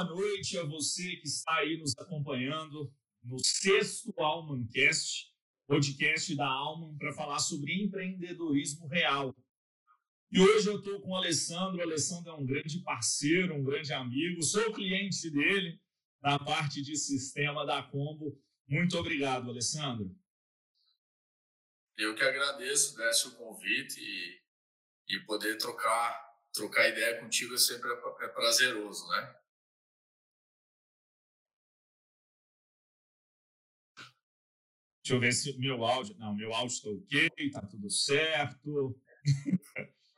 boa noite a você que está aí nos acompanhando no sexto Almancast, podcast da Alman, para falar sobre empreendedorismo real. E hoje eu estou com o Alessandro. O Alessandro é um grande parceiro, um grande amigo. Sou cliente dele na parte de sistema da Combo. Muito obrigado, Alessandro. Eu que agradeço, Décio, o convite e, e poder trocar, trocar ideia contigo é sempre é, é prazeroso, né? Deixa eu ver se meu áudio. Não, meu áudio está ok, tá tudo certo.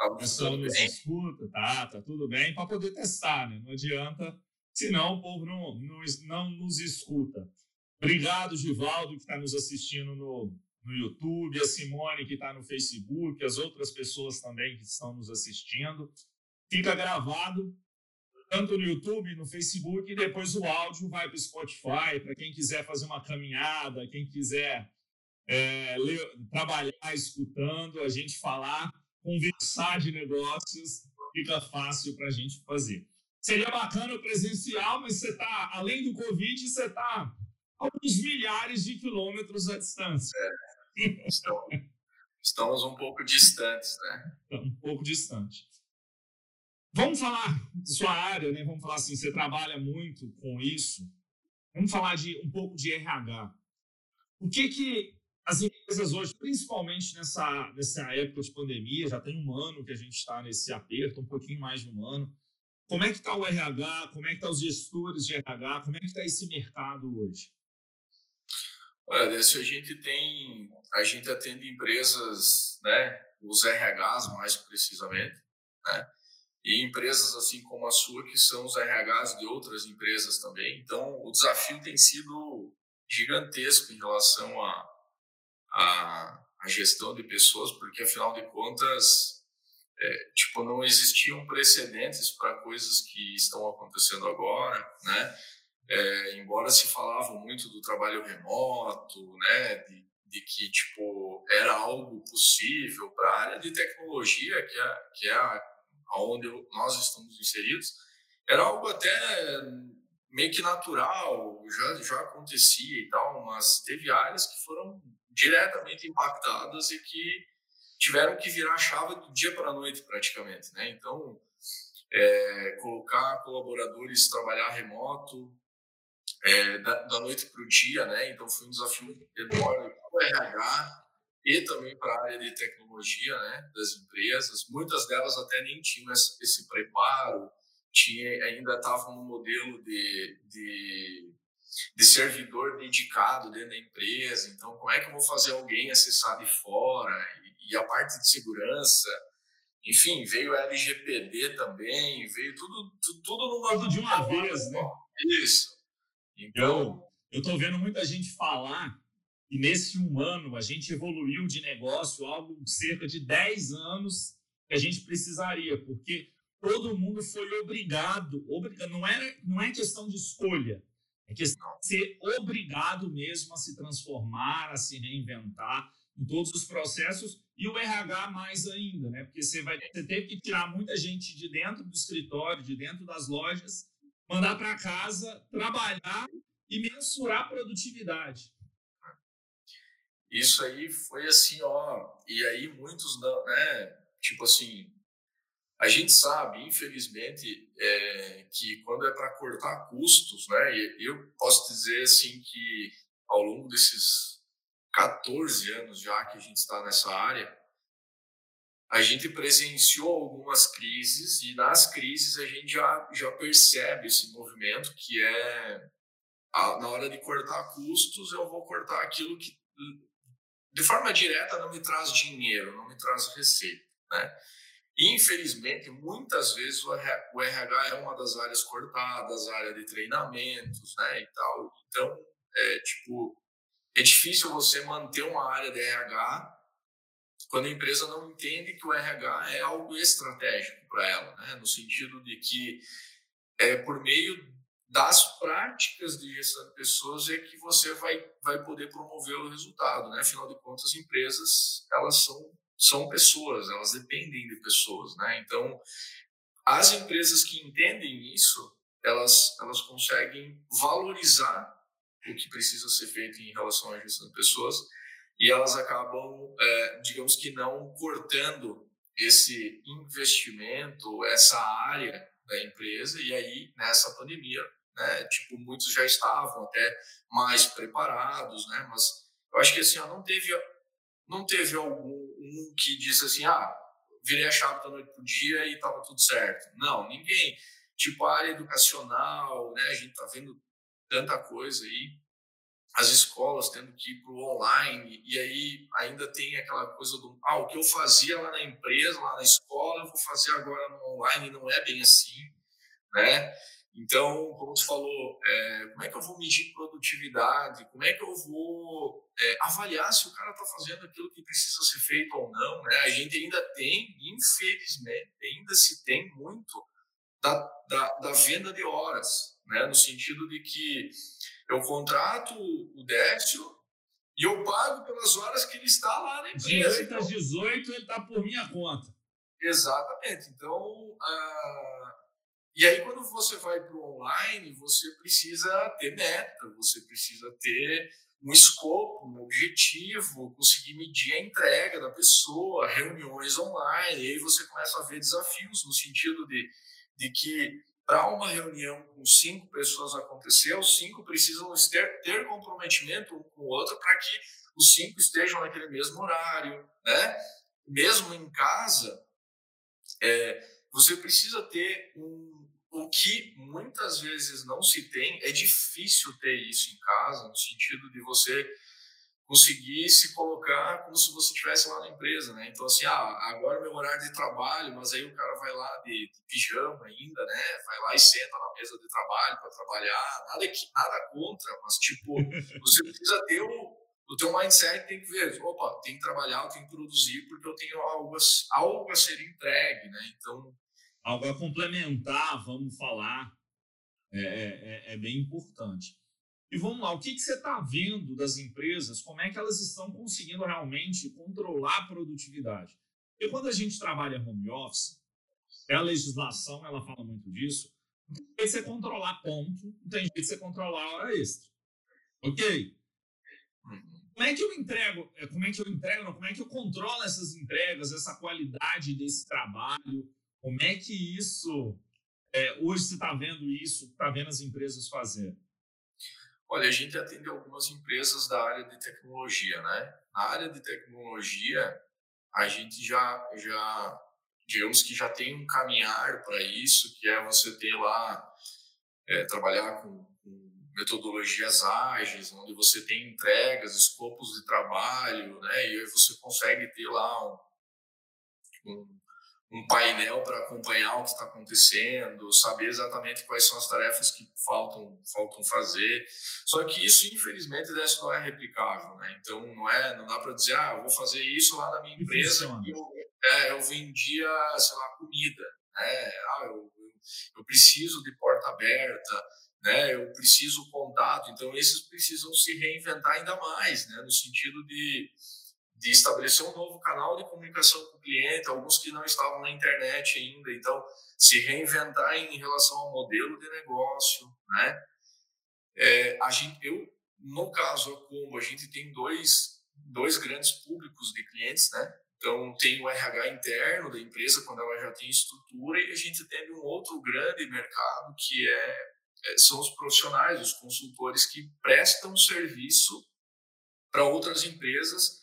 O pessoal nos escuta, tá, tá tudo bem, para poder testar, né? Não adianta, senão o povo não, não, não nos escuta. Obrigado, Givaldo, que está nos assistindo no, no YouTube, a Simone, que está no Facebook, as outras pessoas também que estão nos assistindo. Fica gravado tanto no YouTube, no Facebook, e depois o áudio vai para o Spotify, para quem quiser fazer uma caminhada, quem quiser é, ler, trabalhar escutando, a gente falar, conversar de negócios, fica fácil para a gente fazer. Seria bacana o presencial, mas você está, além do Covid, você está alguns milhares de quilômetros à distância. É, estamos, estamos um pouco distantes, né? Um pouco distante. Vamos falar de sua área, né? Vamos falar assim, você trabalha muito com isso. Vamos falar de um pouco de RH. O que que as empresas hoje, principalmente nessa, nessa época de pandemia, já tem um ano que a gente está nesse aperto, um pouquinho mais de um ano. Como é que está o RH? Como é que estão tá os gestores de RH? Como é que está esse mercado hoje? Olha, a gente tem, a gente atende empresas, né, os RHs mais precisamente, né, e empresas assim como a sua, que são os RHs de outras empresas também. Então, o desafio tem sido gigantesco em relação à a, a, a, gestão de pessoas, porque, afinal de contas, é, tipo, não existiam precedentes para coisas que estão acontecendo agora, né? É, embora se falava muito do trabalho remoto, né, de, de que tipo era algo possível para a área de tecnologia, que é, que é a onde nós estamos inseridos, era algo até meio que natural, já, já acontecia e tal, mas teve áreas que foram diretamente impactadas e que tiveram que virar a chave do dia para a noite praticamente, né? Então, é, colocar colaboradores trabalhar remoto é, da, da, noite para o dia, né? Então foi um desafio enorme para o RH, e também para a área de tecnologia né, das empresas. Muitas delas até nem tinham esse preparo, tinha, ainda estavam no modelo de, de, de, servidor dedicado dentro da empresa. Então, como é que eu vou fazer alguém acessar de fora? E, e a parte de segurança. Enfim, veio a LGPD também, veio tudo, tudo, tudo numa. Tudo de uma vez, né? Isso. Então. Eu estou vendo muita gente falar e nesse um ano a gente evoluiu de negócio algo cerca de 10 anos que a gente precisaria, porque todo mundo foi obrigado, obrigado não, era, não é questão de escolha, é questão de ser obrigado mesmo a se transformar, a se reinventar em todos os processos e o RH mais ainda, né? Porque você vai você ter que tirar muita gente de dentro do escritório, de dentro das lojas, mandar para casa, trabalhar e mensurar a produtividade. Isso aí foi assim, ó. E aí muitos, né? Tipo assim, a gente sabe, infelizmente, é, que quando é para cortar custos, né? Eu posso dizer assim que ao longo desses 14 anos já que a gente está nessa área, a gente presenciou algumas crises e nas crises a gente já, já percebe esse movimento que é a, na hora de cortar custos eu vou cortar aquilo que de forma direta não me traz dinheiro, não me traz receita, né? Infelizmente, muitas vezes o RH é uma das áreas cortadas, área de treinamentos, né, e tal. Então, é tipo, é difícil você manter uma área de RH quando a empresa não entende que o RH é algo estratégico para ela, né, no sentido de que é por meio das práticas de gestão de pessoas é que você vai, vai poder promover o resultado, né? Afinal de contas, as empresas, elas são, são pessoas, elas dependem de pessoas, né? Então, as empresas que entendem isso, elas, elas conseguem valorizar o que precisa ser feito em relação à gestão de pessoas e elas acabam, é, digamos que não cortando esse investimento, essa área da empresa e aí nessa pandemia, né, tipo muitos já estavam até mais preparados, né, mas eu acho que assim ó, não teve não teve algum um que disse assim ah virei a chave da noite pro dia e tava tudo certo. Não, ninguém. Tipo a área educacional, né, a gente tá vendo tanta coisa aí as escolas tendo que ir para o online, e aí ainda tem aquela coisa do, ah, o que eu fazia lá na empresa, lá na escola, eu vou fazer agora no online, não é bem assim, né? Então, como tu falou, é, como é que eu vou medir produtividade? Como é que eu vou é, avaliar se o cara está fazendo aquilo que precisa ser feito ou não? Né? A gente ainda tem, infelizmente, ainda se tem muito da, da, da venda de horas, né? no sentido de que eu contrato o Décio e eu pago pelas horas que ele está lá na empresa. 18 às 18 ele está por minha conta. Exatamente. Então, uh, e aí quando você vai para o online, você precisa ter meta, você precisa ter um escopo, um objetivo, conseguir medir a entrega da pessoa, reuniões online, e aí você começa a ver desafios no sentido de, de que para uma reunião com cinco pessoas acontecer, os cinco precisam ter, ter comprometimento um com o outro para que os cinco estejam naquele mesmo horário, né? Mesmo em casa, é, você precisa ter um o que muitas vezes não se tem, é difícil ter isso em casa, no sentido de você conseguir se colocar como se você estivesse lá na empresa, né? Então, assim, ah, agora é meu horário de trabalho, mas aí o cara vai lá de, de pijama ainda, né? Vai lá e senta na mesa de trabalho para trabalhar, nada, que, nada contra, mas, tipo, você precisa ter o, o teu mindset tem que ver, opa, tem que trabalhar, tem que produzir, porque eu tenho algo a, algo a ser entregue, né? Então... Algo a complementar, vamos falar, é, é, é, é bem importante. E vamos lá, o que, que você está vendo das empresas? Como é que elas estão conseguindo realmente controlar a produtividade? Porque quando a gente trabalha home office, a legislação ela fala muito disso, não tem jeito de você controlar ponto, não tem jeito de você controlar hora extra. Ok? Como é que eu entrego? É, como é que eu entrego? Como é que eu controlo essas entregas, essa qualidade desse trabalho? Como é que isso é, hoje você está vendo isso, está vendo as empresas fazer? Olha, a gente atende algumas empresas da área de tecnologia, né? Na área de tecnologia, a gente já, já digamos que já tem um caminhar para isso, que é você ter lá, é, trabalhar com, com, metodologias ágeis, onde você tem entregas, escopos de trabalho, né? E aí você consegue ter lá um, um um painel para acompanhar o que está acontecendo, saber exatamente quais são as tarefas que faltam, faltam fazer. Só que isso, infelizmente, dessa não é replicável, né? Então, não é, não dá para dizer, ah, eu vou fazer isso lá na minha empresa e eu, é, eu vendia, sei lá, comida, né? Ah, eu, eu, eu preciso de porta aberta, né? Eu preciso contato. Então, esses precisam se reinventar ainda mais, né? No sentido de de estabelecer um novo canal de comunicação com o cliente, alguns que não estavam na internet ainda, então se reinventar em relação ao modelo de negócio, né? É, a gente, eu, no caso a Combo, a gente tem dois, dois grandes públicos de clientes, né? Então tem o RH interno da empresa quando ela já tem estrutura e a gente tem um outro grande mercado que é, é são os profissionais, os consultores que prestam serviço para outras empresas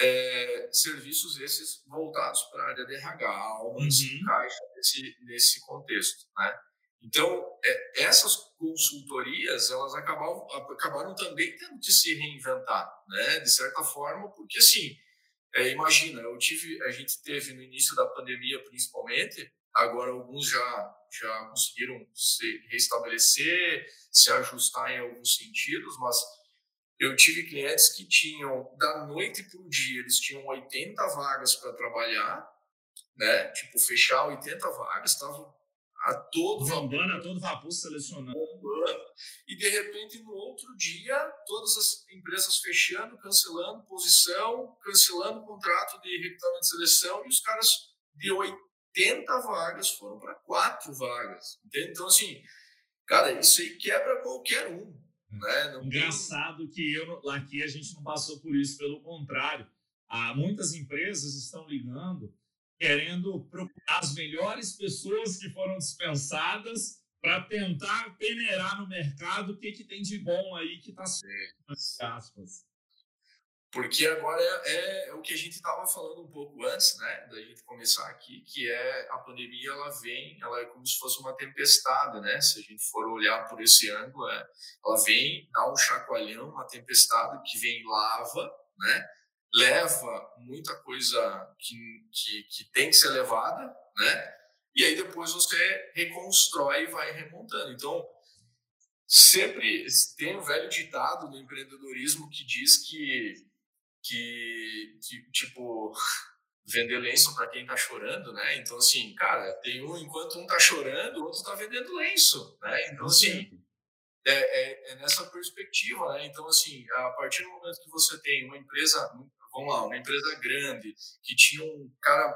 é, serviços esses voltados para a área de RH, algo uhum. se encaixa nesse, nesse contexto, né? Então, é, essas consultorias, elas acabaram, acabaram também tendo que se reinventar, né? De certa forma, porque assim, é, imagina, eu tive, a gente teve no início da pandemia, principalmente, agora alguns já já conseguiram se restabelecer, se ajustar em alguns sentidos, mas eu tive clientes que tinham, da noite para o dia, eles tinham 80 vagas para trabalhar, né? Tipo, fechar 80 vagas, estavam a todo vapor. a todo vapor selecionando. E de repente, no outro dia, todas as empresas fechando, cancelando posição, cancelando contrato de recrutamento de seleção, e os caras de 80 vagas foram para quatro vagas. Entende? Então, assim, Cara, isso aí quebra qualquer um. Né? Não Engraçado tem... que eu, aqui a gente não passou por isso, pelo contrário. Há, muitas empresas estão ligando querendo procurar as melhores pessoas que foram dispensadas para tentar peneirar no mercado o que, que tem de bom aí que está aspas. Porque agora é, é, o que a gente estava falando um pouco antes, né, da gente começar aqui, que é a pandemia, ela vem, ela é como se fosse uma tempestade, né? Se a gente for olhar por esse ângulo, é, ela vem, dá um chacoalhão, uma tempestade que vem lava, né? Leva muita coisa que, que, que tem que ser levada, né? E aí depois você reconstrói e vai remontando. Então, sempre tem um velho ditado do empreendedorismo que diz que que, que tipo, vender lenço para quem tá chorando, né? Então, assim, cara, tem um, enquanto um tá chorando, o outro tá vendendo lenço, né? Então, assim, é, é, é, nessa perspectiva, né? Então, assim, a partir do momento que você tem uma empresa, vamos lá, uma empresa grande, que tinha um cara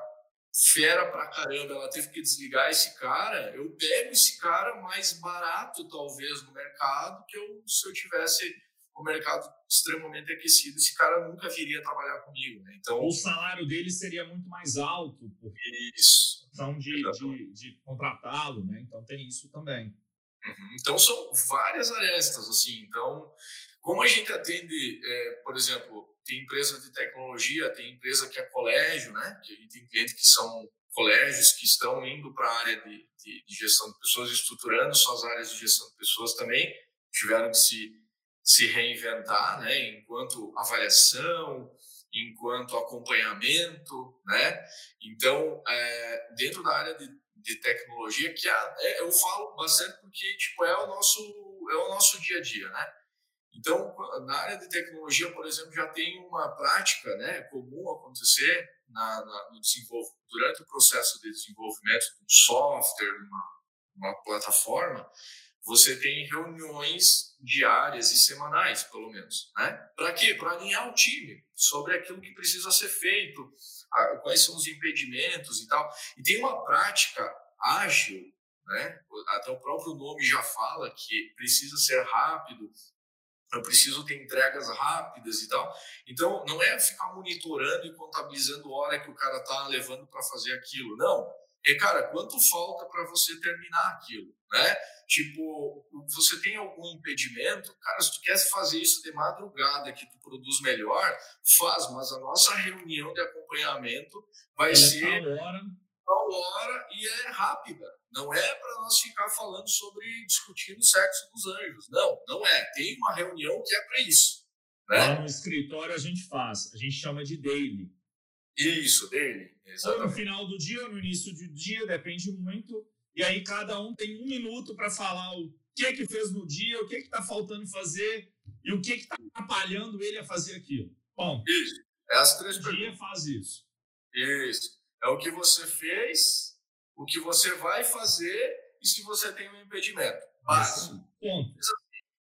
fera pra caramba, ela teve que desligar esse cara, eu pego esse cara mais barato, talvez, no mercado, que eu, se eu tivesse o mercado extremamente aquecido, esse cara nunca viria trabalhar comigo. Né? Então, o salário dele seria muito mais alto, por isso. de, de, de contratá-lo, né? Então tem isso também. Uhum. Então são várias arestas, assim. Então, como a gente atende, é, por exemplo, tem empresa de tecnologia, tem empresa que é colégio, né? Que a gente tem clientes que são colégios que estão indo para a área de, de, de, gestão de pessoas, estruturando suas áreas de gestão de pessoas também, tiveram que se se reinventar, né, enquanto avaliação, enquanto acompanhamento, né? Então, é, dentro da área de, de tecnologia, que a, é, eu falo bastante porque tipo é o nosso é o nosso dia a dia, né? Então, na área de tecnologia, por exemplo, já tem uma prática, né, comum acontecer na, na, no desenvolvimento durante o processo de desenvolvimento de um software, uma, uma plataforma, você tem reuniões diárias e semanais, pelo menos. Né? Para quê? Para alinhar o time sobre aquilo que precisa ser feito, quais são os impedimentos e tal. E tem uma prática ágil, né? até o próprio nome já fala que precisa ser rápido, eu preciso ter entregas rápidas e tal. Então, não é ficar monitorando e contabilizando hora que o cara está levando para fazer aquilo. Não. É, cara, quanto falta para você terminar aquilo, né? Tipo, você tem algum impedimento? Cara, se tu quer fazer isso de madrugada, que tu produz melhor, faz, mas a nossa reunião de acompanhamento vai é ser hora. tal hora e é rápida. Não é para nós ficar falando sobre discutindo o sexo dos anjos. Não, não é. Tem uma reunião que é para isso. Né? Lá no escritório a gente faz, a gente chama de daily. Isso, daily. Exatamente. Ou no final do dia, ou no início do dia, depende muito e aí cada um tem um minuto para falar o que que fez no dia, o que que está faltando fazer e o que que está atrapalhando ele a fazer aquilo. Bom, isso. É as três o dia faz isso. Isso. É o que você fez, o que você vai fazer e se você tem um impedimento. Básico. Ponto.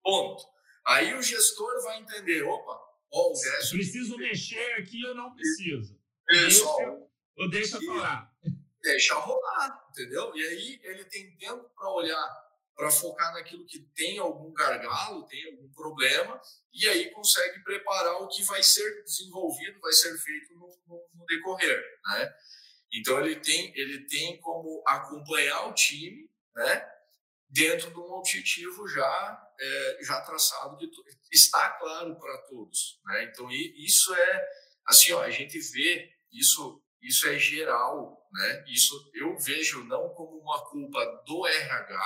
Ponto. Aí o gestor vai entender, opa, ó, o Décio... Preciso mexer aqui ou não preciso? Isso. Deixa, ou deixa falar deixa rolar, entendeu? E aí ele tem tempo para olhar, para focar naquilo que tem algum gargalo, tem algum problema, e aí consegue preparar o que vai ser desenvolvido, vai ser feito no, no, no decorrer, né? Então ele tem, ele tem como acompanhar o time, né? Dentro de um objetivo já é, já traçado, de, está claro para todos, né? Então isso é assim, ó, a gente vê isso isso é geral, né? Isso eu vejo não como uma culpa do RH,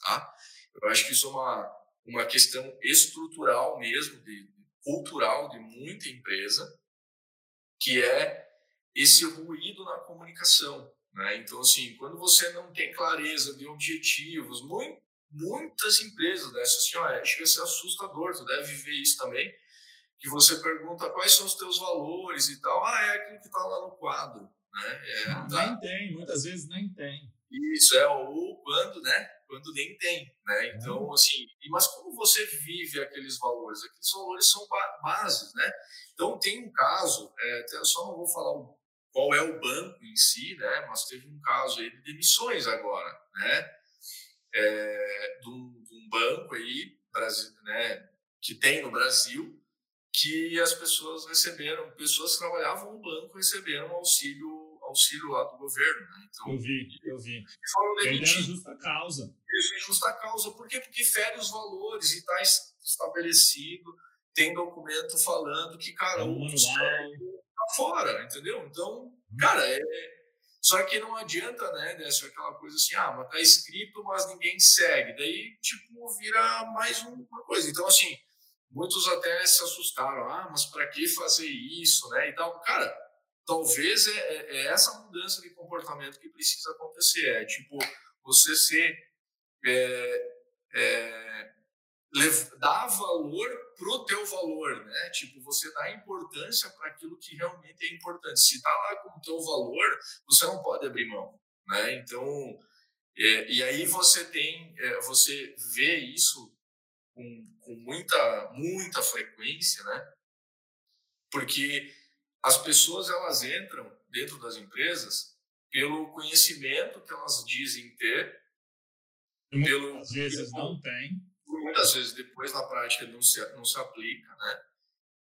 tá? Eu acho que isso é uma, uma questão estrutural mesmo, de, cultural de muita empresa, que é esse ruído na comunicação, né? Então, assim, quando você não tem clareza de objetivos, muito, muitas empresas dessas, assim, ó, chega a ser assustador, tu deve ver isso também, que você pergunta quais são os teus valores e tal. Ah, é aquilo que está lá no quadro. Né? É, tá. Nem tem, muitas vezes nem tem. Isso, é ou quando, né? Quando nem tem, né? É. Então, é. assim, mas como você vive aqueles valores? Aqueles valores são bases, né? Então, tem um caso, é, eu só não vou falar qual é o banco em si, né? Mas teve um caso aí de demissões agora, né? é, de, um, de, um, banco aí, Brasil, né, que tem no Brasil, que as pessoas receberam, pessoas que trabalhavam no banco receberam auxílio auxílio lá do governo. Né? Então, eu vi, eu vi. E foram demitidos. justa causa. Isso, justa causa. Por quê? Porque fere os valores e está estabelecido, tem documento falando que, cara, é um o tá fora, entendeu? Então, hum. cara, é, só que não adianta, né, dessa aquela coisa assim, ah, mas tá escrito, mas ninguém segue. Daí, tipo, vira mais uma coisa. Então, assim, muitos até se assustaram, ah, mas para que fazer isso, né, e tal. Cara, talvez é, é, é, essa mudança de comportamento que precisa acontecer. É tipo, você ser. É, é, dar valor pro teu valor, né? Tipo, você dá importância para aquilo que realmente é importante. Se tá lá com o teu valor, você não pode abrir mão, né? Então, é, e aí você tem, é, você vê isso com, com muita, muita frequência, né? Porque as pessoas elas entram dentro das empresas pelo conhecimento que elas dizem ter, pelo às vezes não tem, muitas vezes depois na prática não se não se aplica, né?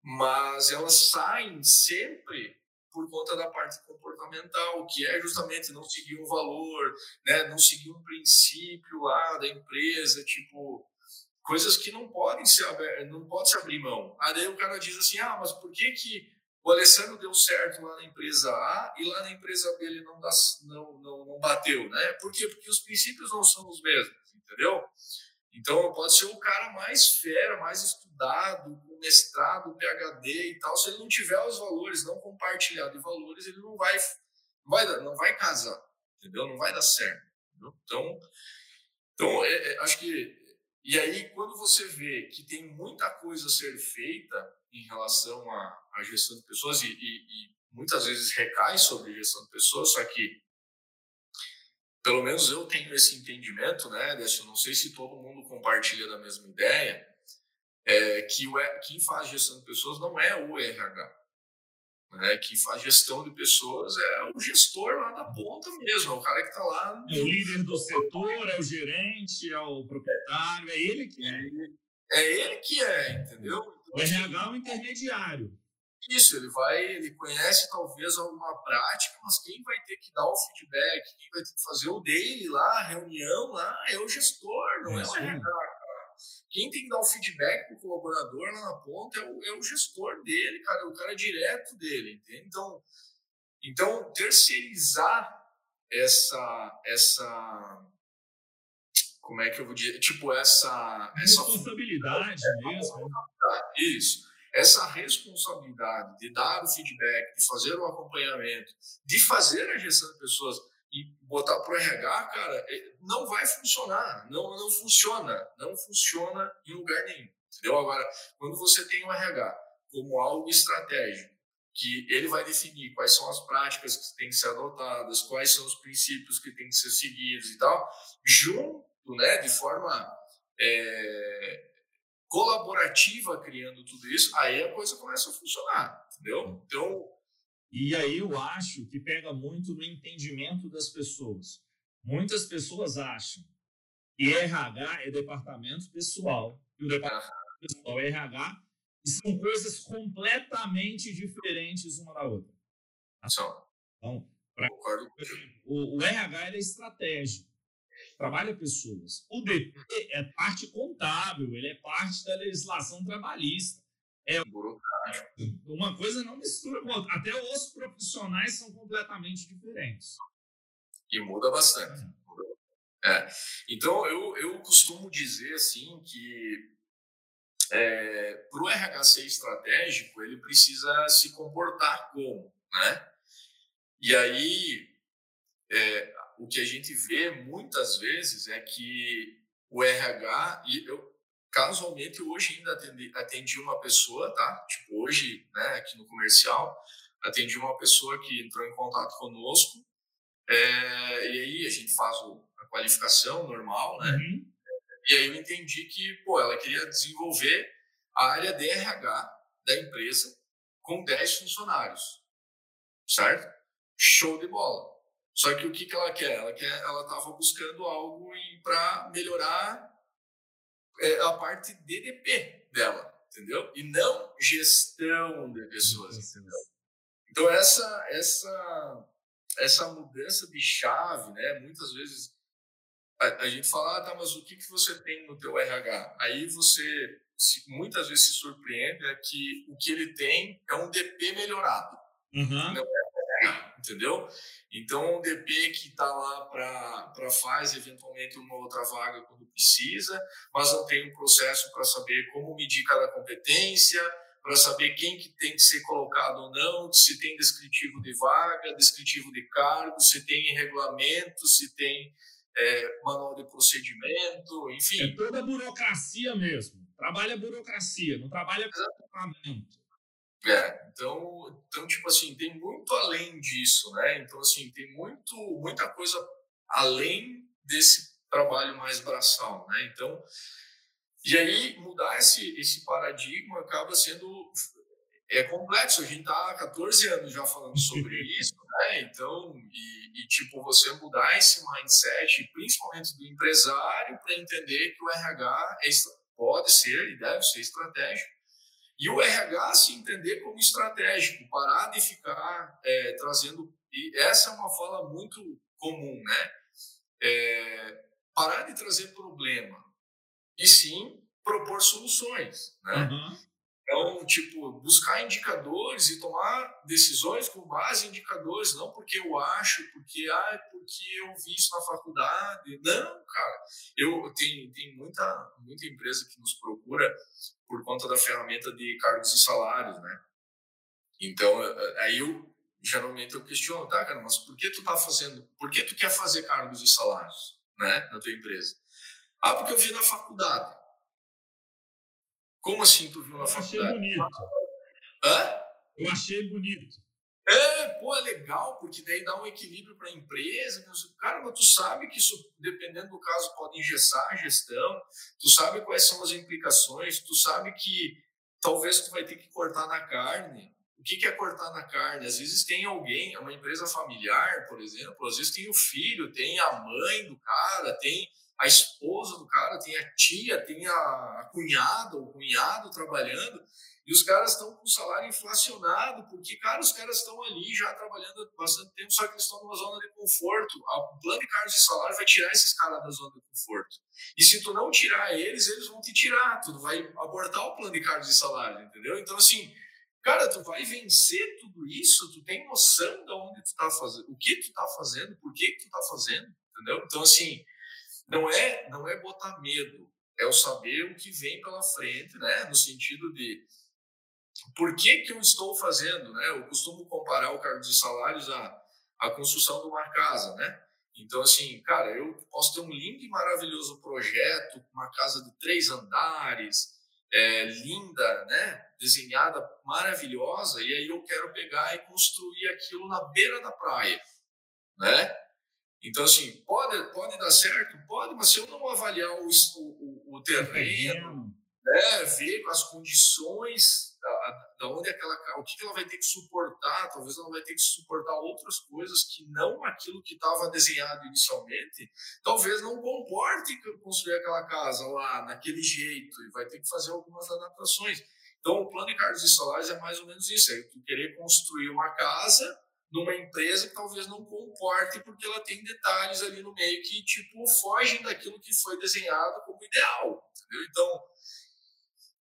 Mas elas saem sempre por conta da parte comportamental, que é justamente não seguir um valor, né? Não seguir um princípio lá da empresa, tipo coisas que não podem se não pode se abrir mão. Aí o cara diz assim, ah, mas por que que o Alessandro deu certo lá na empresa A e lá na empresa B ele não, dá, não, não, não bateu, né? Por quê? Porque os princípios não são os mesmos, entendeu? Então, pode ser o cara mais fera, mais estudado, com mestrado, PhD e tal. Se ele não tiver os valores, não compartilhado de valores, ele não vai, não vai, não vai casar, entendeu? Não vai dar certo. Entendeu? Então, então é, é, acho que. E aí, quando você vê que tem muita coisa a ser feita, em relação à, à gestão de pessoas e, e, e, muitas vezes recai sobre gestão de pessoas, só que pelo menos eu tenho esse entendimento, né, Décio? Não sei se todo mundo compartilha da mesma ideia, é que o, quem faz gestão de pessoas não é o RH. Né? Quem faz gestão de pessoas é o gestor lá da ponta mesmo, é o cara que está lá. É o líder do setor, é o gerente, é o proprietário, é ele que é. É ele que é, entendeu? O RH é um intermediário. Isso, ele vai, ele conhece talvez alguma prática, mas quem vai ter que dar o feedback, quem vai ter que fazer o dele lá, a reunião lá, é o gestor, não é, é o RH. Quem tem que dar o feedback para o colaborador lá na ponta é o, é o gestor dele, cara, é o cara direto dele, entende? Então, então terceirizar essa, essa como é que eu vou dizer, tipo essa essa responsabilidade essa, mesmo. Isso. Essa responsabilidade de dar o feedback, de fazer o acompanhamento, de fazer a gestão de pessoas e botar para o RH, cara, é, não vai funcionar, não não funciona, não funciona em lugar nenhum. Entendeu? Agora, quando você tem o RH como algo estratégico, que ele vai definir quais são as práticas que têm que ser adotadas, quais são os princípios que têm que ser seguidos e tal, junto né, de forma é, colaborativa criando tudo isso, aí a coisa começa a funcionar, entendeu? Então. E aí eu acho que pega muito no entendimento das pessoas. Muitas pessoas acham que RH é departamento pessoal e o departamento pessoal é RH e são coisas completamente diferentes uma da outra. São. Então, pra, o, o RH é estratégico trabalha pessoas. O DP é parte contábil, ele é parte da legislação trabalhista. É uma coisa não mistura com outra. Até os profissionais são completamente diferentes. E muda bastante. É. é. Então, eu, eu costumo dizer assim que é, para o RH ser estratégico, ele precisa se comportar como, né? E aí, é, o que a gente vê muitas vezes é que o RH, e eu casualmente hoje ainda atendi, atendi uma pessoa, tá? Tipo, hoje, né, aqui no comercial, atendi uma pessoa que entrou em contato conosco, é, e aí a gente faz o, a qualificação normal, né? Uhum. E aí eu entendi que, pô, ela queria desenvolver a área de RH da empresa com 10 funcionários, certo? Show de bola. Só que o que, que ela quer? Ela quer, ela estava buscando algo para melhorar é, a parte DDP dela, entendeu? E não gestão de pessoas, entendeu? Então essa essa essa mudança de chave, né? Muitas vezes a, a gente fala, ah, tá, mas o que que você tem no teu RH? Aí você se, muitas vezes se surpreende é que o que ele tem é um DP melhorado. Uhum. Não é entendeu? Então, um DP que está lá para faz eventualmente uma outra vaga quando precisa, mas não tem um processo para saber como medir cada competência, para saber quem que tem que ser colocado ou não, se tem descritivo de vaga, descritivo de cargo, se tem regulamento, se tem é, manual de procedimento, enfim. É toda burocracia mesmo. Trabalha burocracia, não trabalha equipamento. É, então, então, tipo assim, tem muito além disso, né? Então, assim, tem muito, muita coisa além desse trabalho mais braçal, né? Então, e aí, mudar esse, esse paradigma acaba sendo é complexo. A gente está há 14 anos já falando sobre isso, né? Então, e, e, tipo, você mudar esse mindset, principalmente do empresário, para entender que o RH é, pode ser e deve ser estratégico. E o RH se entender como estratégico, parar de ficar é, trazendo. E essa é uma fala muito comum, né? É, parar de trazer problema e sim propor soluções, né? Uhum. Então, tipo, buscar indicadores e tomar decisões com base em indicadores, não porque eu acho, porque, ah, porque eu vi isso na faculdade. Não, cara. Eu tenho, tem muita, muita empresa que nos procura por conta da ferramenta de cargos e salários, né? Então, aí eu geralmente eu questiono, tá, cara, mas por que tu tá fazendo, por que tu quer fazer cargos e salários, né, na tua empresa? Ah, porque eu vi na faculdade. Como assim tu viu na eu faculdade? Achei bonito. Hã? Eu achei bonito. É, pô, é legal, porque daí dá um equilíbrio para a empresa. Cara, mas tu sabe que isso, dependendo do caso, pode engessar a gestão, tu sabe quais são as implicações, tu sabe que talvez tu vai ter que cortar na carne. O que, que é cortar na carne? Às vezes tem alguém, é uma empresa familiar, por exemplo, às vezes tem o filho, tem a mãe do cara, tem a esposa do cara, tem a tia, tem a, cunhada, o cunhado trabalhando, e os caras estão com salário inflacionado, porque, cara, os caras estão ali já trabalhando há bastante tempo, só que eles estão numa zona de conforto. O plano de cargos de salário vai tirar esses caras da zona de conforto. E se tu não tirar eles, eles vão te tirar, tu vai abortar o plano de cargos de salário, entendeu? Então, assim, cara, tu vai vencer tudo isso, tu tem noção de onde tu tá fazendo, o que tu tá fazendo, por que, que tu tá fazendo, entendeu? Então, assim, não é, não é botar medo, é o saber o que vem pela frente, né? No sentido de por que, que eu estou fazendo, né? Eu costumo comparar o cargo de salários à, à construção de uma casa, né? Então, assim, cara, eu posso ter um lindo e maravilhoso projeto, uma casa de três andares, é, linda, né? Desenhada, maravilhosa, e aí eu quero pegar e construir aquilo na beira da praia, né? Então, assim, pode, pode dar certo? Pode, mas se eu não avaliar o, o, o terreno, né, ver as condições da, da onde aquela o que ela vai ter que suportar, talvez ela vai ter que suportar outras coisas que não aquilo que estava desenhado inicialmente, talvez não comporte construir aquela casa lá naquele jeito e vai ter que fazer algumas adaptações. Então, o plano de cargos e salários é mais ou menos isso, é tu querer construir uma casa numa empresa que talvez não comporte porque ela tem detalhes ali no meio que tipo fogem daquilo que foi desenhado como ideal, entendeu? Então,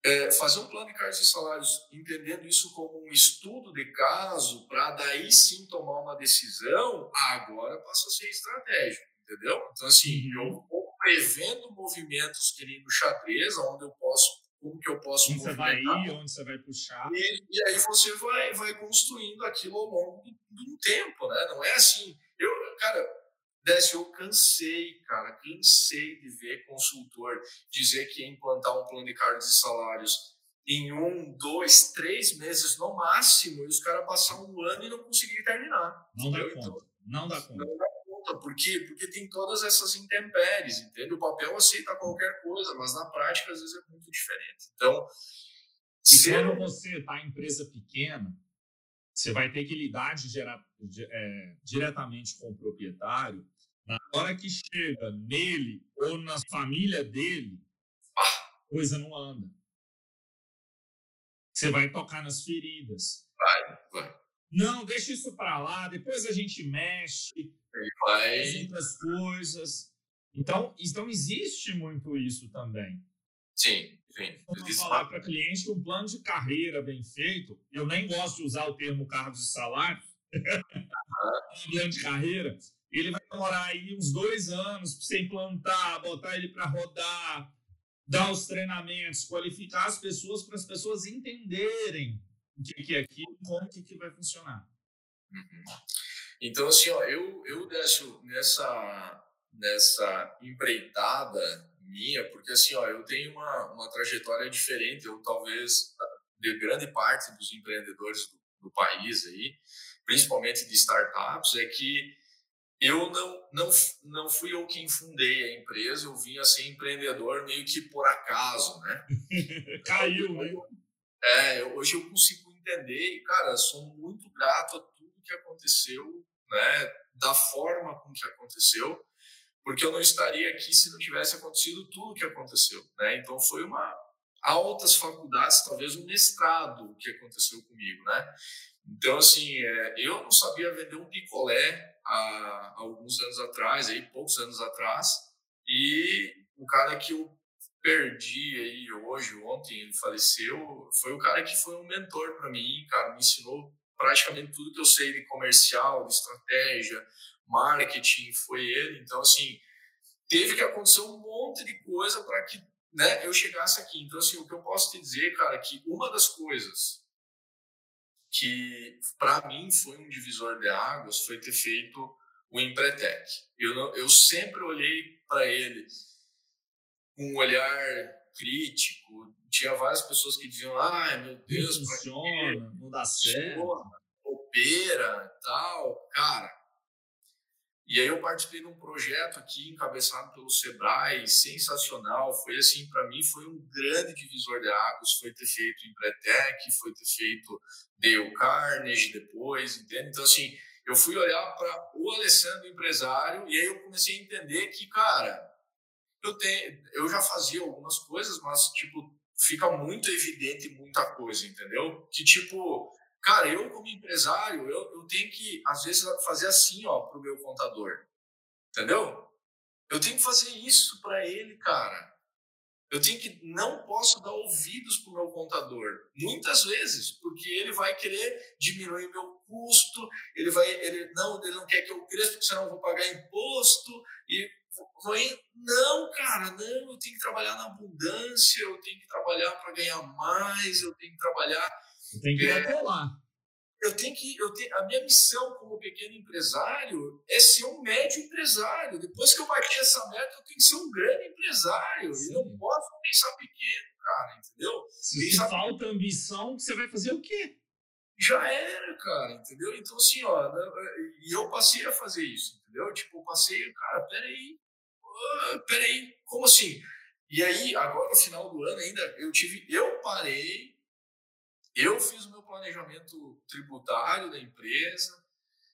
é, fazer um plano de cargos e salários entendendo isso como um estudo de caso para daí sim tomar uma decisão, agora passa a ser estratégico, entendeu? Então, assim, uhum. eu vou prevendo movimentos que nem no xadrez, onde eu posso como que eu posso onde você vai ir, onde você vai puxar. E, e, aí você vai, vai construindo aquilo ao longo de um tempo, né? Não é assim. Eu, cara, Décio, eu cansei, cara, cansei de ver consultor dizer que ia implantar um plano de cargos e salários em um, dois, três meses no máximo, e os caras passar um ano e não conseguir terminar. Não entendeu? dá conta. Então, não dá conta. Não dá conta. Por quê? Porque tem todas essas intempéries, entende? O papel aceita qualquer coisa, mas na prática às vezes é muito diferente. Então, e ser... quando você está em empresa pequena, você vai ter que lidar de gerar, de, é, diretamente com o proprietário. Na hora que chega nele ou na família dele, a coisa não anda. Você vai tocar nas feridas. Vai, vai. Não, deixa isso para lá, depois a gente mexe, vai. faz outras coisas. Então, então existe muito isso também. Sim, sim. Vamos falar para cliente que um plano de carreira bem feito, eu nem gosto de usar o termo cargos de salário, um plano de carreira, ele vai demorar aí uns dois anos para você implantar, botar ele para rodar, dar os treinamentos, qualificar as pessoas para as pessoas entenderem o que, que é aquilo, como que, que vai funcionar. Uhum. Então, assim, ó, eu, eu nessa, nessa empreitada minha, porque assim, ó, eu tenho uma, uma trajetória diferente, eu talvez, de grande parte dos empreendedores do, do país aí, principalmente de startups, é que eu não, não, não fui eu quem fundei a empresa, eu vim a ser empreendedor meio que por acaso, né? Caiu, né? É, hoje eu consigo entender e, cara, sou muito grato a tudo que aconteceu, né? Da forma com que aconteceu, porque eu não estaria aqui se não tivesse acontecido tudo que aconteceu, né? Então foi uma altas faculdades, talvez um mestrado que aconteceu comigo, né? Então, assim, é, eu não sabia vender um picolé há, alguns anos atrás, aí, poucos anos atrás, e o cara que eu perdi aí hoje, ontem, ele faleceu, foi o cara que foi um mentor para mim, cara, me ensinou praticamente tudo que eu sei de comercial, de estratégia, marketing, foi ele. Então, assim, teve que acontecer um monte de coisa para que né, eu chegasse aqui. Então, assim, o que eu posso te dizer, cara, é que uma das coisas que para mim foi um divisor de águas foi ter feito o Empretec. Eu, eu sempre olhei para ele com um olhar crítico. Tinha várias pessoas que diziam: ai meu Deus, não funciona, não dá certo. Opera, tal. Cara, e aí eu participei de um projeto aqui encabeçado pelo Sebrae, sensacional. Foi assim, para mim foi um grande divisor de águas. Foi ter feito Empretec, foi ter feito Dale Carnegie depois, entende? Então assim, eu fui olhar para o Alessandro empresário e aí eu comecei a entender que, cara, eu tenho, eu já fazia algumas coisas, mas tipo fica muito evidente muita coisa, entendeu? Que tipo Cara, eu como empresário, eu, eu tenho que, às vezes, fazer assim, ó, pro meu contador. Entendeu? Eu tenho que fazer isso para ele, cara. Eu tenho que, não posso dar ouvidos pro meu contador. Muitas vezes, porque ele vai querer diminuir meu custo, ele vai, ele, não, ele não quer que eu cresça, porque senão eu vou pagar imposto, e não, cara, não, eu tenho que trabalhar na abundância, eu tenho que trabalhar para ganhar mais, eu tenho que trabalhar tem que é, lá. Eu tenho que, eu tenho, a minha missão como pequeno empresário é ser um médio empresário. Depois que eu bati essa meta, eu tenho que ser um grande empresário. Sim. Eu não posso pensar pequeno, cara, entendeu? Se falta pequeno. ambição, você vai fazer o quê? Já era, cara, entendeu? Então, assim, ó, e eu passei a fazer isso, entendeu? Tipo, eu passei, cara, peraí, peraí, como assim? E aí, agora no final do ano ainda, eu tive, eu parei eu fiz o meu planejamento tributário da empresa,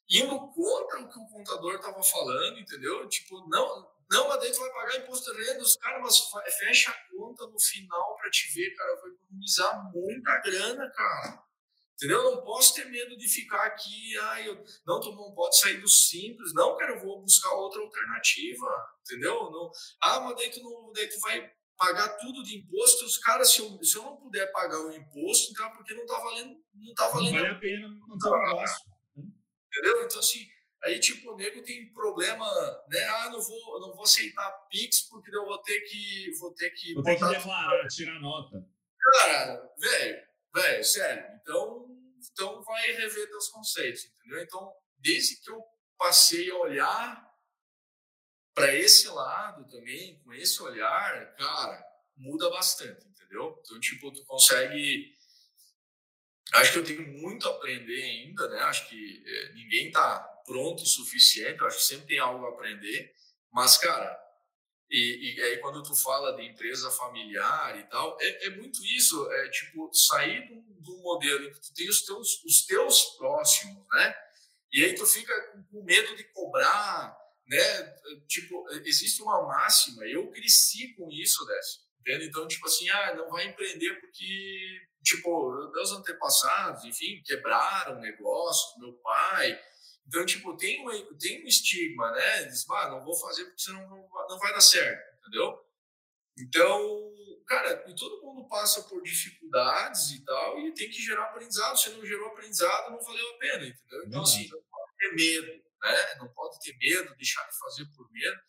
indo contra o que o contador estava falando, entendeu? Tipo, não, não, mas daí tu vai pagar imposto de renda, os caras, mas fecha a conta no final para te ver, cara, vai economizar muita grana, cara. Entendeu? Eu não posso ter medo de ficar aqui, ai, eu, não, tu não pode sair do simples, não, cara, eu vou buscar outra alternativa, entendeu? Não, ah, mas daí tu, não, daí tu vai pagar tudo de imposto, os caras, se eu, se eu não puder pagar o imposto, então é porque não está valendo, não tá valendo. Não vale a pena não ter negócio. Entendeu? Então, assim, aí, tipo, o nego tem problema, né? Ah, não vou, não vou aceitar Pix porque eu vou ter que. Vou ter que. Vou ter que declarar, tirar nota. Cara, velho, velho, sério. Então, então vai rever teus conceitos, entendeu? Então, desde que eu passei a olhar para esse lado também, com esse olhar, cara, muda bastante, entendeu? Então, tipo, tu consegue. Acho que eu tenho muito a aprender ainda, né? Acho que é, ninguém tá pronto o suficiente, acho que sempre tem algo a aprender. Mas, cara, E, e aí, quando tu fala de empresa familiar e tal, é, é muito isso, é tipo, sair do, do modelo em que tu tem os teus, os teus próximos, né? E aí tu fica com medo de cobrar, né? Tipo, existe uma máxima, eu cresci com isso, Décio, entende? Então, tipo assim, ah, não vai empreender porque, tipo, meus antepassados, enfim, quebraram negócios, meu pai, então, tipo, tem, uma, tem um estigma, né? Diz, ah, não vou fazer porque senão não, não vai dar certo, entendeu? Então, cara, e todo mundo passa por dificuldades e tal, e tem que gerar aprendizado. Se não gerou aprendizado, não valeu a pena, entendeu? Então, assim, não pode ter medo, né? Não pode ter medo, deixar de fazer por medo.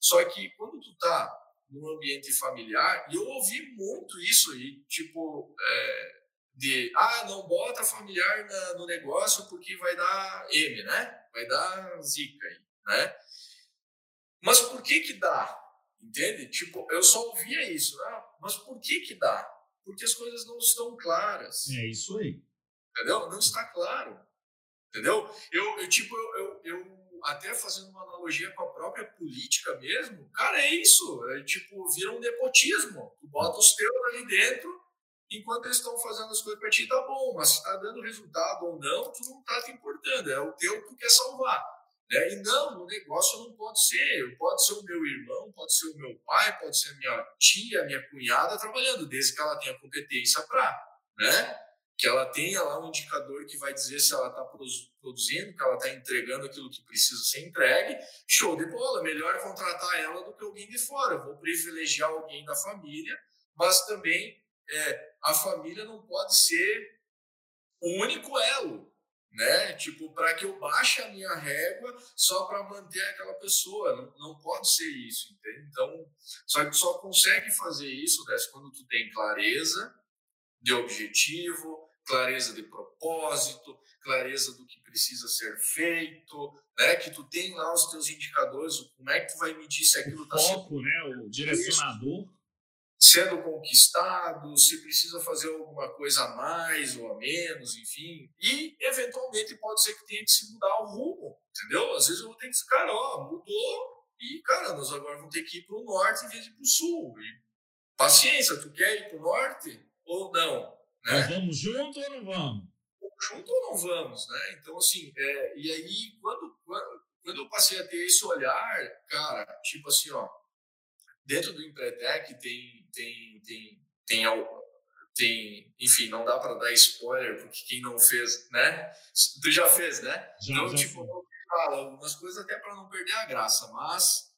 Só que quando tu tá num ambiente familiar, e eu ouvi muito isso aí, tipo, é, de ah, não bota familiar na, no negócio porque vai dar M, né? Vai dar zica aí, né? Mas por que que dá? Entende? Tipo, eu só ouvia isso. Ah, mas por que que dá? Porque as coisas não estão claras. É isso aí. Entendeu? Não está claro. Entendeu? Eu, eu tipo, eu, eu, eu até fazendo uma analogia com a própria política mesmo, cara, é isso. É, tipo, vira um nepotismo. Tu bota os teus ali dentro enquanto eles estão fazendo as coisas para ti, tá bom, mas se está dando resultado ou não, tu não está te importando, é o teu que tu quer salvar. Né? E não, no negócio não pode ser, pode ser o meu irmão, pode ser o meu pai, pode ser a minha tia, minha cunhada trabalhando, desde que ela tenha competência para, né? Que ela tenha lá um indicador que vai dizer se ela está produzindo, que ela está entregando aquilo que precisa ser entregue. Show de bola, melhor contratar ela do que alguém de fora. Eu vou privilegiar alguém da família, mas também é, a família não pode ser o único elo, né? Tipo, para que eu baixe a minha régua só para manter aquela pessoa. Não, não pode ser isso, entende? Então, só que só consegue fazer isso né, quando tu tem clareza de objetivo, clareza de propósito, clareza do que precisa ser feito, né? Que tu tem lá os teus indicadores, como é que tu vai medir se aquilo está sendo... foco, né? O direcionador sendo conquistado, se precisa fazer alguma coisa a mais ou a menos, enfim. E, eventualmente, pode ser que tenha que se mudar o rumo, entendeu? Às vezes eu vou ter que dizer, cara, ó, mudou, e, cara, nós agora vamos ter que ir para o norte em vez de ir para o sul. E, paciência, tu quer ir para o norte ou não? Né? Vamos junto ou não vamos? Junto ou não vamos, né? Então, assim, é, e aí, quando, quando, quando eu passei a ter esse olhar, cara, tipo assim, ó, dentro do Empretec tem, tem, tem, tem, tem, enfim, não dá para dar spoiler, porque quem não fez, né? Tu já fez, né? Já, então, já tipo, fala algumas coisas até para não perder a graça, mas,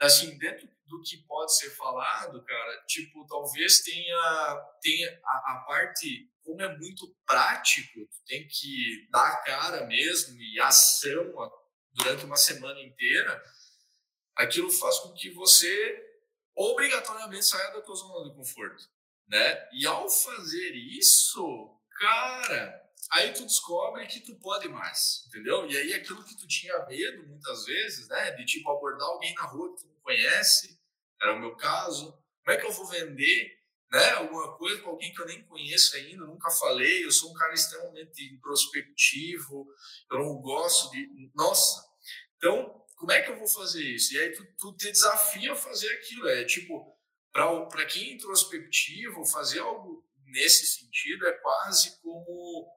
assim, dentro do que pode ser falado, cara, tipo, talvez tenha, tenha a, a parte, como é muito prático, tu tem que dar a cara mesmo e ação durante uma semana inteira, aquilo faz com que você obrigatoriamente saia da tua zona de conforto, né? E ao fazer isso, cara, aí tu descobre que tu pode mais, entendeu? E aí aquilo que tu tinha medo muitas vezes, né, de tipo abordar alguém na rua que tu não conhece, era o meu caso, como é que eu vou vender, né, alguma coisa para alguém que eu nem conheço ainda, nunca falei, eu sou um cara extremamente introspectivo, eu não gosto de, nossa. Então, como é que eu vou fazer isso? E aí tu, tu te desafia a fazer aquilo. É tipo, para quem é introspectivo, fazer algo nesse sentido é quase como,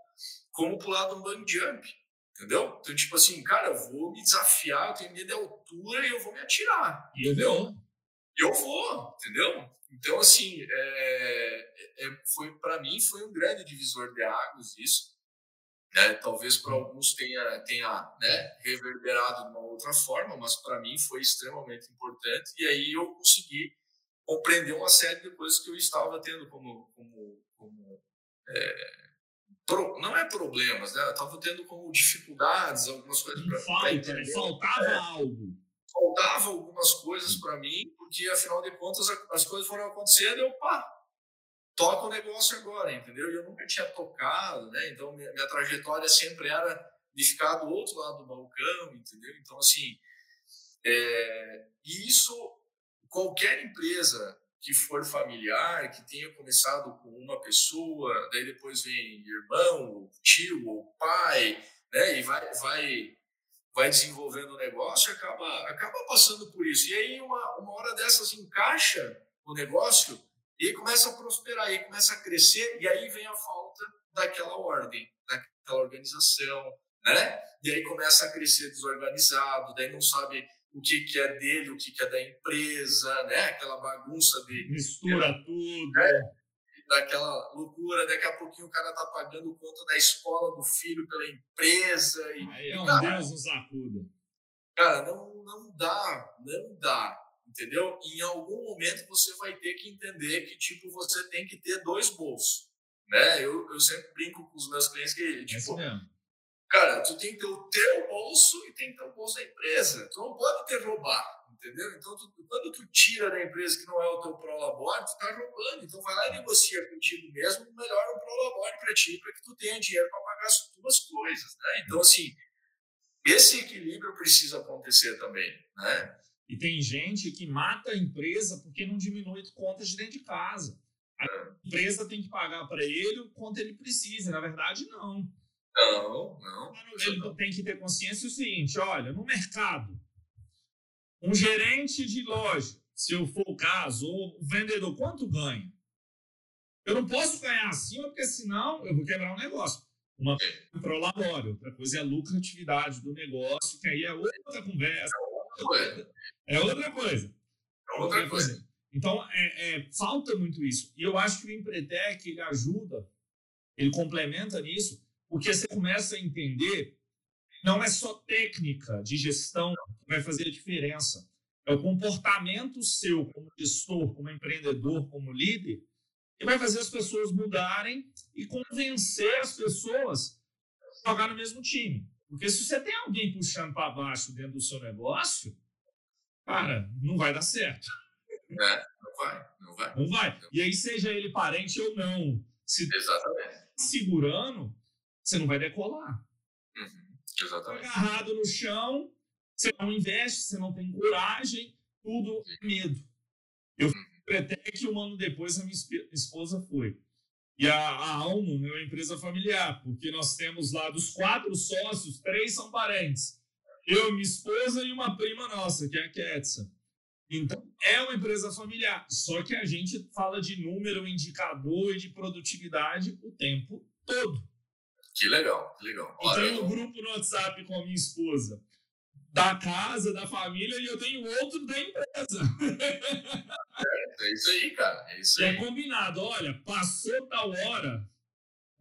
como pular de um bang jump. Entendeu? Então, tipo assim, cara, eu vou me desafiar, eu tenho medo de altura e eu vou me atirar. Entendeu? Eu vou, entendeu? Então, assim, é, é, foi para mim foi um grande divisor de águas isso. Né? Talvez para alguns tenha, tenha né, reverberado de uma outra forma, mas para mim foi extremamente importante. E aí eu consegui compreender uma série de coisas que eu estava tendo como, como, como é, pro, não é problemas, né? Eu estava tendo como dificuldades, algumas coisas para Falta. Faltava é, algo. Faltava algumas coisas para mim, porque afinal de contas as coisas foram acontecendo e eu, pá, toca o negócio agora, entendeu? E eu nunca tinha tocado, né? Então minha, minha, trajetória sempre era de ficar do outro lado do balcão, entendeu? Então assim, é, e isso qualquer empresa que for familiar, que tenha começado com uma pessoa, daí depois vem irmão, tio ou pai, né? E vai vai vai desenvolvendo o negócio, acaba, acaba passando por isso. E aí, uma, uma hora dessas, encaixa o negócio e aí começa a prosperar, aí começa a crescer, e aí vem a falta daquela ordem, daquela organização, né? E aí começa a crescer desorganizado, daí não sabe o que, que é dele, o que, que é da empresa, né? Aquela bagunça de. Mistura tudo. Né? Daquela loucura, daqui a pouquinho o cara tá pagando conta da escola do filho pela empresa. E, aí é um Deus nos acuda. Cara, não, não dá, não dá, entendeu? Em algum momento você vai ter que entender que, tipo, você tem que ter dois bolsos, né? Eu, eu sempre brinco com os meus clientes que, tipo, é Cara, tu tem que ter o teu bolso e tem que ter o bolso da empresa. Tu não pode ter roubar, entendeu? Então, tu, quando tu tira da empresa que não é o teu prolabore, tu tá roubando. Então, vai lá e negocia contigo mesmo melhor um prolabore para ti, para que tu tenha dinheiro para pagar as tuas coisas, né? Então, assim, esse equilíbrio precisa acontecer também, né? E tem gente que mata a empresa porque não diminui contas de dentro de casa. A empresa tem que pagar para ele o quanto ele precisa. Na verdade, não. Não, não. Ele tem que ter consciência o seguinte: olha, no mercado, um gerente de loja, se eu for o caso, ou o vendedor, quanto ganha? Eu não posso ganhar acima, porque senão eu vou quebrar o um negócio. Uma coisa é pro labore, outra coisa é a lucratividade do negócio, que aí é outra conversa. É outra coisa. É outra coisa. Então, é, é, falta muito isso. E eu acho que o Empretec, ele ajuda, ele complementa nisso, porque você começa a entender não é só técnica de gestão que vai fazer a diferença. É o comportamento seu como gestor, como empreendedor, como líder, que vai fazer as pessoas mudarem e convencer as pessoas a jogar no mesmo time. Porque se você tem alguém puxando para baixo dentro do seu negócio, cara, não vai dar certo. É, não vai, não vai. Não vai. E aí, seja ele parente ou não, se Exatamente. Tá segurando, você não vai decolar. Uhum, exatamente. Agarrado no chão, você não investe, você não tem coragem, tudo é medo. Eu uhum. até que um ano depois a minha esposa foi. E a, a Almo é uma empresa familiar, porque nós temos lá dos quatro sócios, três são parentes. Eu, minha esposa e uma prima nossa, que é a Ketsa. Então, é uma empresa familiar. Só que a gente fala de número, indicador e de produtividade o tempo todo. Que legal, que legal. Eu tenho um grupo no WhatsApp com a minha esposa, da casa, da família, e eu tenho outro da empresa. É, é isso aí, cara. É isso aí. É combinado. Olha, passou tal hora,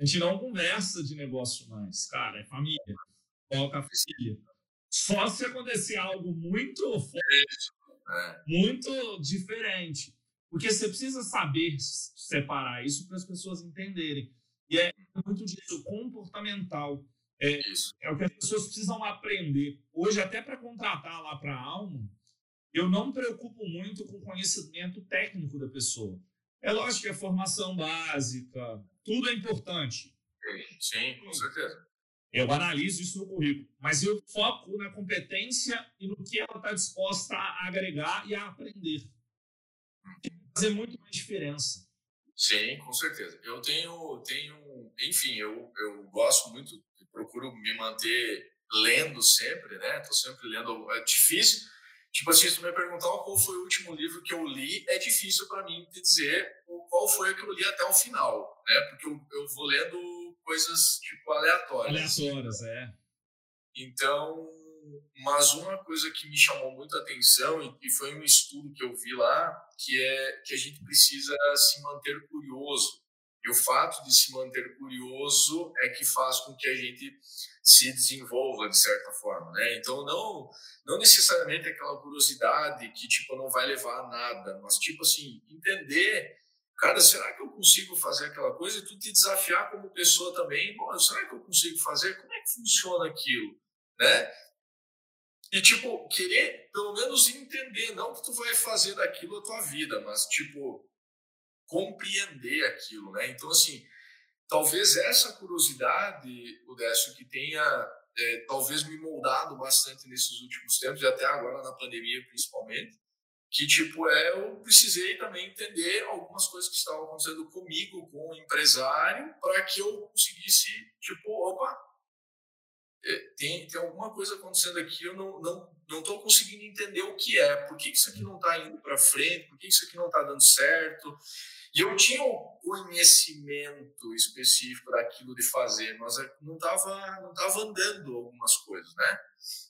a gente não conversa de negócio mais. Cara, é família. Toca a filha. Só se acontecer algo muito é. muito diferente. Porque você precisa saber separar isso para as pessoas entenderem. E é muito disso, comportamental. É, é o que as pessoas precisam aprender. Hoje, até para contratar lá para a Alma, eu não me preocupo muito com o conhecimento técnico da pessoa. É lógico que a formação básica, tudo é importante. Sim, com certeza. Eu analiso isso no currículo, mas eu foco na competência e no que ela está disposta a agregar e a aprender. Fazer muito mais diferença. Sim, com certeza. Eu tenho, tenho enfim, eu, eu gosto muito, procuro me manter lendo sempre, né? Estou sempre lendo. É difícil. Tipo assim, se tu me perguntar qual foi o último livro que eu li, é difícil para mim te dizer qual foi o que eu li até o final, né? Porque eu, eu vou lendo coisas, tipo, aleatórias. Aleatórias, é. Então, mas uma coisa que me chamou muito a atenção e foi um estudo que eu vi lá, que é que a gente precisa se manter curioso. E o fato de se manter curioso é que faz com que a gente se desenvolva de certa forma, né? Então não não necessariamente aquela curiosidade que tipo não vai levar a nada, mas tipo assim, entender, cara, será que eu consigo fazer aquela coisa e tu te desafiar como pessoa também, Bom, será que eu consigo fazer? Como é que funciona aquilo, né? E, tipo, querer pelo menos entender, não que tu vai fazer daquilo a tua vida, mas, tipo, compreender aquilo, né? Então, assim, talvez essa curiosidade, o Décio, que tenha é, talvez me moldado bastante nesses últimos tempos, e até agora na pandemia principalmente, que, tipo, é, eu precisei também entender algumas coisas que estavam acontecendo comigo, com o empresário, para que eu conseguisse, tipo, opa, tem, tem alguma coisa acontecendo aqui, eu não não não estou conseguindo entender o que é, por que isso aqui não está indo para frente, por que isso aqui não está dando certo. E eu tinha o conhecimento específico daquilo de fazer, mas é, não estava não tava andando algumas coisas, né?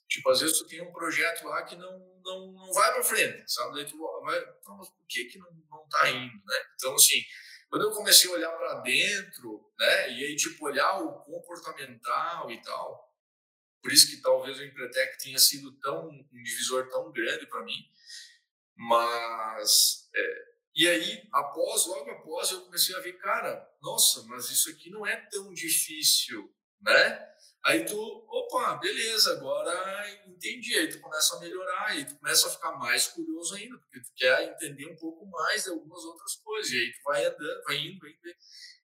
Tipo, às vezes tu tem um projeto lá que não, não, não vai para frente, sabe? Daí tu vai, mas por que que não, não tá indo, né? Então, assim, quando eu comecei a olhar para dentro, né? E aí, tipo, olhar o comportamental e tal, por isso que talvez o Empretec tenha sido tão um divisor tão grande para mim. Mas é, e aí, após, logo após, eu comecei a ver, cara, nossa, mas isso aqui não é tão difícil, né? Aí tu, opa, beleza, agora entendi. Aí tu começa a melhorar, aí tu começa a ficar mais curioso ainda, porque tu quer entender um pouco mais de algumas outras coisas. E aí tu vai andando, vai indo, vai indo.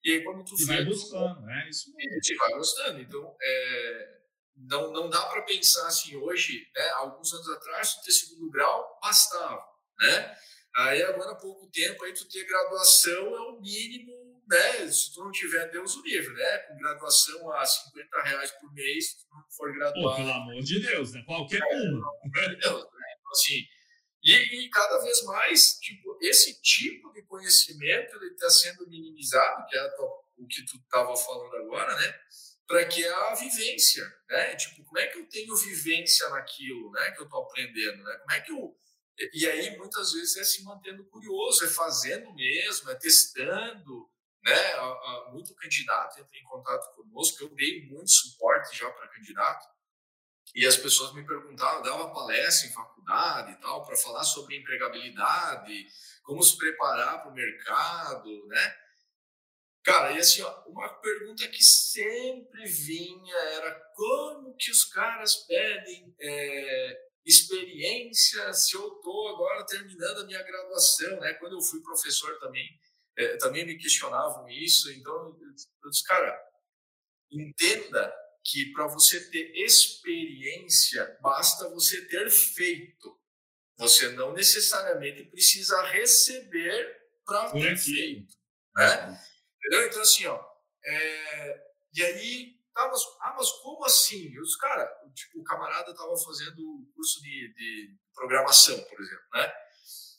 E aí quando tu e vai buscando, né? Isso mesmo. E tu vai gostando. Então, é, não, não dá para pensar assim hoje, né? Alguns anos atrás, tu ter segundo grau bastava, né? Aí agora há pouco tempo aí tu ter graduação é o mínimo né, se tu não tiver Deus o livre, né, com graduação a 50 reais por mês, se tu não for graduado. Pô, pelo amor de Deus, né? Qualquer é, um. Pelo amor de Deus, né? Então, assim, e, e, cada vez mais, tipo, esse tipo de conhecimento ele está sendo minimizado, que é o que tu estava falando agora, né? Para que a vivência, né? Tipo, como é que eu tenho vivência naquilo, né? Que eu estou aprendendo, né? Como é que eu e aí, muitas vezes, é se mantendo curioso, é fazendo mesmo, é testando, né? Muito candidato entra em contato conosco, eu dei muito suporte já para candidato, e as pessoas me perguntavam, dava palestra em faculdade e tal, para falar sobre empregabilidade, como se preparar para o mercado, né? Cara, e assim, ó, uma pergunta que sempre vinha era como que os caras pedem é, experiência se eu estou agora terminando a minha graduação, né? Quando eu fui professor também, é, também me questionavam isso. Então, eu disse, cara, entenda que para você ter experiência, basta você ter feito. Você não necessariamente precisa receber para ter feito. Né? Entendeu? Então, assim, ó, é, e aí, tá, ah, mas como assim? Eu disse, cara, tipo, o camarada estava fazendo curso de, de programação, por exemplo, né?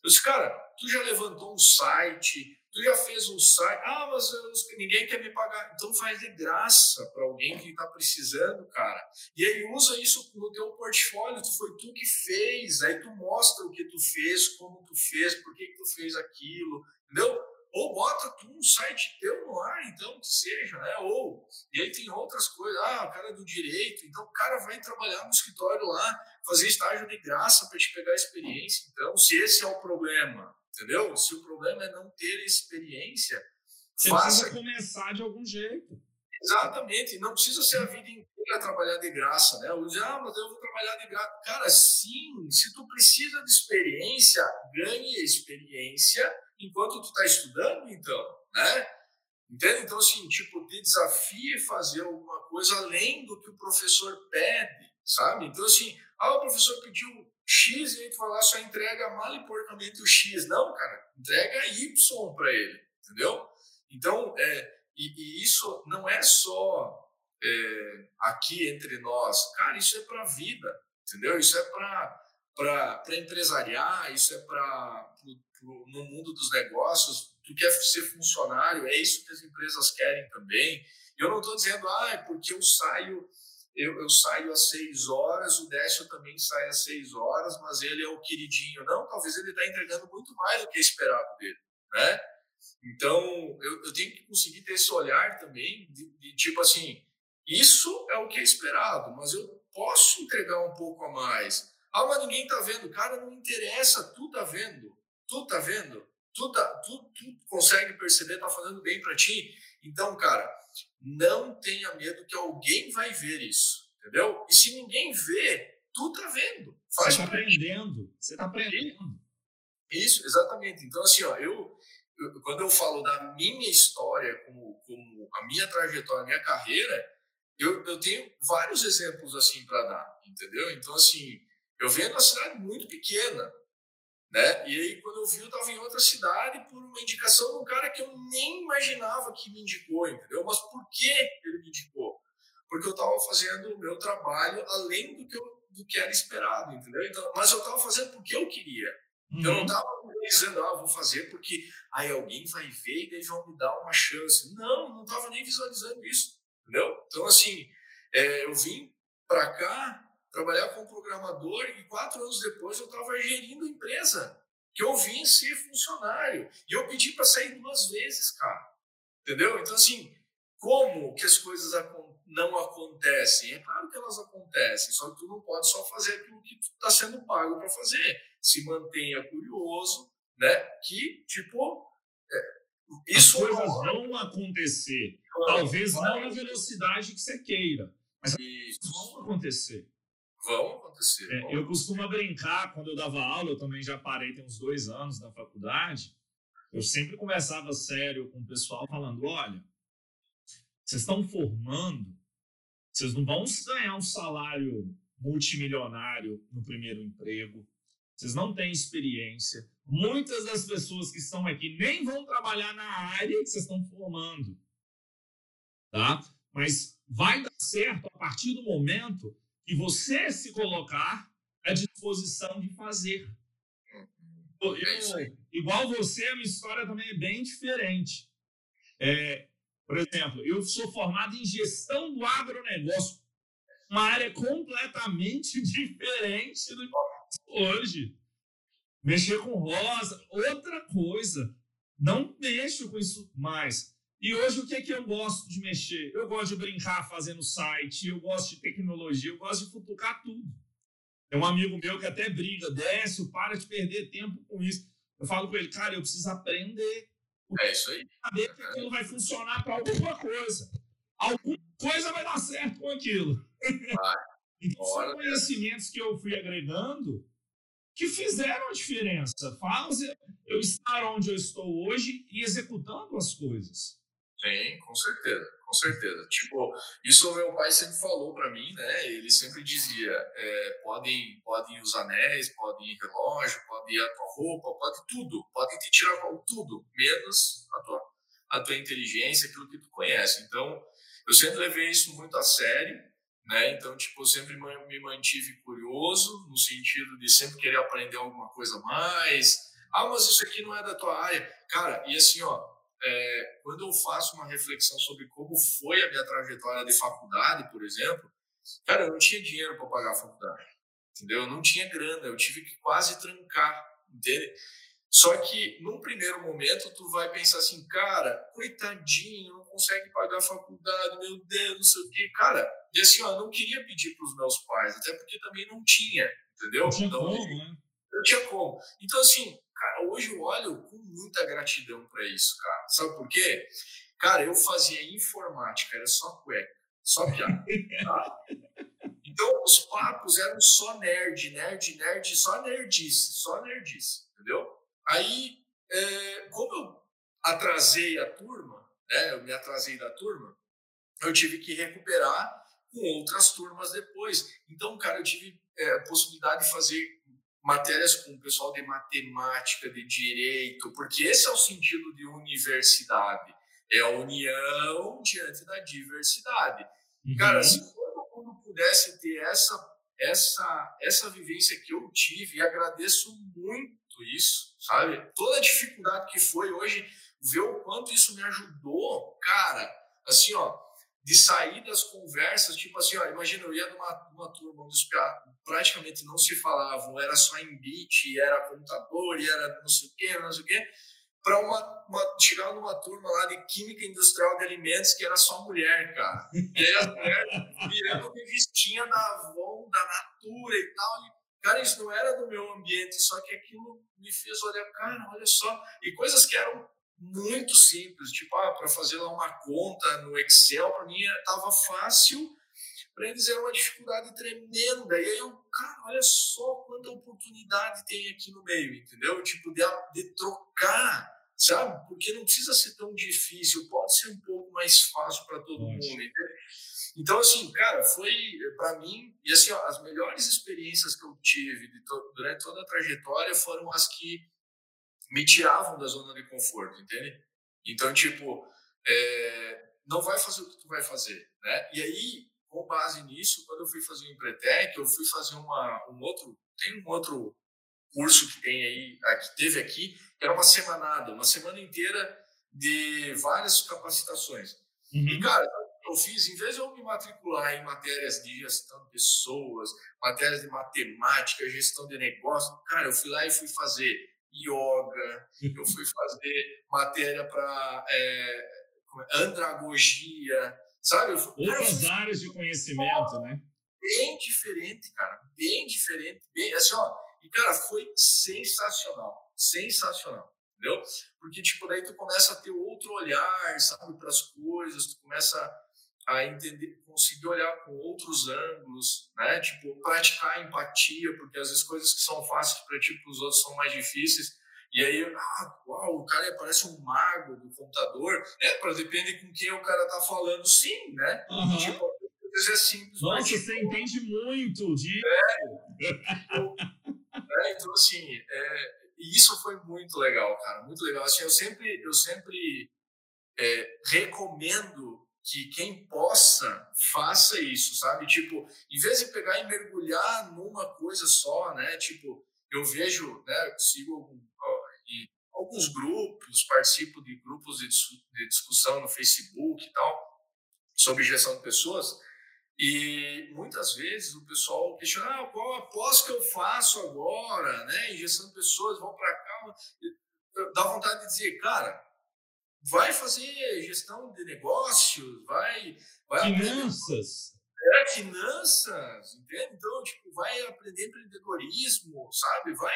Eu disse, cara, tu já levantou um site, Tu já fez um site, ah, mas ninguém quer me pagar. Então faz de graça para alguém que está precisando, cara. E aí usa isso no teu portfólio, tu foi tu que fez, aí tu mostra o que tu fez, como tu fez, por que, que tu fez aquilo, entendeu? Ou bota tu um site teu no ar, então, que seja, né? Ou, e aí tem outras coisas, ah, o cara é do direito, então o cara vai trabalhar no escritório lá, fazer estágio de graça para te pegar experiência. Então, se esse é o problema, entendeu? Se o problema é não ter experiência, você faça... precisa começar de algum jeito. Exatamente, não precisa ser a vida inteira trabalhar de graça, né? Eu digo, ah, mas eu vou trabalhar de graça. Cara, sim, se tu precisa de experiência, ganhe experiência enquanto tu está estudando, então, né? Entende? Então, assim, tipo, te desafie fazer alguma coisa além do que o professor pede, sabe? Então, assim, ah, o professor pediu X e aí tu vai lá só entrega mal e porcamente o X. Não, cara, entrega Y para ele, entendeu? Então, é, e, e, isso não é só é, aqui entre nós, cara, isso é para a vida, entendeu? Isso é para empresariar, isso é para no mundo dos negócios, tu quer ser funcionário, é isso que as empresas querem também. Eu não estou dizendo, ah, é porque eu saio eu, eu, saio às seis horas, o Décio também sai às seis horas, mas ele é o queridinho. Não, talvez ele está entregando muito mais do que é esperado dele, né? Então, eu, eu, tenho que conseguir ter esse olhar também, de, de, tipo assim, isso é o que é esperado, mas eu posso entregar um pouco a mais. Ah, mas ninguém está vendo. Cara, não interessa, tu tá vendo. Tu tá vendo. Tu, tá, tu, tu consegue perceber, tá fazendo bem para ti. Então, cara, não tenha medo que alguém vai ver isso, entendeu? E se ninguém vê, tu tá vendo. Faz você tá aprendendo. Você tá aprendendo. Isso, exatamente. Então, assim, ó, eu, eu, quando eu falo da minha história, como, como a minha trajetória, a minha carreira, eu, eu tenho vários exemplos assim para dar, entendeu? Então, assim, eu venho de uma cidade muito pequena, né? E aí, quando eu vi, eu estava em outra cidade por uma indicação de um cara que eu nem imaginava que me indicou, entendeu? Mas por que ele me indicou? Porque eu estava fazendo o meu trabalho além do que, eu, do que era esperado, entendeu? Então, mas eu estava fazendo porque eu queria. Então, eu não estava uhum. dizendo, ah, vou fazer porque aí alguém vai ver e daí vão me dar uma chance. Não, não estava nem visualizando isso, entendeu? Então, assim, é, eu vim para cá trabalhar como programador e quatro anos depois eu estava gerindo a empresa, que eu vim ser funcionário. E eu pedi para sair duas vezes, cara. Entendeu? Então, assim, como que as coisas não acontecem? É claro que elas acontecem, só que tu não pode só fazer aquilo que tu está sendo pago para fazer. Se mantenha curioso, né? Que, tipo, é, isso As coisas não, vão acontecer. Talvez não na velocidade que você queira, mas isso. vão acontecer. Vão acontecer. É, vão eu costumo brincar, quando eu dava aula, eu também já parei, tem uns dois anos na faculdade, eu sempre conversava sério com o pessoal, falando: olha, vocês estão formando, vocês não vão ganhar um salário multimilionário no primeiro emprego, vocês não têm experiência. Muitas das pessoas que estão aqui nem vão trabalhar na área que vocês estão formando. Tá? Mas vai dar certo a partir do momento que você se colocar à disposição de fazer. Eu, é igual você, a minha história também é bem diferente. É, por exemplo, eu sou formado em gestão do agronegócio, uma área completamente diferente do que hoje. Mexer com rosa, outra coisa. Não mexo com isso mais. E hoje o que é que eu gosto de mexer? Eu gosto de brincar fazendo site, eu gosto de tecnologia, eu gosto de futucar tudo. Tem um amigo meu que até briga, Décio, para de perder tempo com isso. Eu falo com ele, cara, eu preciso aprender. É isso aí. Saber que aquilo vai funcionar para alguma coisa. Alguma coisa vai dar certo com aquilo. Vai. então, são conhecimentos que eu fui agregando que fizeram a diferença. Faz eu estar onde eu estou hoje e executando as coisas. Sim, com certeza, com certeza. Tipo, isso o meu pai sempre falou para mim, né? Ele sempre dizia: é, podem, podem os anéis, podem relógio, pode a tua roupa, pode tudo, podem te tirar tudo, menos a tua, a tua inteligência, aquilo que tu conhece. Então, eu sempre levei isso muito a sério, né? Então, tipo, eu sempre me mantive curioso, no sentido de sempre querer aprender alguma coisa mais. Ah, mas isso aqui não é da tua área. Cara, e assim, ó, é, quando eu faço uma reflexão sobre como foi a minha trajetória de faculdade, por exemplo, cara, eu não tinha dinheiro para pagar a faculdade, entendeu? Eu não tinha grana, eu tive que quase trancar, entende? Só que, num primeiro momento, tu vai pensar assim, cara, coitadinho, não consegue pagar a faculdade, meu Deus, não sei o quê. Cara, e assim, ó, eu não queria pedir para os meus pais, até porque também não tinha, entendeu? Não tinha então, como, né? Não tinha como. Então, assim, hoje eu olho com muita gratidão para isso, cara. Sabe por quê? Cara, eu fazia informática, era só cueca, só piada. Tá? Então, os papos eram só nerd, nerd, nerd, só nerdice, só nerdice, entendeu? Aí, é, como eu atrasei a turma, né, eu me atrasei da turma, eu tive que recuperar com outras turmas depois. Então, cara, eu tive é, a possibilidade de fazer matérias com o pessoal de matemática, de direito, porque esse é o sentido de universidade. É a união diante da diversidade. Uhum. Cara, se todo mundo pudesse ter essa, essa, essa vivência que eu tive, e agradeço muito isso, sabe? Toda a dificuldade que foi hoje, ver o quanto isso me ajudou, cara, assim, ó, de sair das conversas, tipo assim, ó, imagina, eu ia numa, numa turma onde os praticamente não se falavam, era só em bit, era computador, era não sei o quê, não sei o quê, para uma, uma, chegar numa turma lá de química industrial de alimentos que era só mulher, cara. E aí as mulheres virando revistinha da Avon, da Natura e tal. E, cara, isso não era do meu ambiente, só que aquilo me fez olhar, cara, olha só. E coisas que eram muito simples, tipo, ah, para fazer lá uma conta no Excel, para mim estava fácil, para eles era uma dificuldade tremenda. E aí eu, cara, olha só quanta oportunidade tem aqui no meio, entendeu? Tipo, de, de trocar, sabe? Porque não precisa ser tão difícil, pode ser um pouco mais fácil para todo mundo, entendeu? Então, assim, cara, foi para mim, e assim, ó, as melhores experiências que eu tive to, durante toda a trajetória foram as que me tiravam da zona de conforto, entende? Então, tipo, é, não vai fazer o que tu vai fazer, né? E aí, com base nisso, quando eu fui fazer o Empretec, eu fui fazer uma, um outro, tem um outro curso que tem aí, que teve aqui, que era uma semanada, uma semana inteira de várias capacitações. Uhum. E, cara, eu fiz, em vez de eu me matricular em matérias de gestão de pessoas, matérias de matemática, gestão de negócio, cara, eu fui lá e fui fazer yoga, eu fui fazer matéria para é, é, andragogia, sabe? Eu fui, Outras cara, áreas de conhecimento, né? Bem diferente, cara, bem diferente, bem, assim, ó, e cara, foi sensacional, sensacional entendeu? Porque, tipo, daí tu começa a ter outro olhar, sabe, para as coisas, tu começa a entender, conseguir olhar com outros ângulos, né? Tipo, praticar empatia, porque às vezes coisas que são fáceis para ti, para os outros são mais difíceis. E aí, ah, uau, o cara parece um mago do computador. É, para depende com quem o cara tá falando, sim, né? Uhum. Tipo, às é simples. Nossa, você entende muito disso. É, então, é, então assim, é, isso foi muito legal, cara, muito legal. Assim, eu sempre, eu sempre é, recomendo que quem possa faça isso, sabe? Tipo, em vez de pegar e mergulhar numa coisa só, né? Tipo, eu vejo, né? Sigo alguns grupos, participo de grupos de, discussão no Facebook e tal sobre gestão de pessoas. E muitas vezes o pessoal questiona ah, qual a pós que eu faço agora, né? Gestão de pessoas, vão para cá. Dá vontade de dizer, cara, vai fazer gestão de negócios, vai. vai finanças. Aprender, é, finanças, entende? Então, tipo, vai aprender empreendedorismo, sabe? Vai,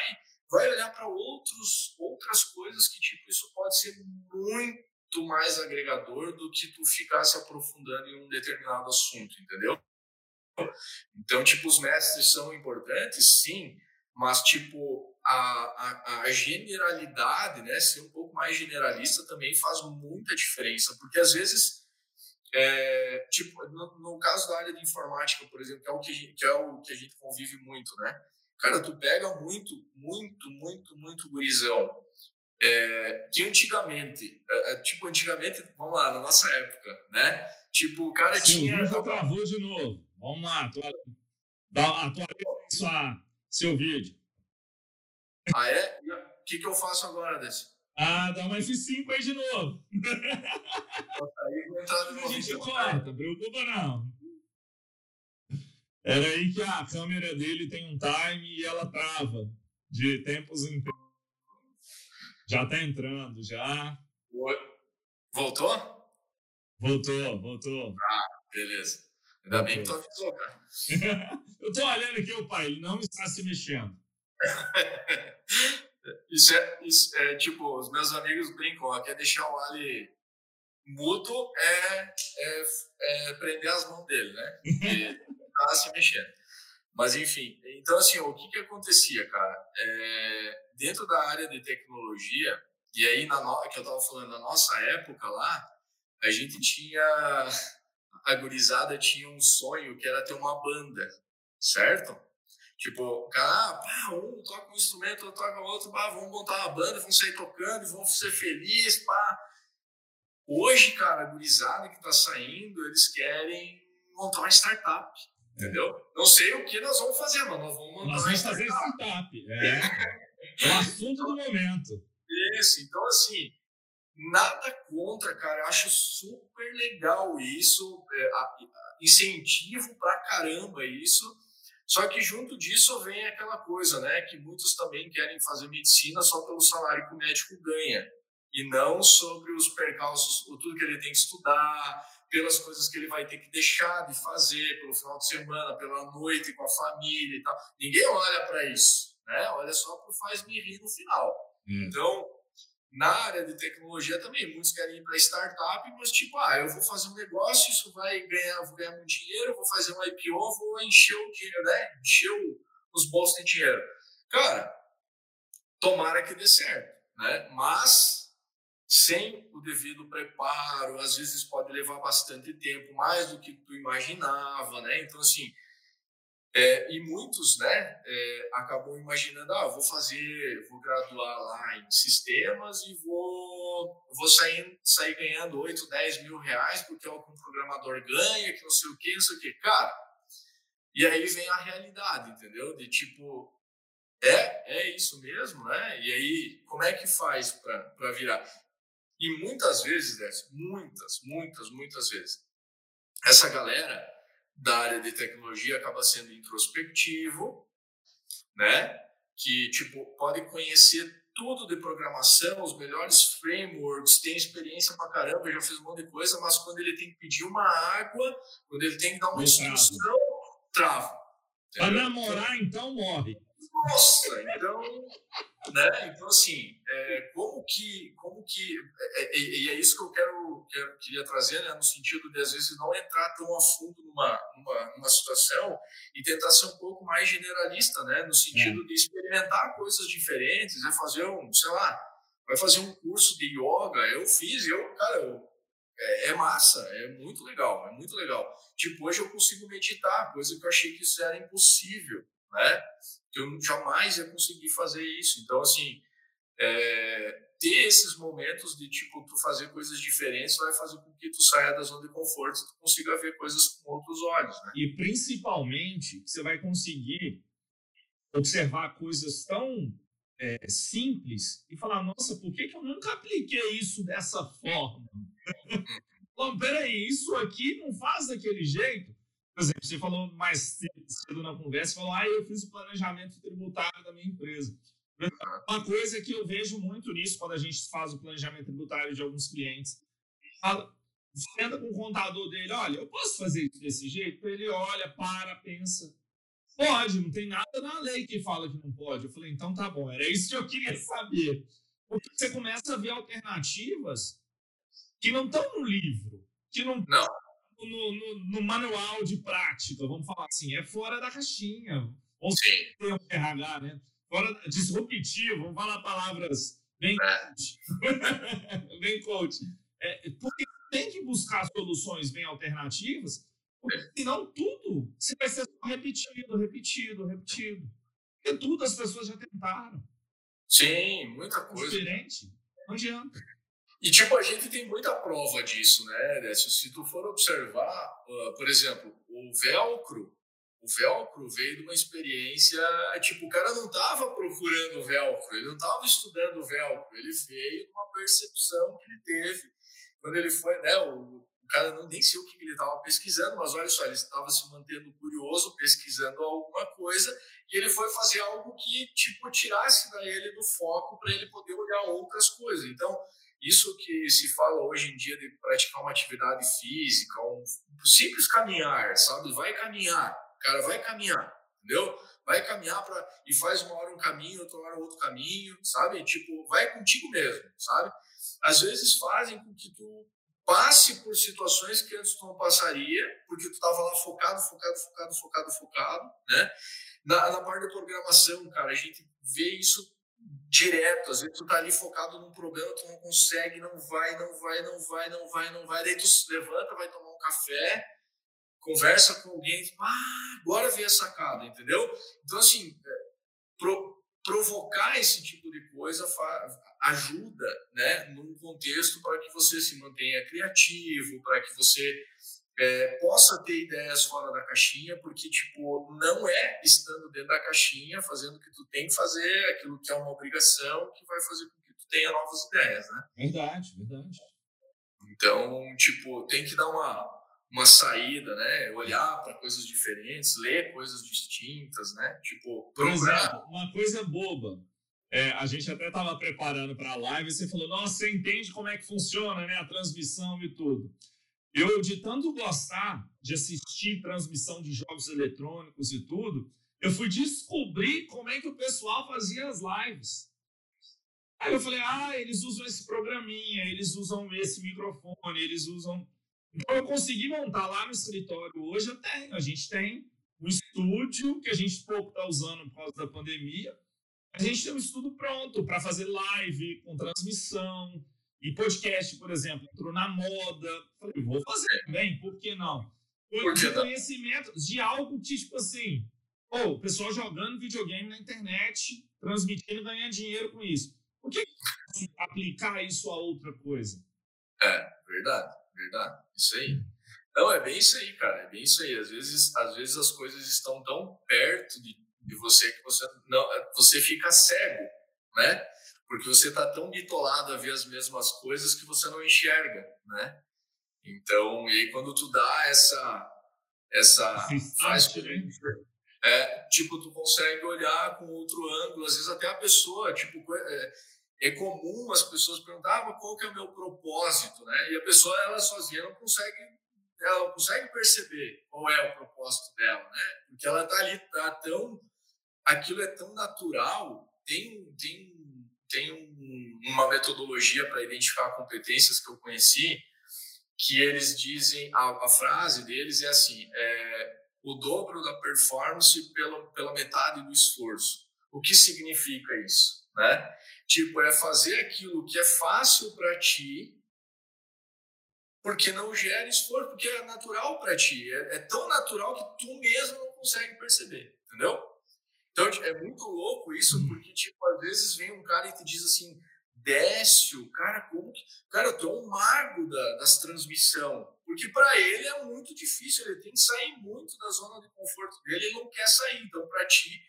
vai olhar para outros outras coisas que, tipo, isso pode ser muito mais agregador do que tu ficar se aprofundando em um determinado assunto, entendeu? Então, tipo, os mestres são importantes, sim, mas, tipo, a, a, a, generalidade, né, ser um pouco mais generalista também faz muita diferença, porque às vezes, é, tipo, no, no, caso da área de informática, por exemplo, que é, o que, gente, que é o que a gente convive muito, né, cara, tu pega muito, muito, muito, muito gurizão, é, que antigamente, é, é tipo, antigamente, vamos lá, na nossa época, né, tipo, o cara Sim, tinha... Sim, travou de novo, vamos lá, atualiza sua seu vídeo. Ah, é? O que, que eu faço agora, desse? Ah, dá uma F5 aí de novo. a gente corta, preocupa não. Era aí que a câmera dele tem um time e ela trava de tempos em tempos. Já tá entrando, já. Voltou? Voltou, voltou. Ah, beleza. Ainda bem que tu avisou, cara. eu tô olhando aqui, o pai, ele não está se mexendo. isso, é, isso é tipo, os meus amigos brincam, ó, quer deixar o Ali mudo é, é, é, prender as mãos dele, né? E tá se mexendo. Mas enfim, então assim, o que que acontecia, cara? É, dentro da área de tecnologia, e aí na no, que eu tava falando, na nossa época lá, a gente tinha a gurizada tinha um sonho que era ter uma banda, certo? Tipo, cara, pá, um toca um instrumento, outro toca outro, pá, vamos montar uma banda, vamos sair tocando, vamos ser felizes, pá. Hoje, cara, a gurizada que tá saindo, eles querem montar uma startup, entendeu? Não sei o que nós vamos fazer, mas nós vamos montar nós vamos fazer startup. É. é o assunto do momento. Isso, então assim, Nada contra, cara. Eu acho super legal isso. É, incentivo pra caramba isso. Só que junto disso vem aquela coisa, né? Que muitos também querem fazer medicina só pelo salário que o médico ganha. E não sobre os percalços, tudo que ele tem que estudar, pelas coisas que ele vai ter que deixar de fazer pelo final de semana, pela noite com a família e tal. Ninguém olha para isso, né? Olha só para o faz-me rir no final. Hum. Então, na área de tecnologia também, muitos querem ir para startup, mas tipo, ah, eu vou fazer um negócio, isso vai ganhar, vou ganhar muito dinheiro, vou fazer um IPO, vou encher o dinheiro, né? Encher os bolsos de dinheiro. Cara, tomara que dê certo, né? Mas sem o devido preparo, às vezes pode levar bastante tempo, mais do que tu imaginava, né? Então, assim, é, e muitos, né, é, acabam imaginando, ah, vou fazer, vou graduar lá em sistemas e vou vou, sair, sair ganhando 8, 10 mil reais porque é o que um programador ganha, que não sei o que, não sei o que. Cara, e aí vem a realidade, entendeu? De tipo, é, é isso mesmo, né? E aí, como é que faz para virar? E muitas vezes, Décio, muitas, muitas, muitas vezes, essa galera da área de tecnologia acaba sendo introspectivo, né? Que, tipo, pode conhecer tudo de programação, os melhores frameworks, tem experiência pra caramba, já fez um monte de coisa, mas quando ele tem que pedir uma água, quando ele tem que dar uma instrução, trava. Para namorar, então, morre. Nossa, então, né? Então assim, é, como que, como que, é, é, e é, isso que eu quero, quero, queria trazer, né? No sentido de às vezes não entrar tão a fundo numa, numa, numa situação e tentar ser um pouco mais generalista, né? No sentido é. de experimentar coisas diferentes, é fazer um, sei lá, vai fazer um curso de yoga. Eu fiz, eu, cara, eu, é, é, massa, é muito legal, é muito legal. Tipo, hoje eu consigo meditar, coisa que eu achei que isso era impossível, né? que eu jamais ia conseguir fazer isso. Então, assim, é, ter esses momentos de, tipo, tu fazer coisas diferentes vai fazer com que tu saia da zona de conforto e tu consiga ver coisas com outros olhos, né? E, principalmente, você vai conseguir observar coisas tão é, simples e falar, nossa, por que, que eu nunca apliquei isso dessa forma? Bom, peraí, isso aqui não faz daquele jeito? Por exemplo, você falou mais cedo na conversa, falou, ah, eu fiz o planejamento tributário da minha empresa. Uma coisa que eu vejo muito nisso quando a gente faz o planejamento tributário de alguns clientes, fala, senta com o contador dele, olha, eu posso fazer isso desse jeito? Ele olha, para, pensa, pode, não tem nada na lei que fala que não pode. Eu falei, então tá bom, era isso que eu queria saber. Porque você começa a ver alternativas que não estão no livro, que não, não no, no, no, manual de prática, vamos falar assim, é fora da caixinha. Ou um RH, né? Fora disruptivo, vamos falar palavras bem é. coach. bem coach. É, porque tem que buscar soluções bem alternativas, porque senão tudo você vai ser repetido, repetido, repetido. Porque tudo as pessoas já tentaram. Sim, muita coisa. Diferente. Não adianta. E, tipo, a gente tem muita prova disso, né, Décio? Se tu for observar, uh, por exemplo, o velcro, o velcro veio de uma experiência, tipo, o cara não estava procurando o velcro, ele não estava estudando o velcro, ele veio de uma percepção que ele teve quando ele foi, né, o, o cara não nem sei o que ele estava pesquisando, mas olha só, ele estava se mantendo curioso, pesquisando alguma coisa, e ele foi fazer algo que, tipo, tirasse da ele do foco para ele poder olhar outras coisas. Então, isso que se fala hoje em dia de praticar uma atividade física, um simples caminhar, sabe? Vai caminhar, cara, vai caminhar, entendeu? Vai caminhar para e faz uma hora um caminho, outra hora outro caminho, sabe? Tipo, vai contigo mesmo, sabe? Às vezes fazem com que tu passe por situações que antes tu não passaria, porque tu estava lá focado, focado, focado, focado, focado, né? Na, na parte da programação, cara, a gente vê isso direto. Às vezes tu tá ali focado num problema, tu não consegue, não vai, não vai, não vai, não vai, não vai. Daí tu se levanta, vai tomar um café, conversa com alguém, ah, agora vem a sacada, entendeu? Então, assim, é, pro, provocar esse tipo de coisa ajuda, né, num contexto para que você se mantenha criativo, para que você é, possa ter ideias fora da caixinha, porque, tipo, não é estando dentro da caixinha, fazendo o que tu tem que fazer, aquilo que é uma obrigação, que vai fazer com que tu tenha novas ideias, né? Verdade, verdade. Então, tipo, tem que dar uma, uma saída, né? Olhar para coisas diferentes, ler coisas distintas, né? Tipo, procurar... Exemplo, uma coisa boba. É, a gente até estava preparando para a live e você falou, nossa, você entende como é que funciona, né? A transmissão e tudo. Eu, de tanto gostar de assistir transmissão de jogos eletrônicos e tudo, eu fui descobrir como é que o pessoal fazia as lives. Aí eu falei, ah, eles usam esse programinha, eles usam esse microfone, eles usam. Então eu consegui montar lá no escritório. Hoje eu tenho, a gente tem um estúdio que a gente pouco está usando por causa da pandemia. A gente tem um estudo pronto para fazer live com transmissão, e podcast, por exemplo, entrou na moda. Falei, vou fazer também, por que não? Por que conhecimento de algo que, tipo assim, oh, o pessoal jogando videogame na internet, transmitindo, ganhando dinheiro com isso. Por que assim, aplicar isso a outra coisa? É, verdade, verdade. Isso aí. Não, é bem isso aí, cara. É bem isso aí. Às vezes, às vezes as coisas estão tão perto de, de você que você não, você fica cego, né? Porque você está tão bitolado a ver as mesmas coisas que você não enxerga, né? Então, e aí quando tu dá essa essa é, tipo tu consegue olhar com outro ângulo, às vezes até a pessoa, tipo, é, é comum as pessoas perguntar, ah, qual que é o meu propósito, né? E a pessoa ela sozinha não consegue ela não consegue perceber qual é o propósito dela, né? Porque ela tá ali tá tão aquilo é tão natural, tem tem tem um, uma metodologia para identificar competências que eu conheci que eles dizem a, a frase deles é assim é, o dobro da performance pela, pela metade do esforço. O que significa isso né? Tipo é fazer aquilo que é fácil para ti porque não gera esforço porque é natural para ti é, é tão natural que tu mesmo não consegue perceber entendeu então é muito louco isso hum. porque tipo às vezes vem um cara e te diz assim Décio, cara, como que. Cara, eu tô um mago da, das transmissão. Porque para ele é muito difícil, ele tem que sair muito da zona de conforto dele, ele não quer sair. Então, para ti,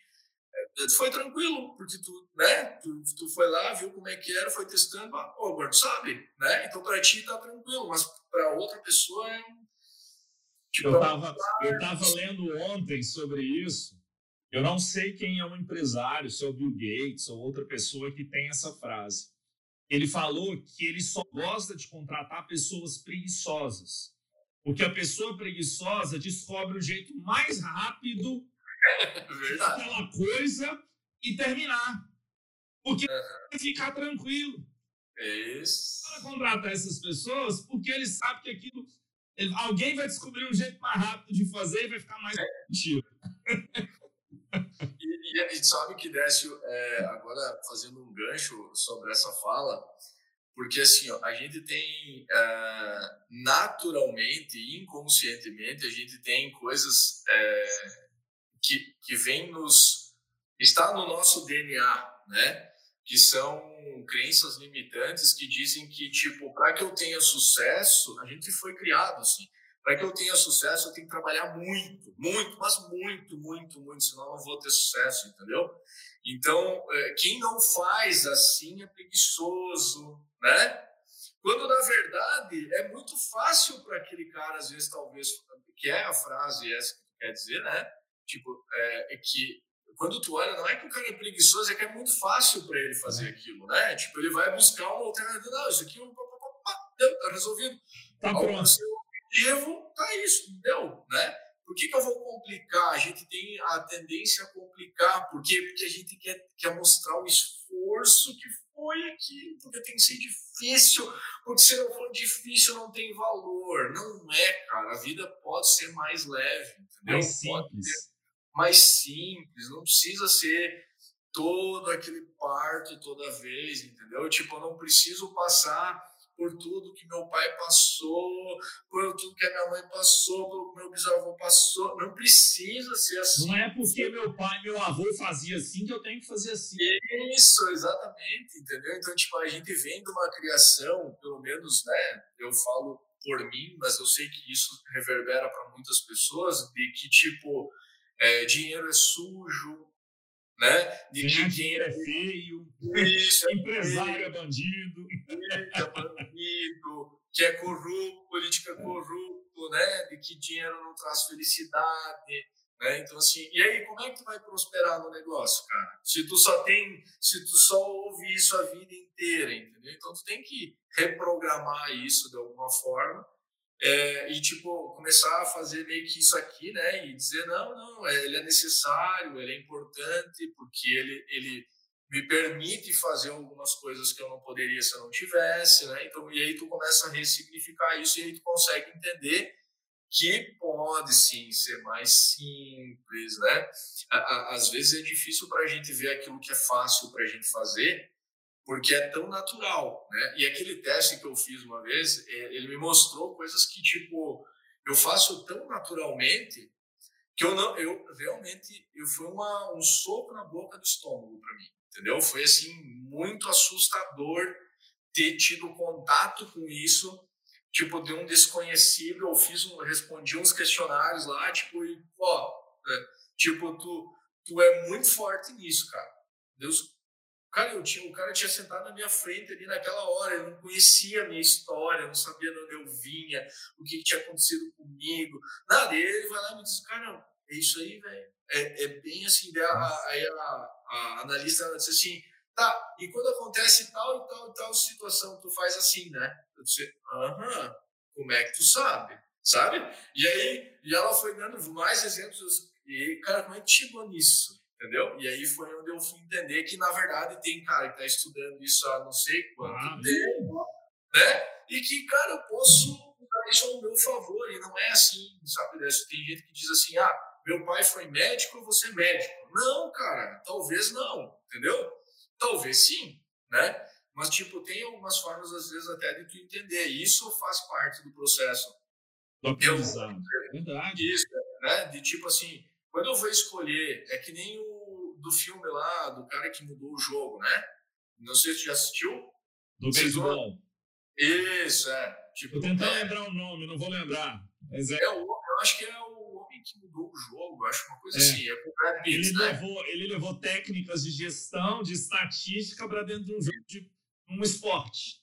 é, foi tranquilo, porque tu, né, tu, tu foi lá, viu como é que era, foi testando, ah, oh, agora tu sabe, né? Então, para ti tá tranquilo, mas para outra pessoa é. Tipo, eu estava eu tava lendo ontem sobre isso. Eu não sei quem é um empresário, se é o Bill Gates ou outra pessoa que tem essa frase ele falou que ele só gosta de contratar pessoas preguiçosas. Porque a pessoa preguiçosa descobre o jeito mais rápido de aquela coisa e terminar. Porque vai ficar tranquilo. Isso. Para contratar essas pessoas, porque ele sabe que aquilo. Alguém vai descobrir um jeito mais rápido de fazer e vai ficar mais efetivo. E, e a gente sabe que, Décio, é, agora fazendo um gancho sobre essa fala, porque assim, ó, a gente tem é, naturalmente inconscientemente, a gente tem coisas é, que, que vem nos. está no nosso DNA, né? Que são crenças limitantes que dizem que, tipo, para que eu tenha sucesso, a gente foi criado assim para que eu tenha sucesso, eu tenho que trabalhar muito, muito, mas muito, muito, muito, senão eu não vou ter sucesso, entendeu? Então, é, quem não faz assim é preguiçoso, né? Quando, na verdade, é muito fácil para aquele cara, às vezes, talvez, que é a frase essa que tu quer dizer, né? Tipo, é, é que quando tu olha, não é que o cara é preguiçoso, é que é muito fácil para ele fazer aquilo, né? Tipo, ele vai buscar uma alternativa, não, isso aqui tá resolvido. Tá pronto devo tá isso, entendeu? Né? Por que, que eu vou complicar? A gente tem a tendência a complicar. Por quê? Porque a gente quer, quer mostrar o esforço que foi aquilo, porque tem que ser difícil, porque se não for difícil não tem valor. Não é, cara. A vida pode ser mais leve, entendeu? Mais simples. mais simples, não precisa ser todo aquele parto toda vez, entendeu? Tipo, eu não preciso passar por tudo que meu pai passou, por tudo que a minha mãe passou, por que meu bisavô passou. Não precisa ser assim. Não é porque meu pai e meu avô fazia assim que eu tenho que fazer assim. Isso, exatamente, entendeu? Então, tipo, a gente vem de uma criação, pelo menos, né? Eu falo por mim, mas eu sei que isso reverbera para muitas pessoas, de que, tipo, é, dinheiro é sujo, né? De que dinheiro é feio, isso, é empresário é bandido, é bandido, que é corrupto, política é corrupto, né? De que dinheiro não traz felicidade, né? Então assim, e aí como é que tu vai prosperar no negócio, cara? Se tu só tem, se tu só ouve isso a vida inteira, entendeu? Então tu tem que reprogramar isso de alguma forma é, e, tipo, começar a fazer meio que isso aqui, né? E dizer, não, não, é, ele é necessário, ele é importante, porque ele, ele me permite fazer algumas coisas que eu não poderia se eu não tivesse, né? Então, e aí tu começa a ressignificar isso e aí tu consegue entender que pode sim ser mais simples, né? Às vezes é difícil para a gente ver aquilo que é fácil para a gente fazer, porque é tão natural, né? E aquele teste que eu fiz uma vez, é, ele me mostrou coisas que tipo eu faço tão naturalmente que eu não, eu realmente, eu foi uma um soco na boca do estômago para mim, entendeu? Foi assim muito assustador ter tido contato com isso, tipo de um desconhecido. Eu fiz um, respondi uns questionários lá, tipo, e, ó, é, tipo tu tu é muito forte nisso, cara. Deus, cara, eu tinha, o cara tinha sentado na minha frente ali naquela hora, eu não conhecia a minha história, não sabia de onde eu vinha, o que, que tinha acontecido comigo, nada. E ele vai lá e me diz, cara, é isso aí, velho. É, é, bem assim, aí a, a, analista disse assim, tá, e quando acontece tal e tal e tal situação, tu faz assim, né? Eu disse, aham, como é que tu sabe? Sabe? E aí, e ela foi dando mais exemplos e, cara, como é que chegou nisso? Entendeu? E aí foi onde eu fui entender que, na verdade, tem cara que está estudando isso há não sei quanto ah, tempo, né? E que, cara, eu posso usar isso ao meu favor. E não é assim, sabe? Tem gente que diz assim, ah, meu pai foi médico, vou ser médico. Não, cara, talvez não, entendeu? Talvez sim, né? Mas, tipo, tem algumas formas, às vezes, até de tu entender. Isso faz parte do processo. Do aprendizado. Verdade. Isso, né? De tipo assim, quando eu vou escolher, é que nem o do filme lá, do cara que mudou o jogo, né? Não sei se você já assistiu. Do beisebol. Isso, é. Tipo, Tô tentando é, lembrar o nome, não vou lembrar. Mas é... é o, eu acho que é que mudou o jogo, acho uma coisa é. assim. É com ele, né? levou, ele levou técnicas de gestão, de estatística para dentro de um jogo de um esporte.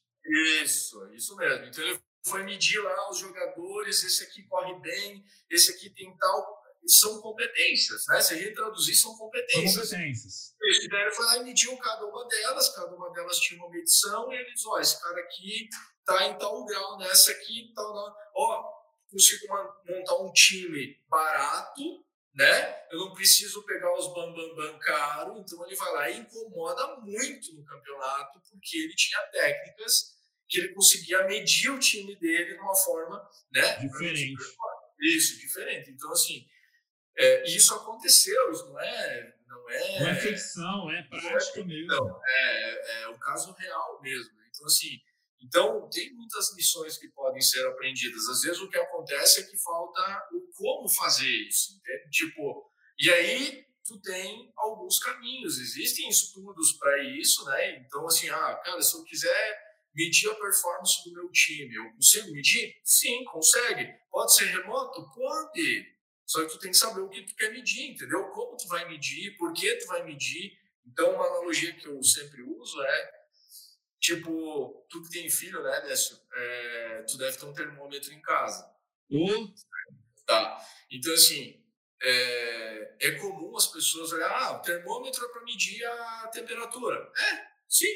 Isso, isso mesmo. Então ele foi medir lá os jogadores, esse aqui corre bem, esse aqui tem tal são competências, né? Se a gente traduzir, são competências. São competências. Esse daí foi lá e mediu cada uma delas, cada uma delas tinha uma medição, e ele diz, ó, esse cara aqui tá em tal grau, nessa aqui, tal. ó, consigo montar um time barato, né? Eu não preciso pegar os bambam bam, bam caro, então ele vai lá e incomoda muito no campeonato, porque ele tinha técnicas que ele conseguia medir o time dele de uma forma, né? Diferente. Isso, diferente. Então, assim, é, isso aconteceu, isso não é. Não é, não é ficção, é prática é, mesmo. Não, é, é o caso real mesmo. Então, assim, então, tem muitas lições que podem ser aprendidas. Às vezes, o que acontece é que falta o como fazer isso. Entende? Tipo, e aí, tu tem alguns caminhos. Existem estudos para isso, né? Então, assim, ah, cara, se eu quiser medir a performance do meu time, eu consigo medir? Sim, consegue. Pode ser remoto? Pode. Só que tu tem que saber o que tu quer medir, entendeu? Como tu vai medir, por que tu vai medir. Então, uma analogia que eu sempre uso é, tipo, tu que tem filho, né, Décio? É, tu deve ter um termômetro em casa. Uh. Tá. Então, assim, é, é comum as pessoas olharem, ah, o termômetro é para medir a temperatura. É, sim,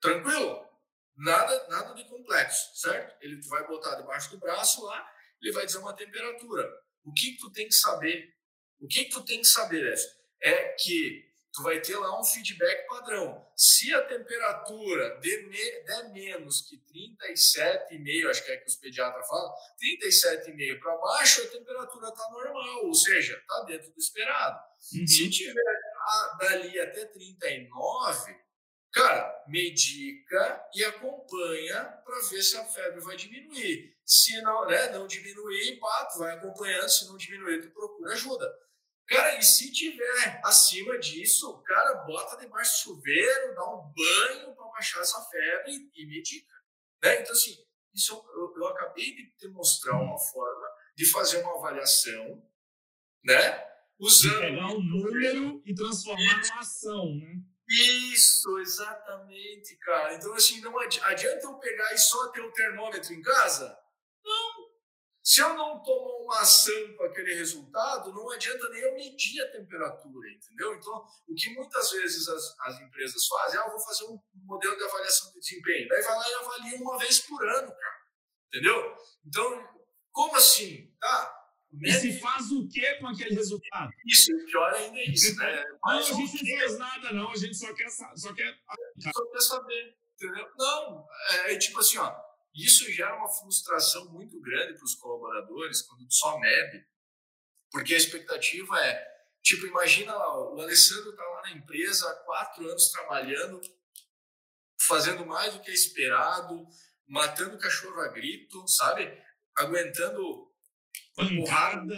tranquilo. Nada, nada de complexo, certo? Ele vai botar debaixo do braço lá, ele vai dizer uma temperatura. O que, que tu tem que saber? O que, que tu tem que saber é que tu vai ter lá um feedback padrão. Se a temperatura der, me, der menos que 37,5, acho que é que os pediatras falam, 37,5 para baixo, a temperatura está normal, ou seja, está dentro do esperado. Uhum. Se tiver dali até 39, cara, medica e acompanha para ver se a febre vai diminuir. Se não, né, não diminuir, pá, tu vai acompanhando. Se não diminuir, tu procura ajuda. Cara, e se tiver acima disso, cara, bota debaixo do chuveiro, dá um banho para baixar essa febre e medica. Né? Então, assim, isso eu, eu acabei de te mostrar uma forma de fazer uma avaliação, né? Usando. De pegar um número e transformar numa ação, né? Isso, exatamente, cara. Então, assim, não adianta eu pegar e só ter o termômetro em casa? Se eu não tomar uma ação com aquele resultado, não adianta nem eu medir a temperatura, entendeu? Então, o que muitas vezes as, as empresas fazem, ah, eu vou fazer um modelo de avaliação de desempenho. Daí vai lá e avalia uma vez por ano, cara. Entendeu? Então, como assim? Tá, e se faz o que com aquele resultado? Isso, pior ainda é isso, né? Mas não, a gente não faz nada, não. A gente só quer, só quer... Só quer saber, entendeu? Não, é, é tipo assim, ó isso gera uma frustração muito grande para os colaboradores quando só mede, porque a expectativa é, tipo, imagina o Alessandro está lá na empresa há quatro anos trabalhando, fazendo mais do que é esperado, matando cachorro a grito, sabe? Aguentando pancada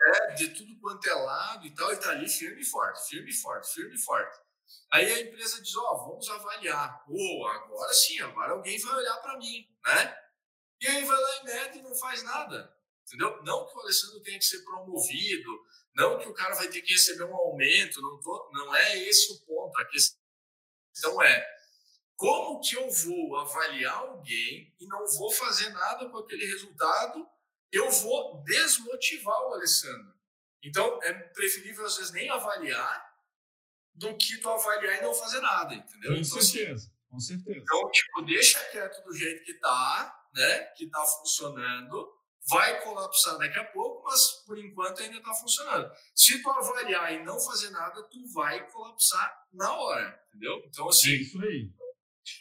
é, de tudo quanto é lado e tal, e tá ali firme e forte, firme e forte, firme e forte. Aí a empresa diz, ó, oh, vamos avaliar. Pô, agora sim, agora alguém vai olhar para mim, né? E aí vai lá e mede e não faz nada, entendeu? Não que o Alessandro tenha que ser promovido, não que o cara vai ter que receber um aumento, não, tô, não é esse o ponto. A questão é, como que eu vou avaliar alguém e não vou fazer nada com aquele resultado? Eu vou desmotivar o Alessandro. Então, é preferível, às vezes, nem avaliar do que tu avaliar e não fazer nada, entendeu? Com então, assim, certeza, assim, com certeza. Então, tipo, deixa quieto do jeito que tá, né? Que tá funcionando. Vai colapsar daqui a pouco, mas por enquanto ainda está funcionando. Se tu avaliar e não fazer nada, tu vai colapsar na hora, entendeu? Então, assim. É isso aí.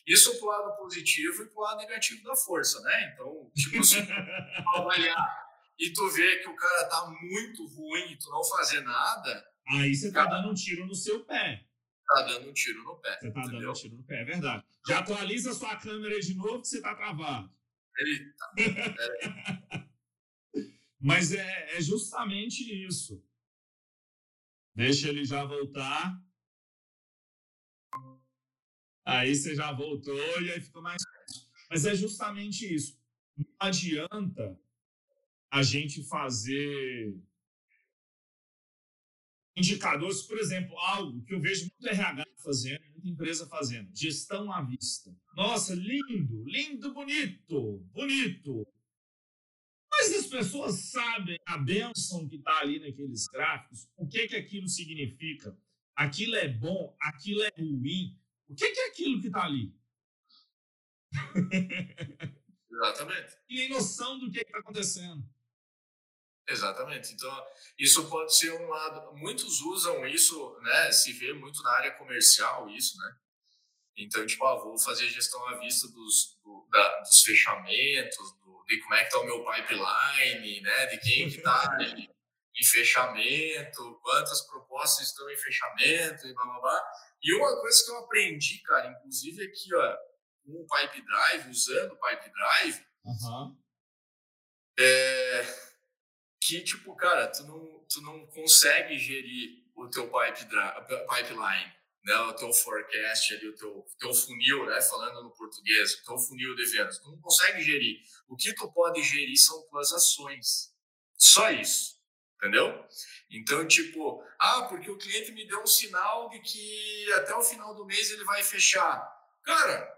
Isso pro lado positivo e pro lado negativo da força, né? Então, tipo assim, avaliar e tu vê que o cara tá muito ruim e tu não fazer nada. Aí você tá dando um tiro no seu pé. Tá dando um tiro no pé. Você tá entendeu? dando um tiro no pé, é verdade. Já atualiza a sua câmera de novo que você tá travado. Eita. Mas é, é justamente isso. Deixa ele já voltar. Aí você já voltou e aí fica mais. Mas é justamente isso. Não adianta a gente fazer indicadores, por exemplo, algo que eu vejo muito RH fazendo, muita empresa fazendo, gestão à vista. Nossa, lindo, lindo, bonito, bonito. Mas as pessoas sabem a benção que está ali naqueles gráficos, o que, que aquilo significa. Aquilo é bom, aquilo é ruim. O que, que é aquilo que está ali? Exatamente. E tem noção do que está acontecendo. Exatamente. Então, isso pode ser um lado. Muitos usam isso, né? Se vê muito na área comercial, isso, né? Então, tipo, ah, vou fazer gestão à vista dos, do, da, dos fechamentos, do, de como é que está o meu pipeline, né? De quem que está em, em, fechamento, quantas propostas estão em fechamento e blá, blá, blá. E uma coisa que eu aprendi, cara, inclusive aqui, ó, com o Pipe Drive, usando o Pipe Drive, uhum. é que, tipo, cara, tu não, tu não consegue gerir o teu pipe pipeline, né? o teu forecast, ali, o teu, teu funil, né? falando no português, o teu funil de vendas. Tu não consegue gerir. O que tu pode gerir são tuas ações. Só isso. Entendeu? Então, tipo, ah, porque o cliente me deu um sinal de que até o final do mês ele vai fechar. Cara,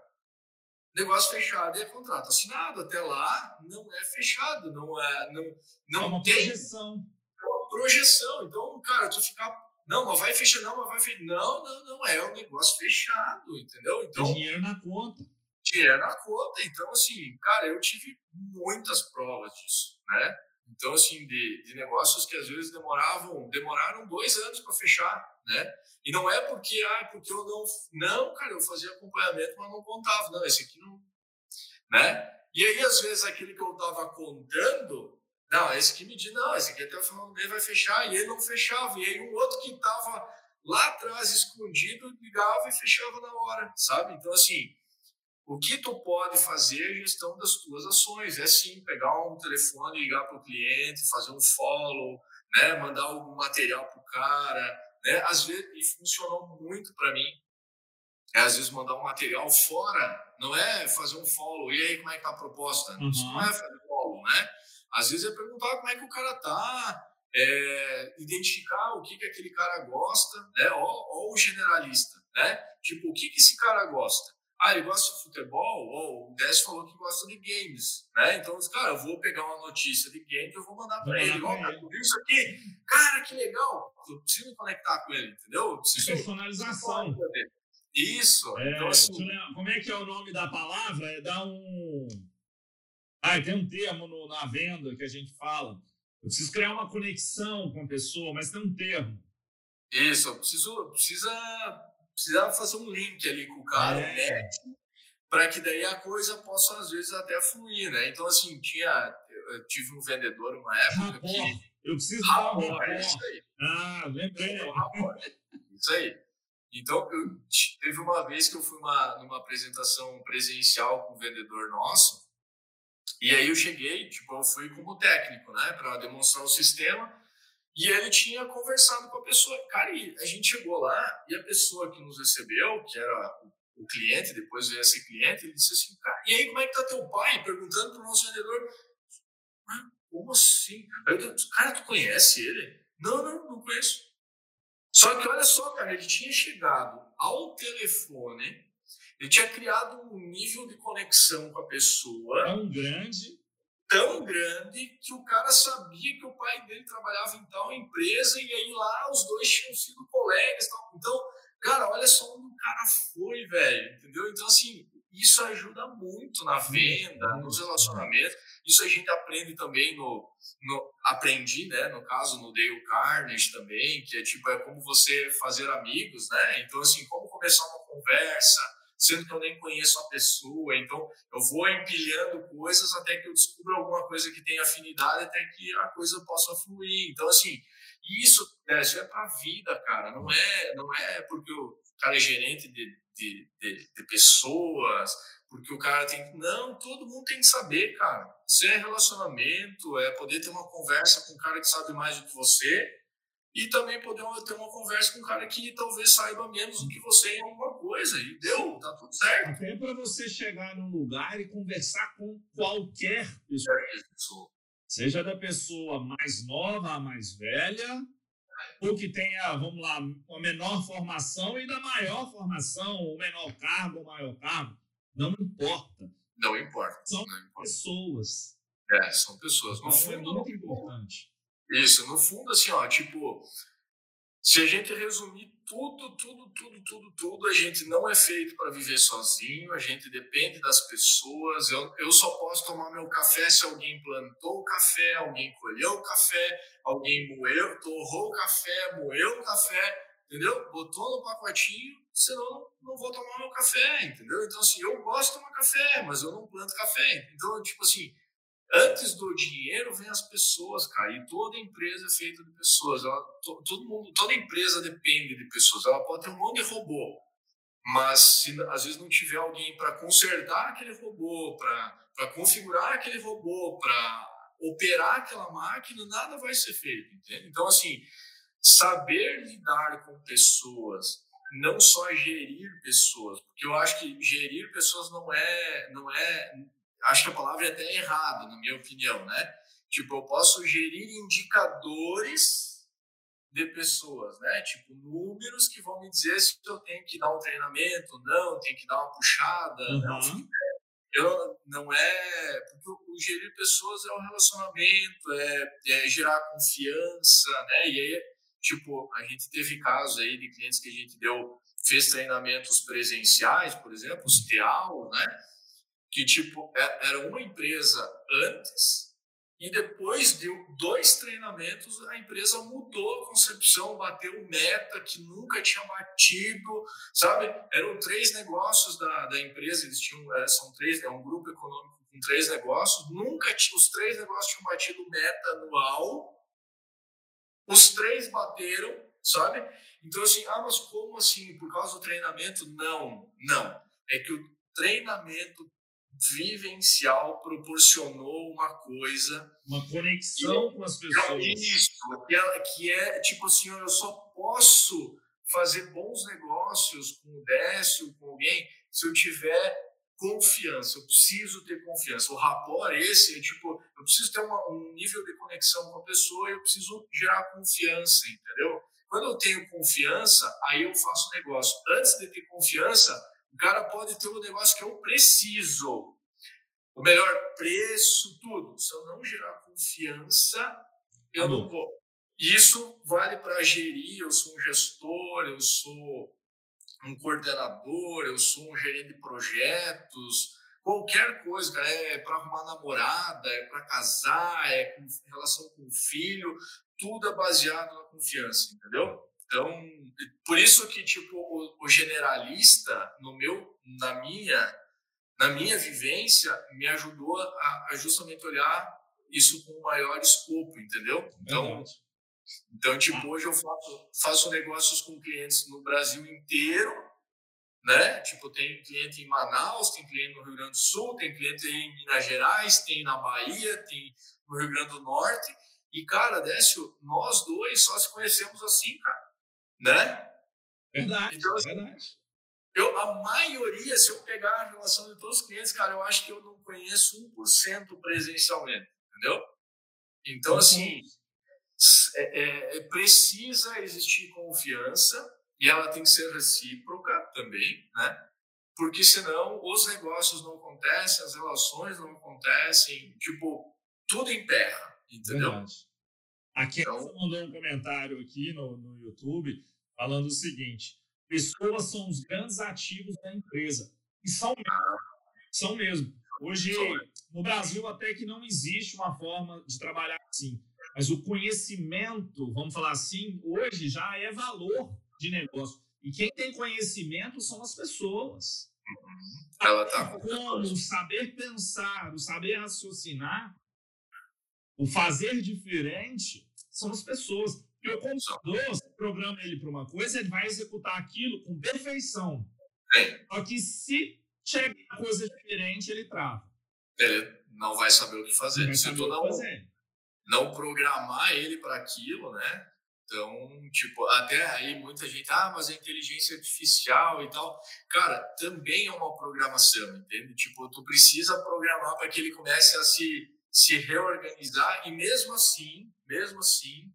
negócio fechado é contrato assinado. Até lá não é fechado, não é, não, não é uma tem projeção. É uma projeção. Então, cara, tu ficar não, mas vai fechar, não, mas vai fechar. Não, não, não, é um negócio fechado, entendeu? Então, dinheiro na conta. Dinheiro na conta. Então, assim, cara, eu tive muitas provas disso, né? Então, assim, de, de negócios que às vezes demoravam, demoraram dois anos para fechar, né? E não é porque, ah, porque eu não. Não, cara, eu fazia acompanhamento, mas não contava. Não, esse aqui não. Né? E aí, às vezes, aquele que eu estava contando, não, esse aqui me diz, não, esse aqui até o final do mês vai fechar, e ele não fechava. E aí, um outro que estava lá atrás, escondido, ligava e fechava na hora, sabe? Então, assim, o que tu pode fazer é a gestão das tuas ações. É sim, pegar um telefone, ligar para o cliente, fazer um follow, né? mandar algum material para o cara, né? Às vezes, e funcionou muito para mim. É, às vezes, mandar um material fora, não é fazer um follow, e aí como é que tá a proposta? Uhum. Isso não é fazer follow, né? Às vezes é perguntar como é que o cara tá, é, identificar o que, que aquele cara gosta, né? Ou, ou o generalista, né? Tipo, o que, que esse cara gosta? Ah, ele gosta de futebol? Ou o Décio falou que gosta de games, né? Então, cara, eu vou pegar uma notícia de game e eu vou mandar para ele. Ó, oh, viu isso aqui? Cara, que legal! Eu preciso me conectar com ele, entendeu? Eu preciso, Personalização. Isso. É, então, assim, como é que é o nome da palavra? É dar um... Ah, tem um termo no, na venda que a gente fala. Eu preciso criar uma conexão com a pessoa, mas tem um termo. Isso, eu preciso, precisa precisava fazer um link ali com o cara, é. para que daí a coisa possa às vezes até fluir, né? Então assim tinha, eu tive um vendedor uma época rapor. que eu preciso rapor, dar um é isso aí. Ah, lembrei. Então, isso aí. Então eu teve uma vez que eu fui uma, numa apresentação presencial com um vendedor nosso e aí eu cheguei, tipo eu fui como técnico, né, para demonstrar o sistema E ele tinha conversado com a pessoa. Cara, e a gente chegou lá e a pessoa que nos recebeu, que era o cliente, depois veio esse cliente, ele disse assim, cara, e aí como é que tá teu pai? Perguntando pro nosso vendedor, como assim? Aí eu, cara, tu conhece ele? Não, não, não conheço. Só que olha só, cara, ele tinha chegado ao telefone, ele tinha criado um nível de conexão com a pessoa. Tão grande. Tão grande que o cara sabia que o pai dele trabalhava em tal empresa e aí lá os dois tinham sido colegas. Tal. Então, cara, olha só onde o cara foi, velho, entendeu? Então, assim, isso ajuda muito na venda, nos relacionamentos. Isso a gente aprende também no, no aprendi, né, no caso no Dale Carnegie também, que é tipo é como você fazer amigos, né? Então assim, como começar uma conversa, sendo que eu nem conheço a pessoa, então eu vou empilhando coisas até que eu descubra alguma coisa que tem afinidade, até que a coisa possa fluir. Então assim, isso, né, isso é para a vida, cara. Não é, não é porque o cara é gerente de, de, de, de pessoas, porque o cara tem. Não, todo mundo tem que saber, cara. Isso é relacionamento, é poder ter uma conversa com um cara que sabe mais do que você e também poder ter uma conversa com um cara que talvez saiba menos do que você em alguma coisa. E deu, tá tudo certo. Até para você chegar num lugar e conversar com qualquer pessoa. Seja da pessoa mais nova, a mais velha, ou que tenha, vamos lá, uma menor formação e da maior formação, o menor cargo, o maior cargo. Não importa. Não importa. São não importa. pessoas. É, são pessoas. Então, fundo, é muito importante. Isso, no fundo, assim, ó, tipo, se a gente resumir tudo, tudo, tudo, tudo, tudo, a gente não é feito para viver sozinho, a gente depende das pessoas. Eu, eu só posso tomar meu café se alguém plantou o café, alguém colheu o café, alguém moeu, torrou o café, moeu o café, entendeu? Botou no pacotinho, senão não, vou tomar meu café, entendeu? Então, assim, eu gosto de tomar café, mas eu não planto café. Então, tipo assim, antes do dinheiro vem as pessoas, cara. E toda empresa é feita de pessoas. Ela, to, todo mundo, toda empresa depende de pessoas. Ela pode ter um monte de robô, mas se às vezes não tiver alguém para consertar aquele robô, para configurar aquele robô, para operar aquela máquina, nada vai ser feito. Entende? Então, assim, saber lidar com pessoas, não só gerir pessoas, porque eu acho que gerir pessoas não é, não é acho que a palavra é até errada, na minha opinião, né? Tipo, eu posso gerir indicadores de pessoas, né? Tipo, números que vão me dizer se eu tenho que dar um treinamento, não, tenho que dar uma puxada, uhum. não. Eu, não é. Porque o gerir pessoas é um relacionamento, é, é gerar confiança, né? E aí, tipo, a gente teve casos aí de clientes que a gente deu, fez treinamentos presenciais, por exemplo, os TEAL, né? Que tipo é, era uma empresa antes e depois de dois treinamentos a empresa mudou a concepção, bateu meta que nunca tinha batido, sabe? Eram três negócios da, da empresa, eles tinham é, são três, é um grupo econômico com três negócios, nunca os três negócios tinham batido meta anual, os três bateram, sabe? Então assim, ah, mas como assim? Por causa do treinamento? Não, não. É que o treinamento vivencial proporcionou uma coisa. Uma conexão com as pessoas. Isso, que é, que é tipo assim, eu só posso fazer bons negócios com o Décio, com alguém, se eu tiver confiança. Eu preciso ter confiança. O rapport esse é tipo, eu preciso ter uma, um nível de conexão com a pessoa e eu preciso gerar confiança, entendeu? Quando eu tenho confiança, aí eu faço negócio. Antes de ter confiança, o cara pode ter o negócio que eu preciso, o melhor preço, tudo. Se eu não gerar confiança, eu não vou. Isso vale para gerir. Eu sou um gestor, eu sou um coordenador, eu sou um gerente de projetos, qualquer coisa, cara, é para arrumar namorada, é para casar, é com relação com o filho, tudo é baseado na confiança, entendeu? Então, por isso que tipo o, o generalista no meu, na minha, na minha vivência, me ajudou a, a justamente olhar isso com maior escopo, entendeu? Então, então tipo hoje eu faço, faço negócios com clientes no Brasil inteiro, né? Tipo tem cliente em Manaus, tem cliente no Rio Grande do Sul, tem cliente em Minas Gerais, tem na Bahia, tem no Rio Grande do Norte E, cara, Décio, nós dois só se conhecemos assim, cara. Né? Verdade, então, assim, verdade. Eu, a maioria, se eu pegar a relação de todos os clientes, cara, eu acho que eu não conheço 1% presencialmente, entendeu? Então, assim, é, é, é, precisa existir confiança e ela tem que ser recíproca também, né? Porque senão os negócios não acontecem, as relações não acontecem, tipo, tudo emperra, entendeu? Verdade. Aqui então, mandou um comentário aqui no, no YouTube falando o seguinte: pessoas são os grandes ativos da empresa. E são mesmo. Ah. São mesmo. Hoje, no Brasil, até que não existe uma forma de trabalhar assim. Mas o conhecimento, vamos falar assim, hoje já é valor de negócio. E quem tem conhecimento são as pessoas. Uhum. Ela tá como o saber pensar, o saber raciocinar, o fazer diferente são as pessoas. Porque o computador, você programa ele para uma coisa, ele vai executar aquilo com perfeição. Sim. Só que se chegar coisa diferente, ele trava. Ele não vai saber o que fazer. Se tu não, não programar ele para aquilo, né? Então, tipo, até aí muita gente, ah, mas a inteligência artificial e tal. Cara, também é uma programação, entende? Tipo, tu precisa programar para que ele comece a se, se reorganizar e mesmo assim, mesmo assim,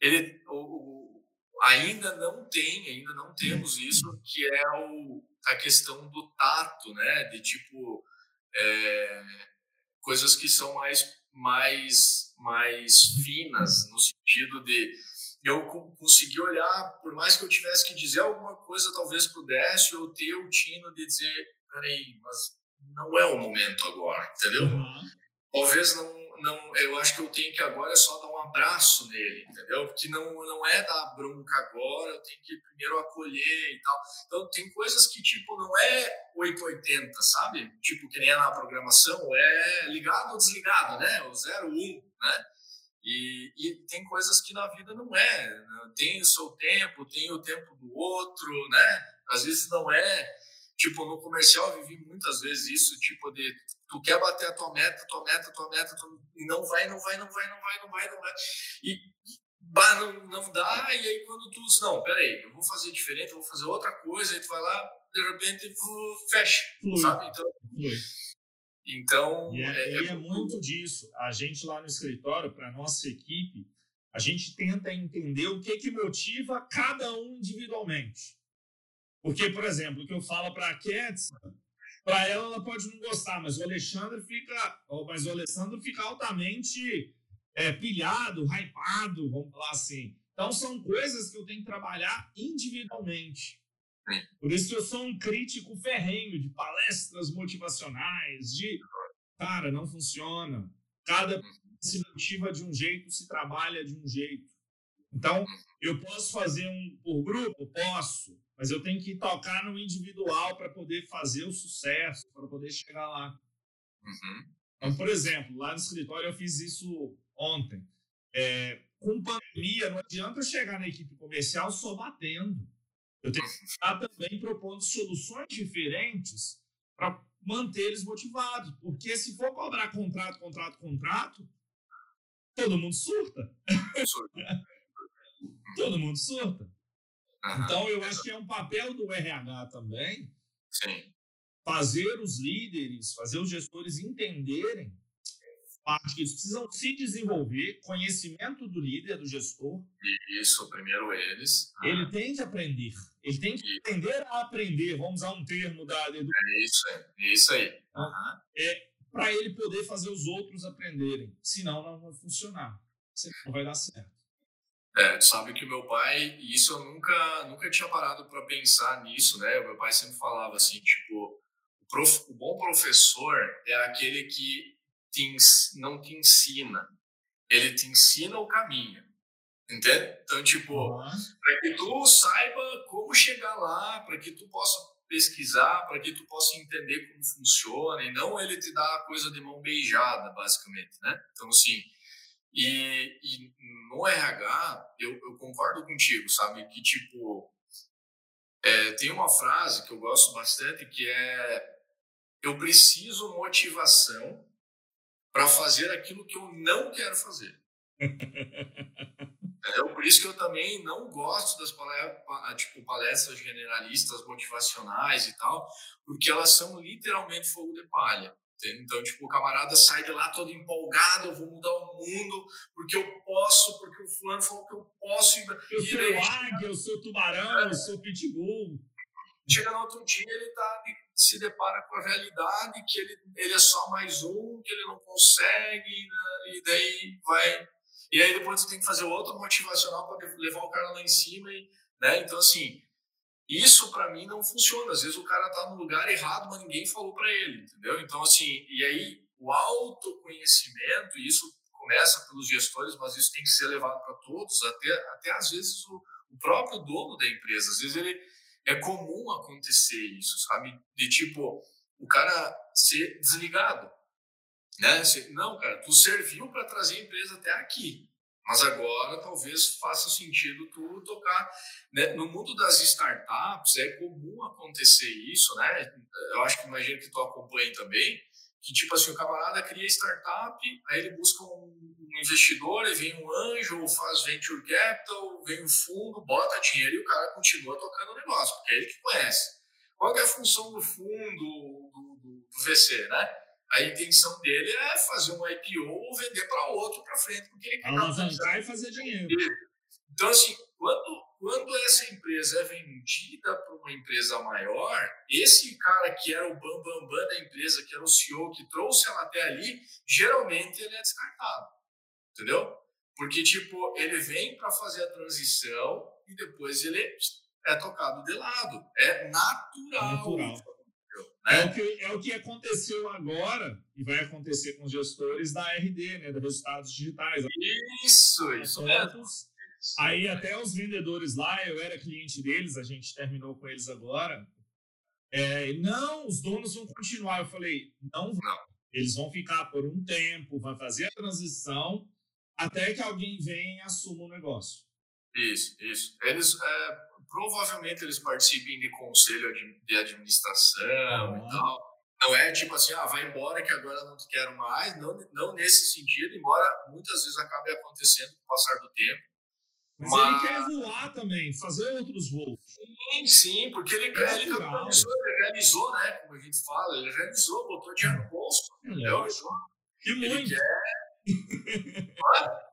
ele o, o, ainda não tem, ainda não temos isso, que é o, a questão do tato, né? De tipo é, coisas que são mais mais mais finas no sentido de eu consegui olhar, por mais que eu tivesse que dizer alguma coisa, talvez pudesse, eu ter o tino de dizer, peraí, mas não é o momento agora, entendeu? Uhum. Talvez não não, eu acho que eu tenho que agora é só dar um abraço nele, entendeu? Porque não, não é dar bronca agora, eu tenho que primeiro acolher e tal. Então, tem coisas que, tipo, não é 880, sabe? Tipo, que nem é na programação, é ligado ou desligado, né? O 01, né? E, e tem coisas que na vida não é. Né? Tem o seu tempo, tem o tempo do outro, né? Às vezes não é. Tipo, no comercial eu vivi muitas vezes isso, tipo, de tu quer bater a tua meta, tua meta, tua meta, tua... e não vai, não vai, não vai, não vai, não vai, não vai. E bah, não, não dá, e aí quando tu diz, não, peraí, eu vou fazer diferente, eu vou fazer outra coisa, aí tu vai lá, de repente fecha, sabe? Então, então e é, é, é, é muito disso. A gente lá no escritório, para nossa equipe, a gente tenta entender o que que motiva cada um individualmente. Porque, por exemplo, o que eu falo para a Cats, para ela, ela pode não gostar, mas o Alexandre fica, mas o Alessandro fica altamente é, pilhado, hypado, vamos falar assim. Então são coisas que eu tenho que trabalhar individualmente. Por isso que eu sou um crítico ferrenho de palestras motivacionais, de cara, não funciona. Cada se motiva de um jeito, se trabalha de um jeito. Então, eu posso fazer um por grupo? Posso mas eu tenho que tocar no individual para poder fazer o sucesso, para poder chegar lá. Uhum. Então, por exemplo, lá no escritório eu fiz isso ontem. É, com pandemia, não adianta eu chegar na equipe comercial só batendo. Eu tenho que estar também propondo soluções diferentes para manter eles motivados. Porque se for cobrar contrato, contrato, contrato, todo mundo surta. todo mundo surta. Então, eu acho que é um papel do RH também Sim. fazer os líderes, fazer os gestores entenderem parte que eles precisam se desenvolver, conhecimento do líder, do gestor. Isso, primeiro eles. Ele ah. tem que aprender. Ele tem que aprender a aprender. Vamos usar um termo da educação. É isso, é isso aí. Uhum. É para ele poder fazer os outros aprenderem. Senão, não vai funcionar. Senão, não vai dar certo. É, tu sabe que o meu pai, e isso eu nunca, nunca tinha parado para pensar nisso, né? O meu pai sempre falava assim, tipo, o, prof, o bom professor é aquele que te, não te ensina, ele te ensina o caminho, entende? Então, tipo, uhum. para que tu saiba como chegar lá, para que tu possa pesquisar, para que tu possa entender como funciona, e não ele te dá a coisa de mão beijada, basicamente, né? Então, assim, e, e no RH, eu, eu, concordo contigo, sabe? Que, tipo, é, tem uma frase que eu gosto bastante que é: eu preciso motivação para fazer aquilo que eu não quero fazer. Entendeu? Por isso que eu também não gosto das palestras, tipo, palestras generalistas, motivacionais e tal, porque elas são literalmente fogo de palha. Então, tipo, o camarada sai de lá todo empolgado, eu vou mudar o mundo, porque eu posso, porque o fulano falou que eu posso. Eu sou aí, águia, eu sou tubarão, é, eu sou pitbull. Chega no outro dia, ele tá, se depara com a realidade que ele, ele é só mais um, que ele não consegue, né? e daí vai... E aí depois você tem que fazer outro motivacional para levar o cara lá em cima, e, né? Então, assim, isso para mim não funciona. Às vezes o cara tá no lugar errado, mas ninguém falou para ele, entendeu? Então assim, e aí o autoconhecimento, e isso começa pelos gestores, mas isso tem que ser levado para todos, até até às vezes o, o próprio dono da empresa, às vezes ele é comum acontecer isso, sabe? De tipo o cara ser desligado, né? Não, cara, tu serviu para trazer a empresa até aqui. Mas agora talvez faça sentido tu tocar. Né? No mundo das startups é comum acontecer isso, né? Eu acho que imagino que tu acompanha também, que tipo assim, o camarada cria startup, aí ele busca um, investidor, aí vem um anjo, ou faz venture capital, vem um fundo, bota dinheiro e o cara continua tocando o negócio, porque é ele que conhece. Qual é a função do fundo, do, do, do VC, né? A intenção dele é fazer um IPO ou vender para outro para frente, porque ele quer alavancar e fazer dinheiro. Então, assim, quando, quando essa empresa é vendida para uma empresa maior, esse cara que era o bambambam bam, bam da empresa, que era o CEO que trouxe ela até ali, geralmente ele é descartado. Entendeu? Porque, tipo, ele vem para fazer a transição e depois ele é tocado de lado. É natural. natural. É, o que, é o que aconteceu agora e vai acontecer com os gestores da RD, né, da Resultados Digitais. Isso, isso mesmo. Aí até os vendedores lá, eu era cliente deles, a gente terminou com eles agora. É, não, os donos vão continuar. Eu falei, não, não. Eles vão ficar por um tempo, vai fazer a transição até que alguém venha e assuma o negócio. Isso, isso. Eles, é, provavelmente eles participem de conselho de administração uhum. e tal. Não é tipo assim, ah, vai embora que agora não te quero mais. Não, não nesse sentido, embora muitas vezes acabe acontecendo com o passar do tempo. Mas, mas, ele quer voar também, fazer outros voos. Sim, sim, porque ele, é ele, realizou, ele realizou, né? Como a gente fala, ele realizou, botou dinheiro no bolso. É, entendeu? Que muito. Ele quer.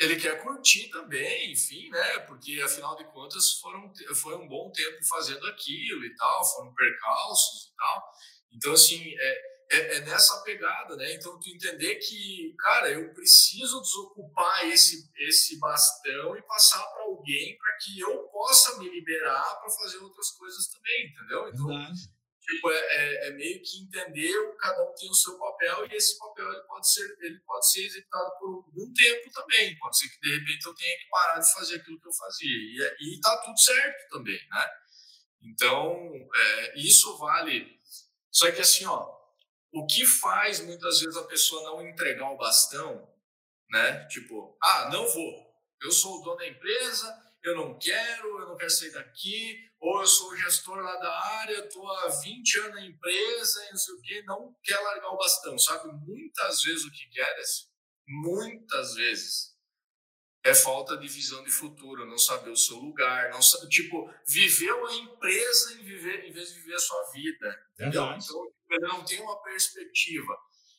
ele quer curtir também, enfim, né? Porque afinal de contas foram, foi um bom tempo fazendo aquilo e tal, foram percalços e tal. Então, assim, é, é, é, nessa pegada, né? Então, tu entender que, cara, eu preciso desocupar esse, esse bastão e passar para alguém para que eu possa me liberar para fazer outras coisas também, entendeu? Então, tipo, é, é, é, meio que entender cada um tem o seu papel e esse papel ele pode ser ele pode ser executado por algum tempo também. Pode ser que de repente eu tenha que parar de fazer aquilo que eu fazia. E, é, e tá tudo certo também né? Então é, isso vale. Só que assim ó o que faz muitas vezes a pessoa não entregar o bastão né? Tipo ah não vou. Eu sou o dono da empresa eu não quero, eu não quero sair daqui, ou eu sou gestor lá da área, estou há 20 anos na empresa e não sei o quê, não quer largar o bastão, sabe? Muitas vezes o que queres, muitas vezes, é falta de visão de futuro, não saber o seu lugar, não sabe, tipo, viveu a empresa em, viver, em vez de viver a sua vida, entendeu? Então, ele não tem uma perspectiva.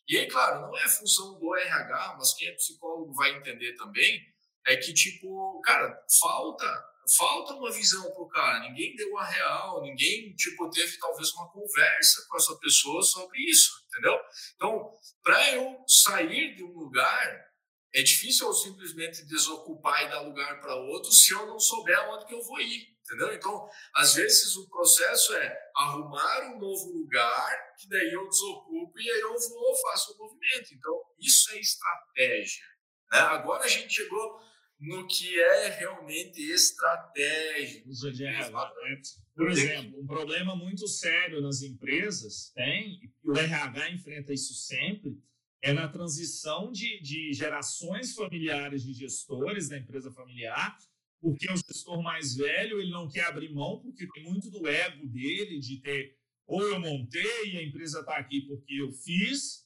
E aí, claro, não é função do RH, mas quem é psicólogo vai entender também, é que, tipo, cara, falta falta uma visão pro cara. Ninguém deu a real, ninguém, tipo, teve talvez uma conversa com essa pessoa sobre isso, entendeu? Então, para eu sair de um lugar, é difícil eu simplesmente desocupar e dar lugar para outro se eu não souber onde que eu vou ir, entendeu? Então, às vezes o processo é arrumar um novo lugar, que daí eu desocupo e aí eu vou, faço o movimento. Então, isso é estratégia. Né? Agora a gente chegou no que é realmente estratégico. Né? Por exemplo, um problema muito sério nas empresas tem, e o RH enfrenta isso sempre, é na transição de, de gerações familiares de gestores da empresa familiar, porque o gestor mais velho ele não quer abrir mão, porque tem muito do ego dele de ter ou eu montei e a empresa está aqui porque eu fiz,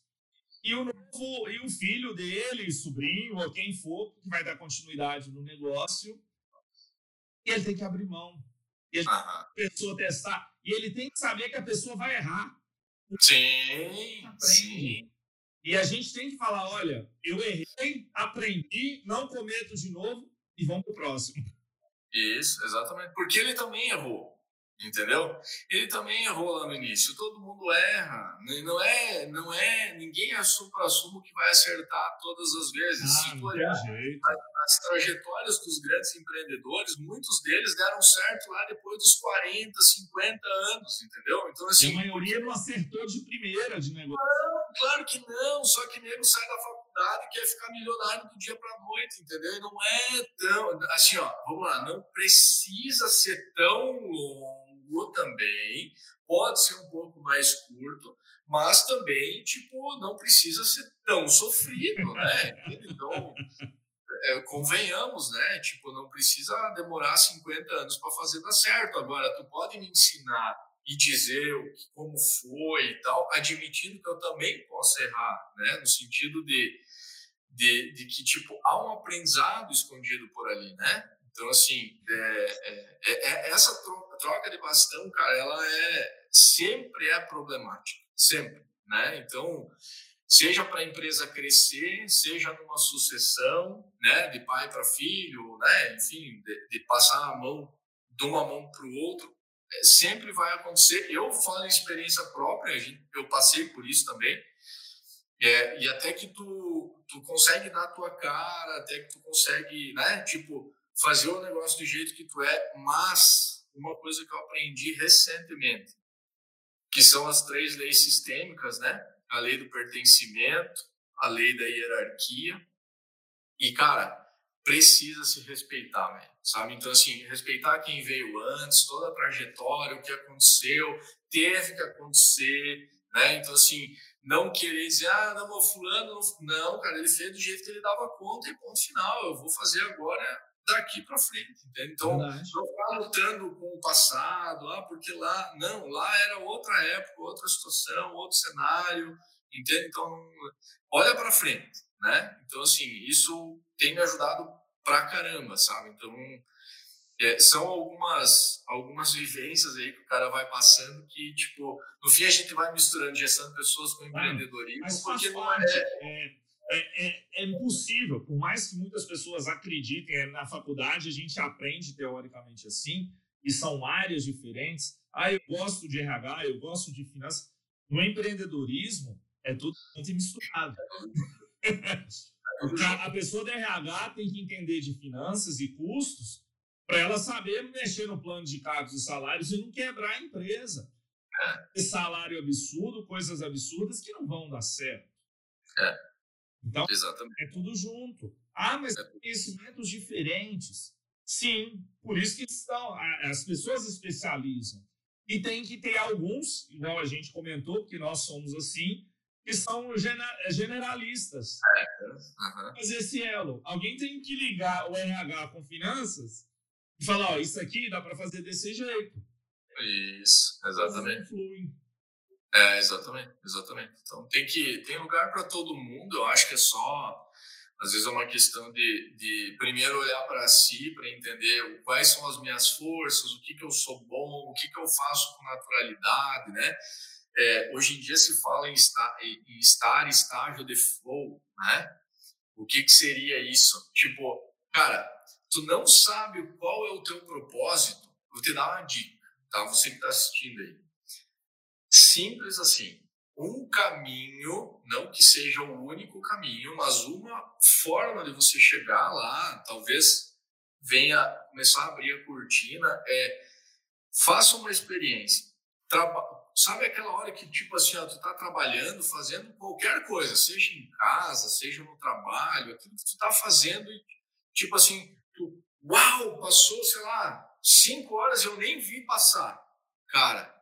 e o novo e o filho dele, sobrinho ou quem for que vai dar continuidade no negócio, ele tem que abrir mão. Ele tem a pessoa testar e ele tem que saber que a pessoa vai errar. Sim, sim. E a gente tem que falar, olha, eu errei, aprendi, não cometo de novo e vamos pro próximo. Isso, exatamente. Porque ele também errou. Entendeu? Ele também errou lá no início. Todo mundo erra. Não é, não é ninguém é supra-sumo que vai acertar todas as vezes. Ah, Se tu olhar as trajetórias dos grandes empreendedores, muitos deles deram certo lá depois dos 40, 50 anos, entendeu? Então, assim. E a maioria não acertou de primeira de negócio. Não, claro que não. Só que nego sai da faculdade e quer ficar milionário do dia para noite, entendeu? E não é tão. Assim, ó, vamos lá, não precisa ser tão longo também, pode ser um pouco mais curto, mas também, tipo, não precisa ser tão sofrido, né? Então, é, convenhamos, né? Tipo, não precisa demorar 50 anos para fazer dar certo. Agora, tu pode me ensinar e dizer como foi e tal, admitindo que eu também posso errar, né? No sentido de, de, de que, tipo, há um aprendizado escondido por ali, né? Então, assim, é, é, é, é essa troca de bastão, cara, ela é sempre é problemática, sempre, né? Então, seja para a empresa crescer, seja numa sucessão, né, de pai para filho, né, enfim, de, de, passar a mão de uma mão para o outro, é, sempre vai acontecer. Eu falo em experiência própria, eu passei por isso também. É, e até que tu, tu consegue dar a tua cara, até que tu consegue, né, tipo, fazer o negócio do jeito que tu é, mas uma coisa que eu aprendi recentemente, que são as três leis sistêmicas, né? A lei do pertencimento, a lei da hierarquia. E, cara, precisa se respeitar, né? sabe? Então, assim, respeitar quem veio antes, toda a trajetória, o que aconteceu, teve que acontecer, né? Então, assim, não querer dizer, ah, não, fulano, não, cara, ele fez do jeito que ele dava conta e ponto final, eu vou fazer agora daqui para frente, entende? Então, Verdade. não ficar lutando com o passado, ah, porque lá, não, lá era outra época, outra situação, outro cenário, entende? Então, olha para frente, né? Então, assim, isso tem me ajudado pra caramba, sabe? Então, é, são algumas algumas vivências aí que o cara vai passando que, tipo, no fim a gente vai misturando gestão de pessoas com empreendedorismo, porque não é, é é, é, é, impossível, por mais que muitas pessoas acreditem, é, na faculdade a gente aprende teoricamente assim, e são áreas diferentes. Ah, eu gosto de RH, eu gosto de finanças. No empreendedorismo, é tudo muito misturado. a pessoa da RH tem que entender de finanças e custos para ela saber mexer no plano de cargos e salários e não quebrar a empresa. Salário absurdo, coisas absurdas que não vão dar certo. Então, Exatamente. é tudo junto. Ah, mas é. conhecimentos diferentes. Sim, por isso que estão, as pessoas especializam. E tem que ter alguns, igual a gente comentou, que nós somos assim, que são generalistas. É. Uhum. Fazer esse elo. Alguém tem que ligar o RH com finanças e falar: ó, isso aqui dá para fazer desse jeito. Isso, exatamente. É, exatamente, exatamente. Então tem que tem lugar para todo mundo. Eu acho que é só às vezes é uma questão de, de primeiro olhar para si, para entender quais são as minhas forças, o que que eu sou bom, o que que eu faço com naturalidade, né? É, hoje em dia se fala em estar, em estar estágio de flow, né? O que que seria isso? Tipo, cara, tu não sabe qual é o teu propósito, vou te dar uma dica, tá? Você que está assistindo aí Simples assim. Um caminho, não que seja o único caminho, mas uma forma de você chegar lá, talvez venha começar a abrir a cortina, é faça uma experiência. Traba Sabe aquela hora que, tipo assim, ó, tu tá trabalhando, fazendo qualquer coisa, seja em casa, seja no trabalho, aquilo que tu tá fazendo e, tipo assim, tu, uau, passou, sei lá, cinco horas eu nem vi passar. Cara,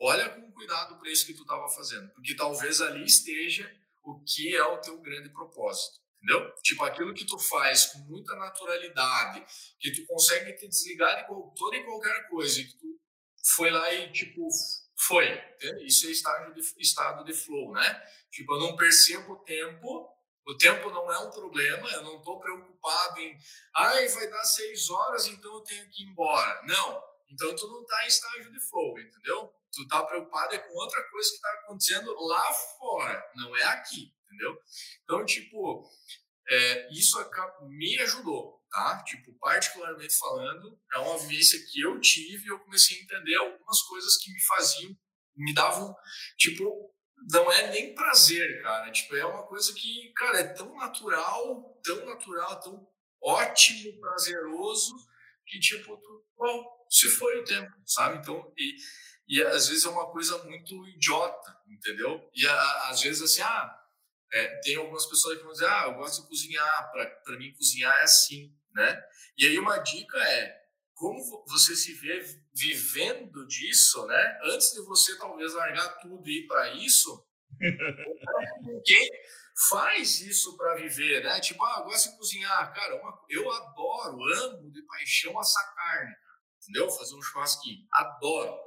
olha com cuidado para isso que tu estava fazendo, porque talvez ali esteja o que é o teu grande propósito, entendeu? Tipo aquilo que tu faz com muita naturalidade, que tu consegue te desligar de toda e qualquer coisa, que tu foi lá e tipo Foi. Isso é estado de, estado de flow, né? Tipo, eu não percebo o tempo, o tempo não é um problema, eu não estou preocupado em, ai, vai dar seis horas, então eu tenho que ir embora. Não. Então tu não está em estágio de flow, entendeu? Tu está preocupado é com outra coisa que está acontecendo lá fora, não é aqui, entendeu? Então, tipo, é, isso me ajudou, tá? Tipo, particularmente falando, é uma vivência que eu tive e eu comecei a entender algumas coisas que me faziam, me davam, tipo, não é nem prazer, cara. Tipo, é uma coisa que, cara, é tão natural, tão natural, tão ótimo, prazeroso, que, tipo, tu, bom, se foi o tempo, sabe? Então, e, e às vezes é uma coisa muito idiota, entendeu? E a, às vezes, assim, ah, é, tem algumas pessoas que vão dizer, ah, eu gosto de cozinhar, para mim cozinhar é assim né? E aí uma dica é como você se vê vivendo disso, né? Antes de você talvez largar tudo e ir para isso, quem faz isso para viver, né? Tipo, ah, eu gosto de cozinhar, cara, uma, eu adoro, amo de paixão assar carne, entendeu? Fazer um churrasquinho, adoro.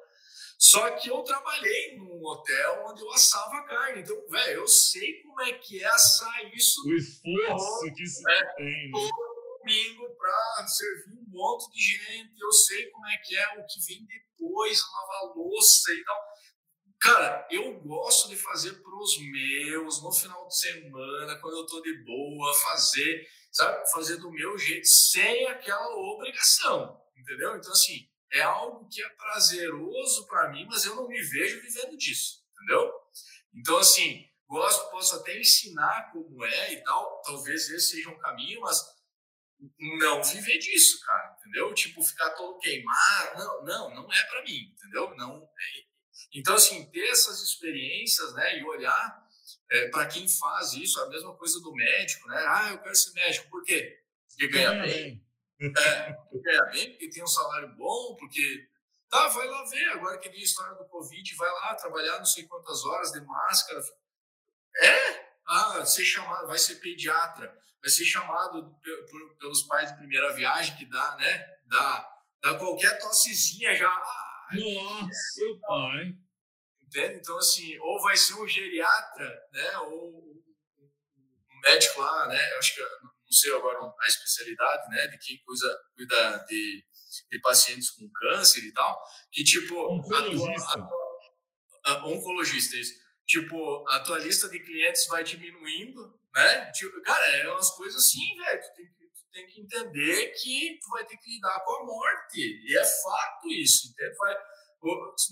Só que eu trabalhei num hotel onde eu assava carne. Então, velho, eu sei como é que é assar isso. O esforço que isso é, tem. Né? domingo para servir um monte de gente. Eu sei como é que é o que vem depois, lavar louça e tal. Cara, eu gosto de fazer para os meus no final de semana, quando eu tô de boa, fazer, sabe? Fazer do meu jeito, sem aquela obrigação, entendeu? Então, assim, é algo que é prazeroso para mim, mas eu não me vejo vivendo disso, entendeu? Então, assim, gosto, posso até ensinar como é e tal, talvez esse seja um caminho, mas não viver disso, cara, entendeu? Tipo, ficar todo queimado, não, não, não é para mim, entendeu? Não. É... Então, assim, ter essas experiências, né, e olhar é, para quem faz isso, a mesma coisa do médico, né? Ah, eu quero ser médico, por quê? Porque ganha bem. É, porque ganha bem, porque tem um salário bom, porque. Tá, vai lá ver, agora que nem a história do Covid, vai lá trabalhar não sei quantas horas de máscara. É? Ah, ser chamado, vai ser pediatra vai ser chamado pelos pais de primeira viagem, que dá, né? Dá, dá qualquer tossezinha já. Nossa, pai. Entende? Então, assim, ou vai ser um geriatra, né? Ou um médico lá, né? Eu acho que, não sei agora a especialidade, né? De quem cuida, cuida de, de pacientes com câncer e tal, que, tipo... Oncologista. Atua, atua, oncologista, isso. Tipo, a tua lista de clientes vai diminuindo, né? Tipo, cara, é umas coisas assim, velho. Tu, tu tem, que entender que tu vai ter que lidar com a morte. E é fato isso, entende? Vai,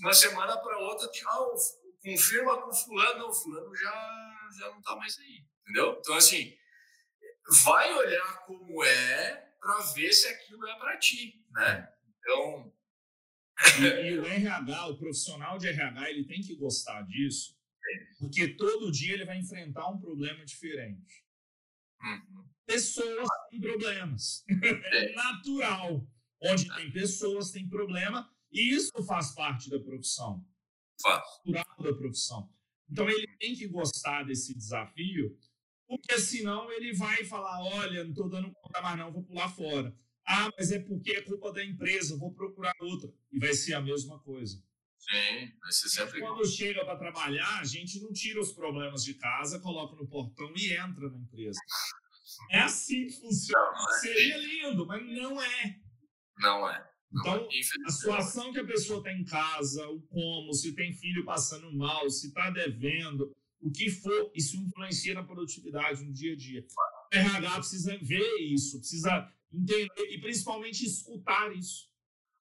uma semana para outra, tchau, confirma com fulano, o fulano já, já não tá mais aí, entendeu? Então, assim, vai olhar como é para ver se aquilo é para ti, né? Então... E, e o RH, o profissional de RH, ele tem que gostar disso, porque todo dia ele vai enfrentar um problema diferente. Uhum. Pessoas têm problemas. É natural. Onde tem pessoas, tem problema. E isso faz parte da profissão. Faz. Natural da profissão. Então ele tem que gostar desse desafio, porque senão ele vai falar: olha, não estou dando conta mais, não, vou pular fora. Ah, mas é porque é culpa da empresa, vou procurar outra. E vai ser a mesma coisa. Sim, vai ser sempre. Quando chega para trabalhar, a gente não tira os problemas de casa, coloca no portão e entra na empresa. É assim que funciona. Não, não é. Seria lindo, mas não é. Não é. Não então, é. a situação que a pessoa está em casa, o como, se tem filho passando mal, se está devendo, o que for, isso influencia na produtividade no dia a dia. O RH precisa ver isso, precisa entender e principalmente escutar isso.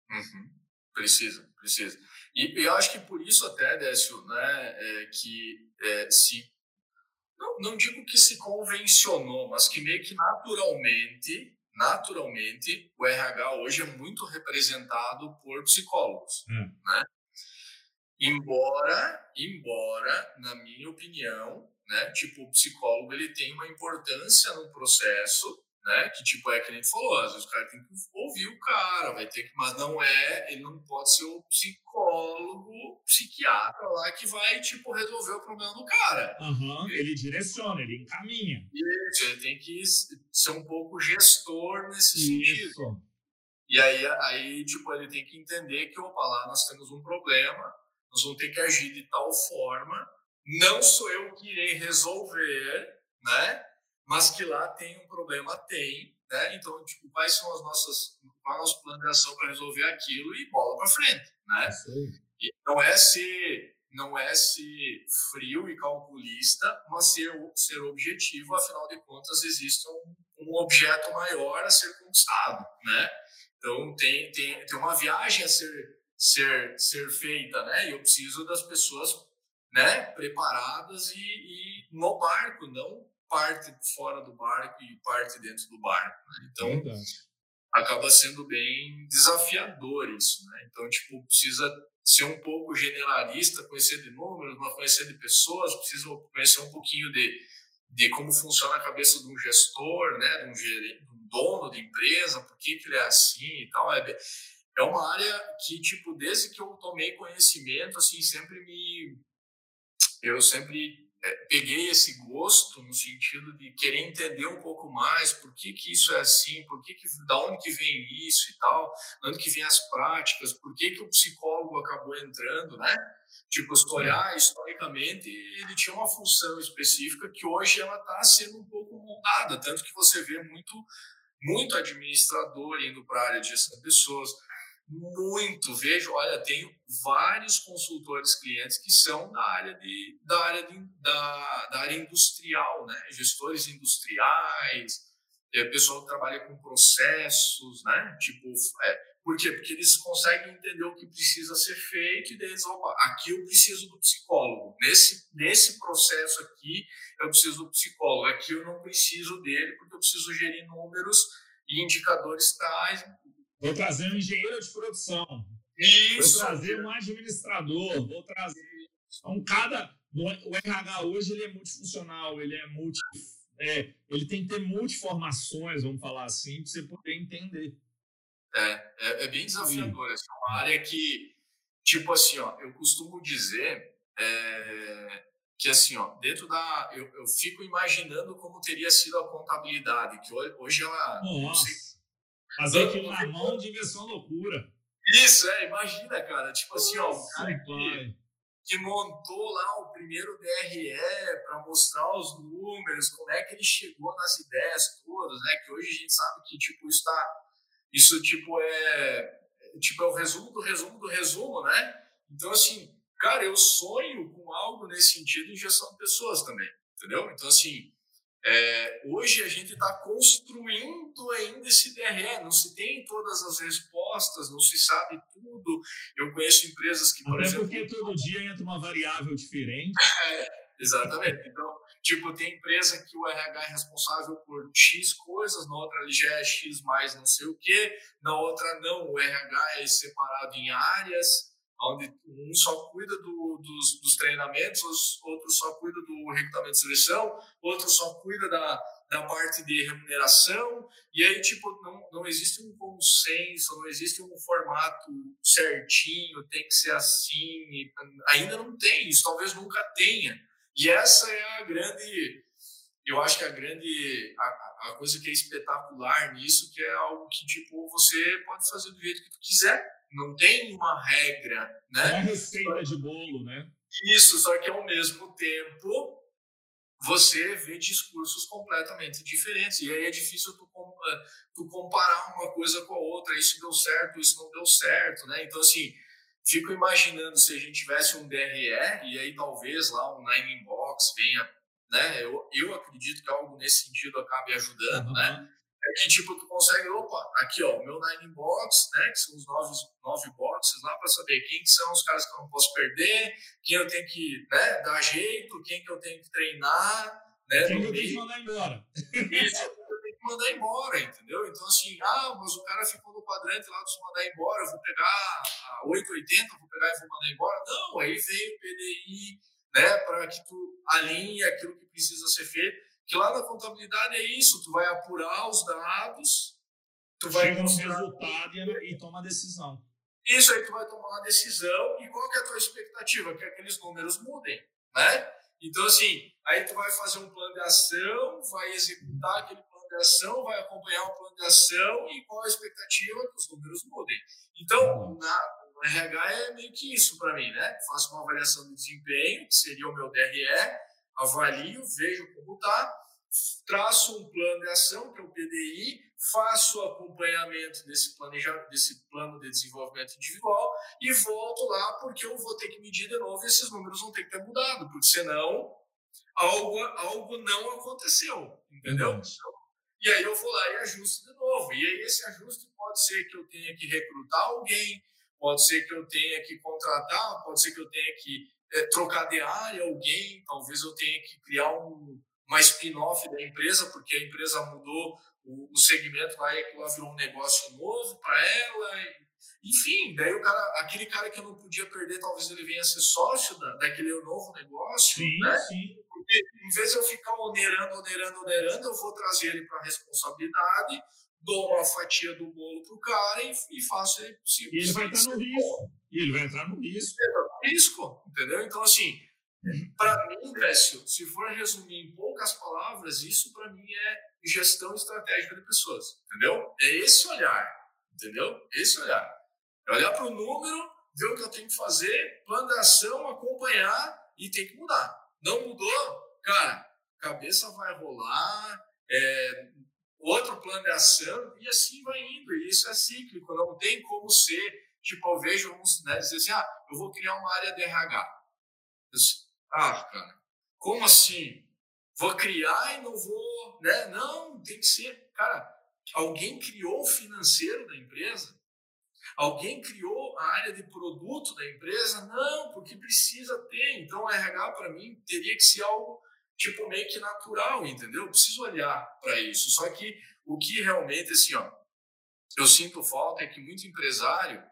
Uhum. Precisa, precisa. E eu acho que por isso até, Décio, né, é, que é, se não, não digo que se convencionou, mas que meio que naturalmente, naturalmente, o RH hoje é muito representado por psicólogos, hum. né? Embora, embora, na minha opinião, né, tipo, o psicólogo ele tem uma importância no processo né? Que tipo é que gente falou, às vezes o cara tem que ouvir o cara, vai ter que, mas não é, ele não pode ser o psicólogo, psiquiatra lá que vai tipo resolver o problema do cara. Uhum, ele, ele, direciona, ele encaminha. Isso, ele tem que ser um pouco gestor nesse Isso. sentido. E aí, aí, tipo, ele tem que entender que, opa, lá nós temos um problema, nós vamos ter que agir de tal forma, não sou eu que irei resolver, né? Mas que lá tem um problema, tem, né? Então, tipo, quais são as nossas, qual é o nosso plano de ação para resolver aquilo e bola para frente, né? E não é ser não é ser frio e calculista, mas ser, ser objetivo, afinal de contas, existe um, um objeto maior a ser conquistado, né? Então, tem, tem, tem uma viagem a ser, ser, ser feita, né? E eu preciso das pessoas né, preparadas e, e no barco, não parte fora do barco e parte dentro do barco. Né? Então, Verdade. acaba sendo bem desafiador isso, né? Então, tipo, precisa ser um pouco generalista, conhecer de números, mas conhecer de pessoas, precisa conhecer um pouquinho de, de como funciona a cabeça de um gestor, né, de um, gerente, de um dono de empresa, por que, que ele é assim e tal. É, é uma área que, tipo, desde que eu tomei conhecimento, assim, sempre me... Eu sempre é, peguei esse gosto no sentido de querer entender um pouco mais por que, que isso é assim, por que, que da onde que vem isso e tal, de onde que vem as práticas, por que, que o psicólogo acabou entrando, né? Tipo, se olhar historicamente, ele tinha uma função específica que hoje ela está sendo um pouco moldada, tanto que você vê muito muito administrador indo para a área de gestão de pessoas, muito. Vejo, olha, tenho vários consultores clientes que são da área, de, da área, de, da, da área industrial, né? gestores industriais, é, pessoal que trabalha com processos, né? Tipo, é, por quê? Porque eles conseguem entender o que precisa ser feito e eles, opa, aqui eu preciso do psicólogo. Nesse, nesse processo aqui, eu preciso do psicólogo. Aqui eu não preciso dele, porque eu preciso gerir números e indicadores tais, Vou trazer um engenheiro de produção. Isso. Vou trazer um administrador. Vou trazer. Então, cada. O RH hoje ele é multifuncional, ele é multi. É, ele tem que ter multiformações, vamos falar assim, para você poder entender. É, é, é bem desafiador. Essa é uma área que, tipo assim, ó, eu costumo dizer é, que, assim, ó, dentro da. Eu, eu fico imaginando como teria sido a contabilidade, que hoje ela. Nossa aquilo mão devia ser uma loucura. Isso, é, imagina, cara. Tipo assim, ó, o cara que, que, montou lá o primeiro DRE para mostrar os números, como é que ele chegou nas ideias todas, né? Que hoje a gente sabe que, tipo, isso tá. Isso, tipo, é. Tipo, é o resumo do resumo do resumo, né? Então, assim, cara, eu sonho com algo nesse sentido em gestão de pessoas também, entendeu? Então, assim, é, hoje a gente está construindo ainda esse DRE, não se tem todas as respostas, não se sabe tudo. Eu conheço empresas que, por Até exemplo. porque todo dia entra uma variável diferente. É, exatamente. Então, tipo, tem empresa que o RH é responsável por X coisas, na outra ele já é X mais não sei o quê, na outra não, o RH é separado em áreas onde um só cuida do, dos, dos, treinamentos, outro só cuida do recrutamento de seleção, outro só cuida da, da parte de remuneração, e aí, tipo, não, não existe um consenso, não existe um formato certinho, tem que ser assim, ainda não tem, isso talvez nunca tenha. E essa é a grande, eu acho que a grande, a, a coisa que é espetacular nisso, que é algo que, tipo, você pode fazer do jeito que tu quiser, não tem uma regra, né? É a receita de bolo, né? Isso, só que ao mesmo tempo você vê discursos completamente diferentes. E aí é difícil tu, eh, tu comparar uma coisa com a outra. Isso deu certo, isso não deu certo, né? Então, assim, fico imaginando se a gente tivesse um DRE e aí talvez lá um Nine Inbox venha, né? Eu, eu acredito que algo nesse sentido acabe ajudando, uhum. né? Que tipo tu consegue, opa, aqui ó, o meu nine box, né, que são os nove, nove boxes lá para saber quem que são os caras que eu não posso perder, quem eu tenho que, né, dar jeito, quem que eu tenho que treinar, né, quem eu tenho que mandar embora. Isso, eu tenho que mandar embora, entendeu? Então assim, ah, mas o cara ficou no quadrante lá dos mandar embora, eu vou pegar a 880, vou pegar e vou mandar embora. Não, aí veio o PDI, né, para que tu alinhe aquilo que precisa ser feito que lá na contabilidade é isso, tu vai apurar os dados, tu vai Chega mostrar... no resultado e, e toma a decisão. Isso aí tu vai tomar uma decisão e qual que é a tua expectativa? Que aqueles números mudem, né? Então, assim, aí tu vai fazer um plano de ação, vai executar aquele plano de ação, vai acompanhar o plano de ação e qual a expectativa que os números mudem. Então, na, o RH é meio que isso para mim, né? Faço uma avaliação de desempenho, que seria o meu DRE, avalio, vejo como está, traço um plano de ação, que é o PDI, faço o acompanhamento desse, planejamento, desse plano de desenvolvimento individual e volto lá porque eu vou ter que medir de novo e esses números vão ter que ter mudado, porque senão algo, algo não aconteceu, entendeu? Uhum. E aí eu vou lá e ajusto de novo. E aí esse ajuste pode ser que eu tenha que recrutar alguém, pode ser que eu tenha que contratar, pode ser que eu tenha que é, trocar de área alguém, talvez eu tenha que criar um, uma spin-off da empresa, porque a empresa mudou o, o segmento lá e aquilo virou um negócio novo para ela. Enfim, daí o cara, aquele cara que eu não podia perder, talvez ele venha a ser sócio da, daquele novo negócio, sim, né? Sim. Porque em vez de eu ficar onerando, onerando, onerando, eu vou trazer ele para responsabilidade, dou uma fatia do bolo pro cara e, e faço ele possível. E ele vai entrar no risco. E ele vai entrar no risco. Risco, entendeu? Então, assim, para mim, Décio, se for resumir em poucas palavras, isso para mim é gestão estratégica de pessoas, entendeu? É esse olhar, entendeu? Esse olhar. É olhar para o número, ver o que eu tenho que fazer, plano de ação, acompanhar e tem que mudar. Não mudou, cara, cabeça vai rolar, é, outro plano de ação e assim vai indo. E isso é cíclico, não tem como ser. Tipo, eu vejo uns né, dizer assim: ah, eu vou criar uma área de RH. Ah, cara, como assim? Vou criar e não vou. Né? Não, tem que ser. Cara, alguém criou o financeiro da empresa? Alguém criou a área de produto da empresa? Não, porque precisa ter. Então, RH, para mim, teria que ser algo tipo meio que natural, entendeu? Eu preciso olhar para isso. Só que o que realmente, assim, ó, eu sinto falta é que muito empresário,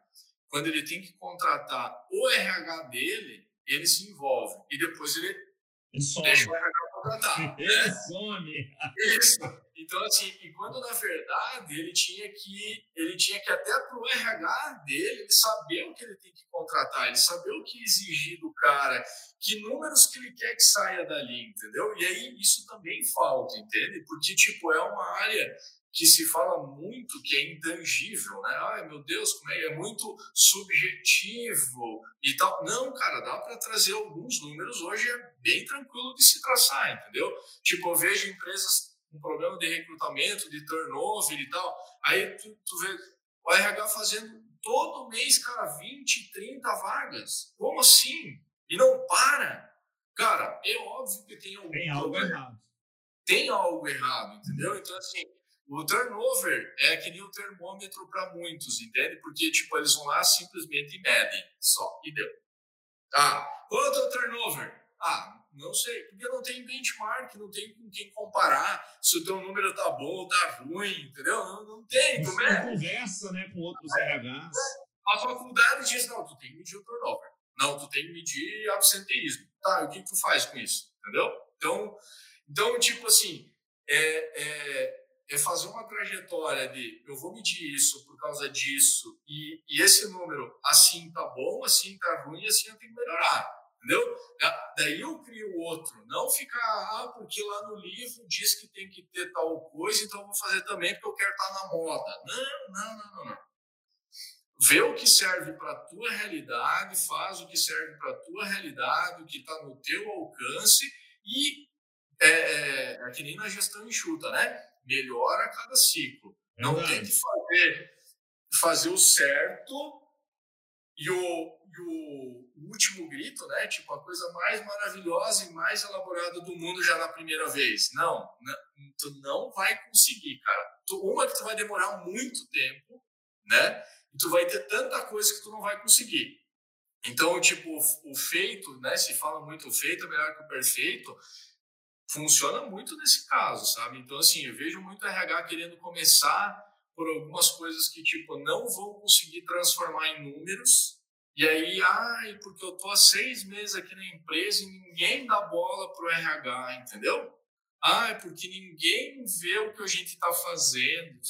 quando ele tem que contratar o RH dele, ele se envolve e depois ele, ele deixa o RH contratar. Ele né? some. Isso. Então, assim, e quando na verdade ele tinha que, ele tinha que até pro RH dele, ele saber o que ele tem que contratar, ele saber o que exigir do cara, que números que ele quer que saia dali, entendeu? E aí isso também falta, entende? Porque, tipo, é uma área que se fala muito que é intangível, né? Ai, meu Deus, como é, é muito subjetivo e tal. Não, cara, dá para trazer alguns números hoje é bem tranquilo de se traçar, entendeu? Tipo, eu vejo empresas com problema de recrutamento, de turnover e tal. Aí tu, tu vê o RH fazendo todo mês, cara, 20, 30 vagas. Como assim? E não para. Cara, é óbvio que tem, algum tem algo errado. Tem algo errado, entendeu? Então, assim, o turnover é que nem o termômetro para muitos, entende? Porque, tipo, eles vão lá simplesmente medem só, e deu. Ah, quanto é o turnover? Ah, não sei, porque não tem benchmark, não tem com quem comparar se o teu número tá bom ou tá ruim, entendeu? Não, não tem, tu mede. conversa, né, com outros RHs. A faculdade diz, não, tu tem que medir o turnover. Não, tu tem que medir absenteísmo. Tá, e o que tu faz com isso? Entendeu? Então, então tipo assim, é, é é fazer uma trajetória de eu vou medir isso por causa disso e, e esse número assim tá bom, assim tá ruim, assim eu tenho que melhorar. Entendeu? Daí eu crio outro. Não ficar, ah, porque lá no livro diz que tem que ter tal coisa, então eu vou fazer também porque eu quero estar tá na moda. Não, não, não, não. não. Vê o que serve para a tua realidade, faz o que serve para a tua realidade, o que está no teu alcance e é, é, é que nem na gestão enxuta, né? Melhora a cada ciclo. É não tente fazer, fazer o certo e o, e o, último grito, né? Tipo, a coisa mais maravilhosa e mais elaborada do mundo já na primeira vez. Não, não tu não vai conseguir, cara. Tu, uma que tu vai demorar muito tempo, né? E tu vai ter tanta coisa que tu não vai conseguir. Então, tipo, o feito, né? Se fala muito o feito é melhor que o perfeito funciona muito nesse caso, sabe? Então, assim, eu vejo muito RH querendo começar por algumas coisas que, tipo, não vão conseguir transformar em números. E aí, ai, porque eu tô há seis meses aqui na empresa e ninguém dá bola pro RH, entendeu? Ai, porque ninguém vê o que a gente tá fazendo.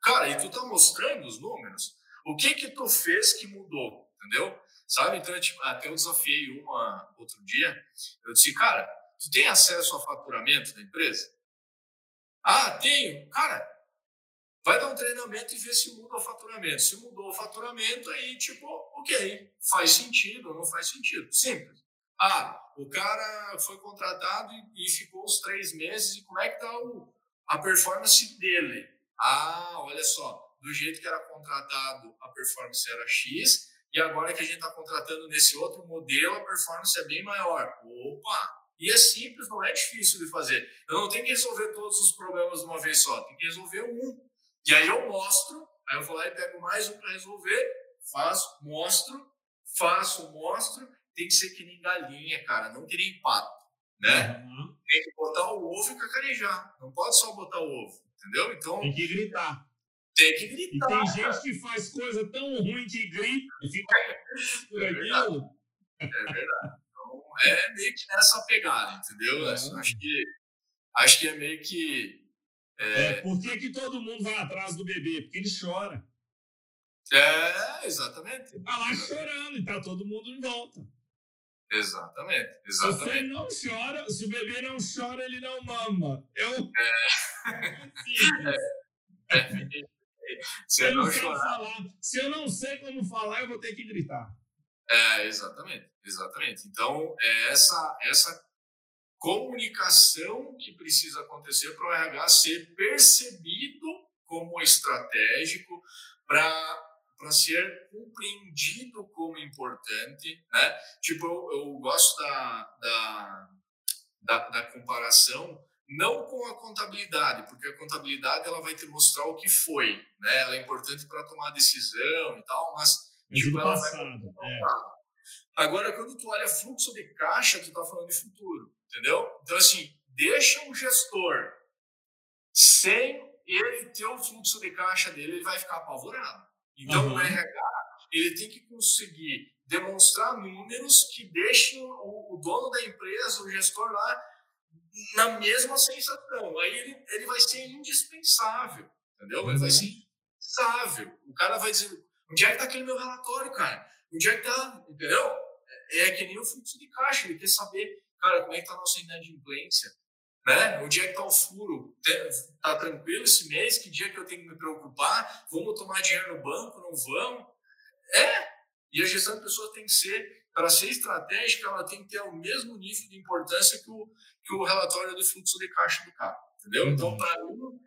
Cara, e tu tá mostrando os números? O que que tu fez que mudou, entendeu? Sabe? Então, tipo, até eu desafiei uma outro dia. Eu disse, cara, Tu tem acesso ao faturamento da empresa? Ah, tenho. Cara, vai dar um treinamento e ver se muda o faturamento. Se mudou o faturamento, aí, tipo, ok, faz sentido ou não faz sentido. Simples. Ah, o cara foi contratado e, ficou os três meses, e como é que está a performance dele? Ah, olha só, do jeito que era contratado, a performance era X, e agora que a gente está contratando nesse outro modelo, a performance é bem maior. Opa! E é simples, não é difícil de fazer. Eu não tenho que resolver todos os problemas de uma vez só, tem que resolver um. E aí eu mostro, aí eu vou lá e pego mais um para resolver, faço, mostro, faço, mostro. Tem que ser que nem galinha, cara, não que nem pato, né? Uhum. Tem que botar o ovo e cacarejar. Não pode só botar o ovo, entendeu? Então. Tem que gritar. Tem que gritar. E tem gente que faz coisa tão ruim que grita e fica por é aquilo. É verdade. Então, é meio que nessa pegada, entendeu? É. Acho, que, acho que é meio que. É... é, por que, que todo mundo vai atrás do bebê? Porque ele chora. É, exatamente. Ele tá lá chorando e tá todo mundo em volta. Exatamente, exatamente. Se ele não chora, se o bebê não chora, ele não mama. Eu. É. é. é. Se eu, não chorar... falar, se eu não sei como falar, eu vou ter que gritar. É, exatamente, exatamente. Então, é essa, essa comunicação que precisa acontecer para o RH ser percebido como estratégico, para ser compreendido como importante, né? Tipo, eu, eu gosto da, da, da, da comparação não com a contabilidade, porque a contabilidade ela vai te mostrar o que foi, né? Ela é importante para tomar decisão e tal, mas tipo, passado, é. Agora, quando tu olha fluxo de caixa, tu está falando de futuro, entendeu? Então, assim, deixa um gestor sem ele ter o fluxo de caixa dele, ele vai ficar apavorado. Então, uhum. o RH, ele tem que conseguir demonstrar números que deixem o, o dono da empresa, o gestor lá, na mesma sensação. Aí ele, ele vai ser indispensável, entendeu? Ele vai ser uhum. indispensável. O cara vai dizer, onde é que está aquele meu relatório, cara? Onde é que está, entendeu? É, é que nem o fluxo de caixa, ele quer saber, cara, como é que está a nossa inadimplência, né? Onde é que está o furo? Está tranquilo esse mês? Que dia que eu tenho que me preocupar? Vamos tomar dinheiro no banco? Não vamos? É, e a gestão de pessoas tem que ser, para ser estratégica, ela tem que ter o mesmo nível de importância que o, que o relatório de fluxo de caixa do carro, entendeu? Uhum. Então, para mim,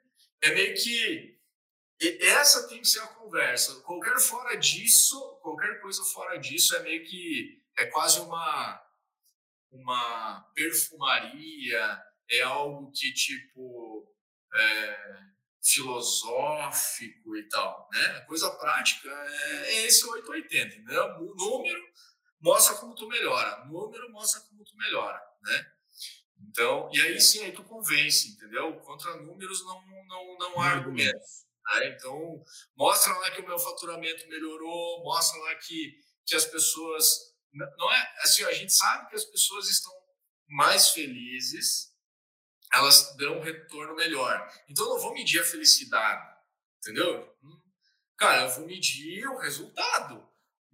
é meio que essa tem que ser a conversa. Qualquer fora disso, qualquer coisa fora disso é meio que é quase uma uma perfumaria, é algo que tipo é, filosófico e tal, né? A coisa prática é, é esse 880, entendeu? O número mostra como tu melhora, número mostra como tu melhora, né? Então, e aí sim, aí tu convence, entendeu? Contra números não, não, não há argumentos. Né? Então, mostra lá que o meu faturamento melhorou, mostra lá que, que as pessoas. Não é assim, a gente sabe que as pessoas estão mais felizes, elas dão um retorno melhor. Então, eu não vou medir a felicidade, entendeu? Cara, eu vou medir o resultado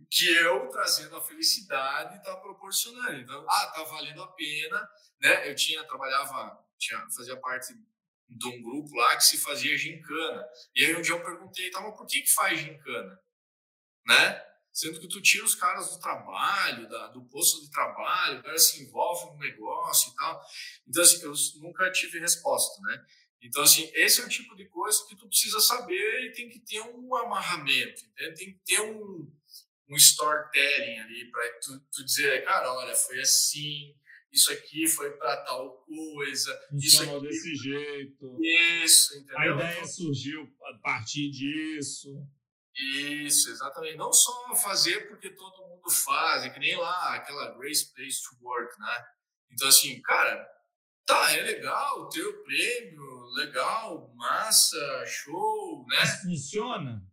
que eu trazendo a felicidade está proporcionando. Então, ah, tá valendo a pena, né? Eu tinha trabalhava, tinha fazia parte de um grupo lá que se fazia gincana. E aí um dia eu perguntei, tá, mas por que que faz gincana? Né? Sendo que tu tira os caras do trabalho, da, do posto de trabalho, o cara se envolve no negócio e tal. Então, assim, eu nunca tive resposta, né? Então, assim, esse é o tipo de coisa que tu precisa saber e tem que ter um amarramento, entende? tem que ter um, um storytelling ali para tu, tu, dizer, cara, olha, foi assim, isso aqui foi para tal coisa, Funcionou isso aqui desse jeito. Isso, entendeu? A ideia surgiu a partir disso. Isso, exatamente. Não só fazer porque todo mundo faz, é que nem lá aquela Grace Place to Work, né? Então, assim, cara, tá, é legal, ter o prêmio, legal, massa, show, né? Mas funciona?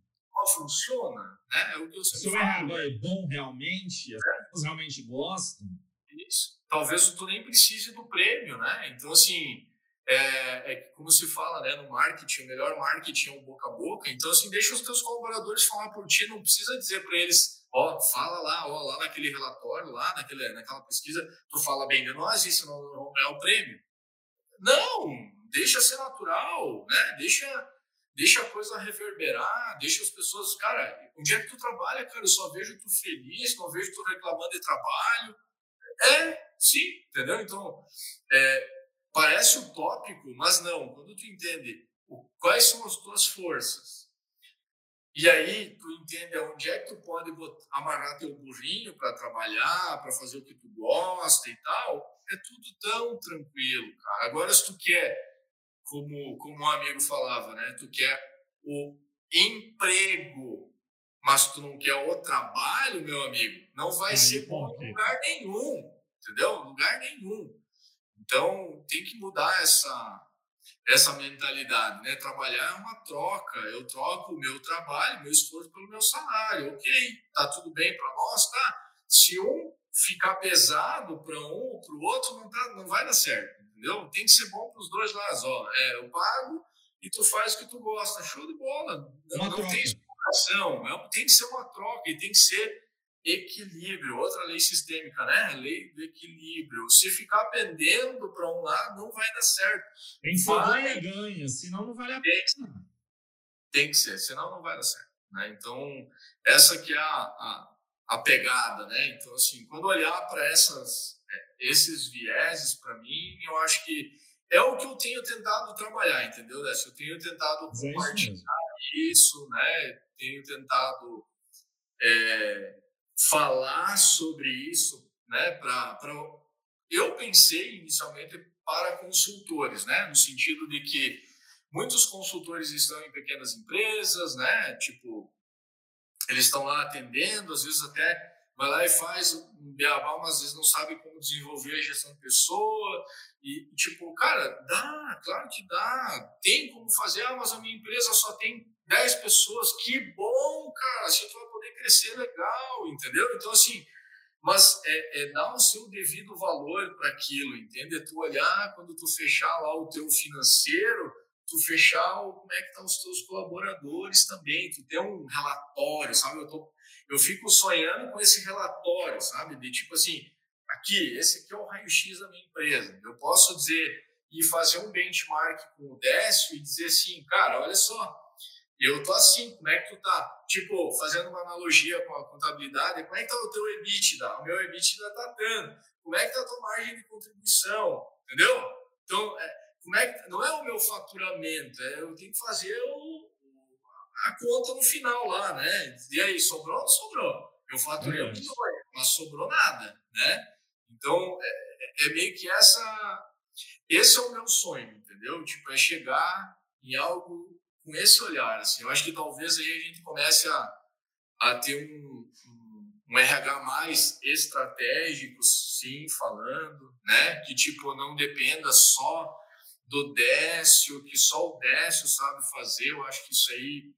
funciona, né? É o que eu Se o RH é bom realmente, as é. pessoas realmente gostam. Talvez tu nem precise do prêmio, né? Então, assim, é, é, como se fala né, no marketing, o melhor marketing é o boca a boca. Então, assim, deixa os teus colaboradores falar por ti, não precisa dizer para eles, ó, fala lá, ó, lá naquele relatório, lá naquele, naquela pesquisa, tu fala bem de nós, isso não, não é o prêmio. Não, deixa ser natural, né? Deixa deixa a coisa reverberar, deixa as pessoas, cara, onde é que tu trabalha, cara? Eu só vejo tu feliz, não vejo tu reclamando de trabalho. É, sim, entendeu? Então, é, parece utópico, mas não. Quando tu entende quais são as tuas forças, e aí tu entende onde é que tu pode botar, amarrar teu burrinho para trabalhar, para fazer o que tu gosta e tal, é tudo tão tranquilo, cara. Agora, se tu quer, como, como um amigo falava, né? Tu quer o emprego, mas tu não quer o trabalho, meu amigo, não vai ser bom em lugar nenhum, entendeu? Lugar nenhum. Então, tem que mudar essa, essa mentalidade, né? Trabalhar é uma troca. Eu troco o meu trabalho, meu esforço pelo meu salário. Ok, tá tudo bem para nós, tá? Se um ficar pesado para um ou para o outro, não, tá, não vai dar certo, entendeu? Tem que ser bom para os dois lados. Ó, é, eu pago e tu faz o que tu gosta. Show de bola. Não, não tem explicação. É, tem que ser uma troca e tem que ser equilíbrio, outra lei sistêmica, né? Lei do equilíbrio. Se ficar pendendo para um lado, não vai dar certo. Tem que ser vai... ganha, senão não vale a pena. Tem que ser, senão não vai dar certo. Né? Então, essa que é a, a, a pegada, né? Então, assim, quando olhar para essas é, esses vieses, para mim, eu acho que é o que eu tenho tentado trabalhar, entendeu? Eu tenho tentado é compartilhar isso, né? Tenho tentado é, falar sobre isso, né? Para eu pensei inicialmente para consultores, né? No sentido de que muitos consultores estão em pequenas empresas, né? Tipo, eles estão lá atendendo, às vezes até vai lá e faz um beabá, mas às vezes não sabe como desenvolver a gestão de pessoa. E, tipo, cara, dá, claro que dá. Tem como fazer, ah, mas a minha empresa só tem 10 pessoas. Que bom, cara, assim tu vai poder crescer legal, entendeu? Então, assim, mas é, é dar o seu devido valor para aquilo, entende? É tu olhar quando tu fechar lá o teu financeiro, tu fechar o, como é que estão tá os teus colaboradores também, tu ter um relatório, sabe? Eu, tô, eu fico sonhando com esse relatório, sabe? De tipo assim, aqui, esse aqui é o raio-x da minha empresa. Eu posso dizer e fazer um benchmark com o Décio e dizer assim, cara, olha só, eu tô assim, como é que tu tá? Tipo, fazendo uma analogia com a contabilidade, como é que tá o teu EBITDA? O meu EBITDA tá dando. Como é que tá a tua margem de contribuição? Entendeu? Então, é, como é que, não é o meu faturamento, é, eu tenho que fazer o, a conta no final lá, né? E aí, sobrou ou não sobrou? Eu faturei um milhão, mas sobrou nada, né? Então, é, é, meio que essa... Esse é o meu sonho, entendeu? Tipo, é chegar em algo com esse olhar, assim. Eu acho que talvez aí a gente comece a, a ter um, um, um RH mais estratégico, sim, falando, né? Que, tipo, não dependa só do Décio, que só o Décio sabe fazer, eu acho que isso aí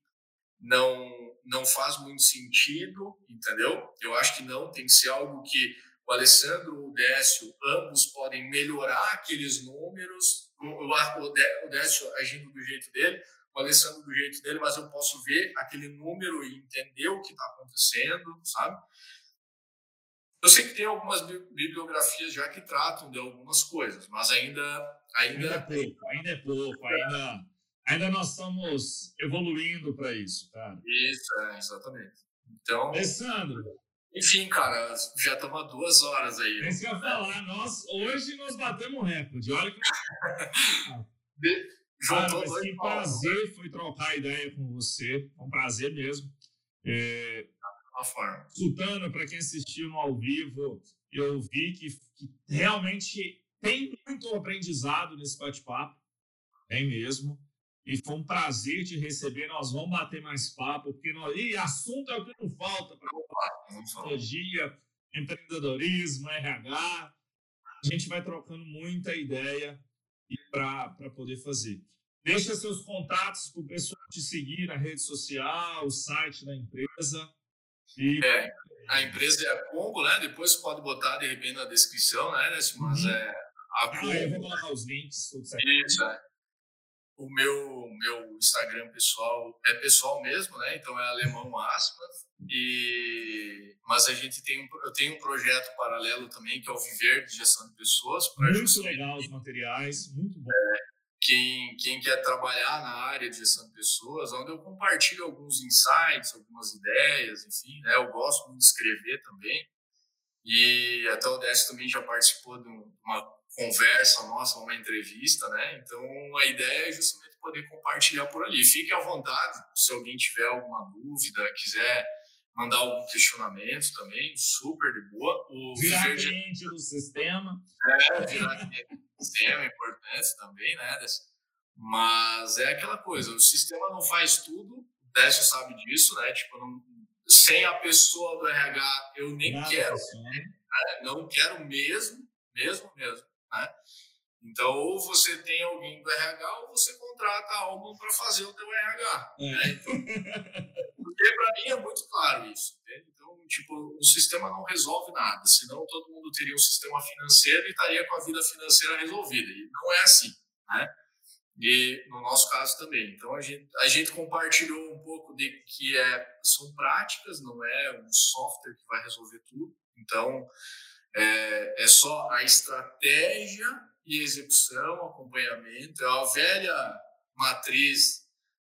não, não faz muito sentido, entendeu? Eu acho que não, tem que ser algo que o Alessandro o Décio, ambos podem melhorar aqueles números, o, Décio agindo do jeito dele, o Alessandro do jeito dele, mas eu posso ver aquele número e entender o que está acontecendo, sabe? Eu sei que tem algumas bibliografias já que tratam de algumas coisas, mas ainda ainda, ainda é pouco, ainda é pouco, ainda ainda nós estamos evoluindo para isso, cara. Isso, é, exatamente. Então, Alessandro, enfim, cara, já estamos há duas horas aí. É isso que eu ia falar. Nós, hoje nós batemos recorde. Olha que. Mas que prazer foi trocar ideia com você. É um prazer mesmo. É. Sultana, para quem assistiu no ao vivo, eu vi que, que realmente tem muito aprendizado nesse bate-papo, tem mesmo. E foi um prazer te receber. Nós vamos bater mais papo, porque nós... e assunto é o que não falta para tecnologia, empreendedorismo, RH. A gente vai trocando muita ideia para poder fazer. Deixa seus contatos para o pessoal te seguir na rede social, o site da empresa. E... É, a empresa é a Combo, né? Depois pode botar de repente na descrição, né? Mas uhum. é a Combo. Ah, eu vou colocar os links, tudo certo. Isso, é. O meu, meu Instagram pessoal é pessoal mesmo, né? Então é alemão máxima. E mas a gente tem eu tenho um projeto paralelo também que é o Viver de Gestão de Pessoas. Muito legal os materiais, muito bom. É, quem, quem quer trabalhar na área de gestão de pessoas, onde eu compartilho alguns insights, algumas ideias, enfim, né? Eu gosto muito de escrever também. E até o Décio também já participou de uma conversa nossa, uma entrevista, né? Então a ideia é justamente poder compartilhar por ali. Fique à vontade, se alguém tiver alguma dúvida, quiser mandar algum questionamento também, super de boa. O virar cliente do sistema. É, virar cliente do sistema é importante também, né? Mas é aquela coisa, o sistema não faz tudo, o Décio sabe disso, né? Tipo, não, sem a pessoa do RH eu nem Nada quero, né? não quero mesmo, mesmo, mesmo, né? Então, ou você tem alguém do RH ou você contrata algo para fazer o teu RH. É. Né? Então, porque para mim é muito claro isso. Entende? Então, tipo, o sistema não resolve nada. Senão todo mundo teria um sistema financeiro e estaria com a vida financeira resolvida. E não é assim, né? E no nosso caso também. Então a gente, a gente compartilhou um pouco de que é, são práticas, não é um software que vai resolver tudo. Então é, é só a estratégia e execução, acompanhamento, é a velha matriz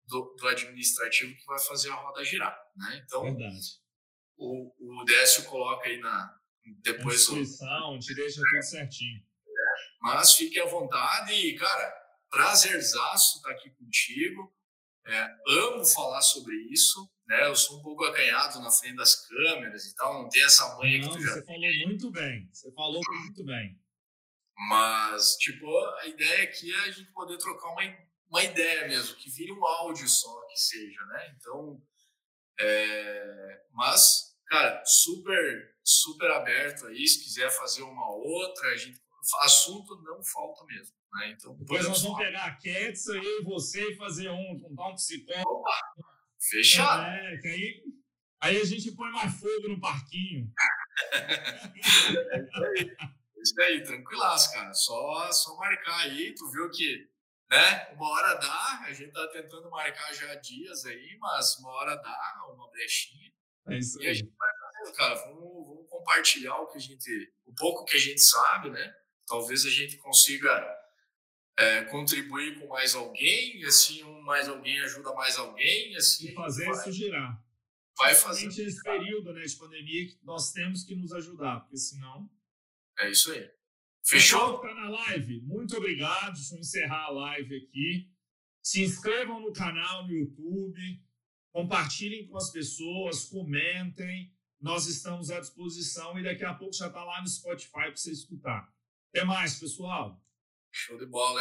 do, do, administrativo que vai fazer a roda girar. Né? Então, Verdade. O, o Décio coloca aí na. Depois. A descrição, te deixa tudo certinho. É, mas fique à vontade e, cara, prazerzaço estar aqui contigo. É, amo falar sobre isso. Né? Eu sou um pouco acanhado na frente das câmeras e tal, não tem essa manha não, que tu já Você falou muito bem. Você falou muito bem. Mas, tipo, a ideia aqui é a gente poder trocar uma, uma ideia mesmo, que vire um áudio só, que seja, né? Então, é... mas, cara, super, super aberto aí, se quiser fazer uma outra, a gente, assunto não falta mesmo, né? Então, Depois nós vamos pegar a Ketsa e você e fazer um, juntar um psicólogo. Opa, fechado. É, que aí, aí a gente põe mais fogo no parquinho. é isso aí. Isso aí, tranquilaço, cara. Só, só marcar aí. Tu viu que, né? Uma hora dá. A gente tá tentando marcar já dias aí, mas uma hora dá, uma brechinha. É isso aí. E a gente vai fazendo, cara. Vamos, vamos compartilhar o que a gente, o pouco que a gente sabe, né? Talvez a gente consiga é, contribuir com mais alguém, assim um mais alguém ajuda mais alguém, assim. E fazer vai, isso girar. Vai fazer. esse período né, de pandemia que nós temos que nos ajudar, porque senão é isso aí. Fechou? Tá na live. Muito obrigado. Deixa eu encerrar a live aqui. Se inscrevam no canal no YouTube, compartilhem com as pessoas, comentem. Nós estamos à disposição e daqui a pouco já está lá no Spotify para você escutar. Até mais, pessoal. Show de bola aí.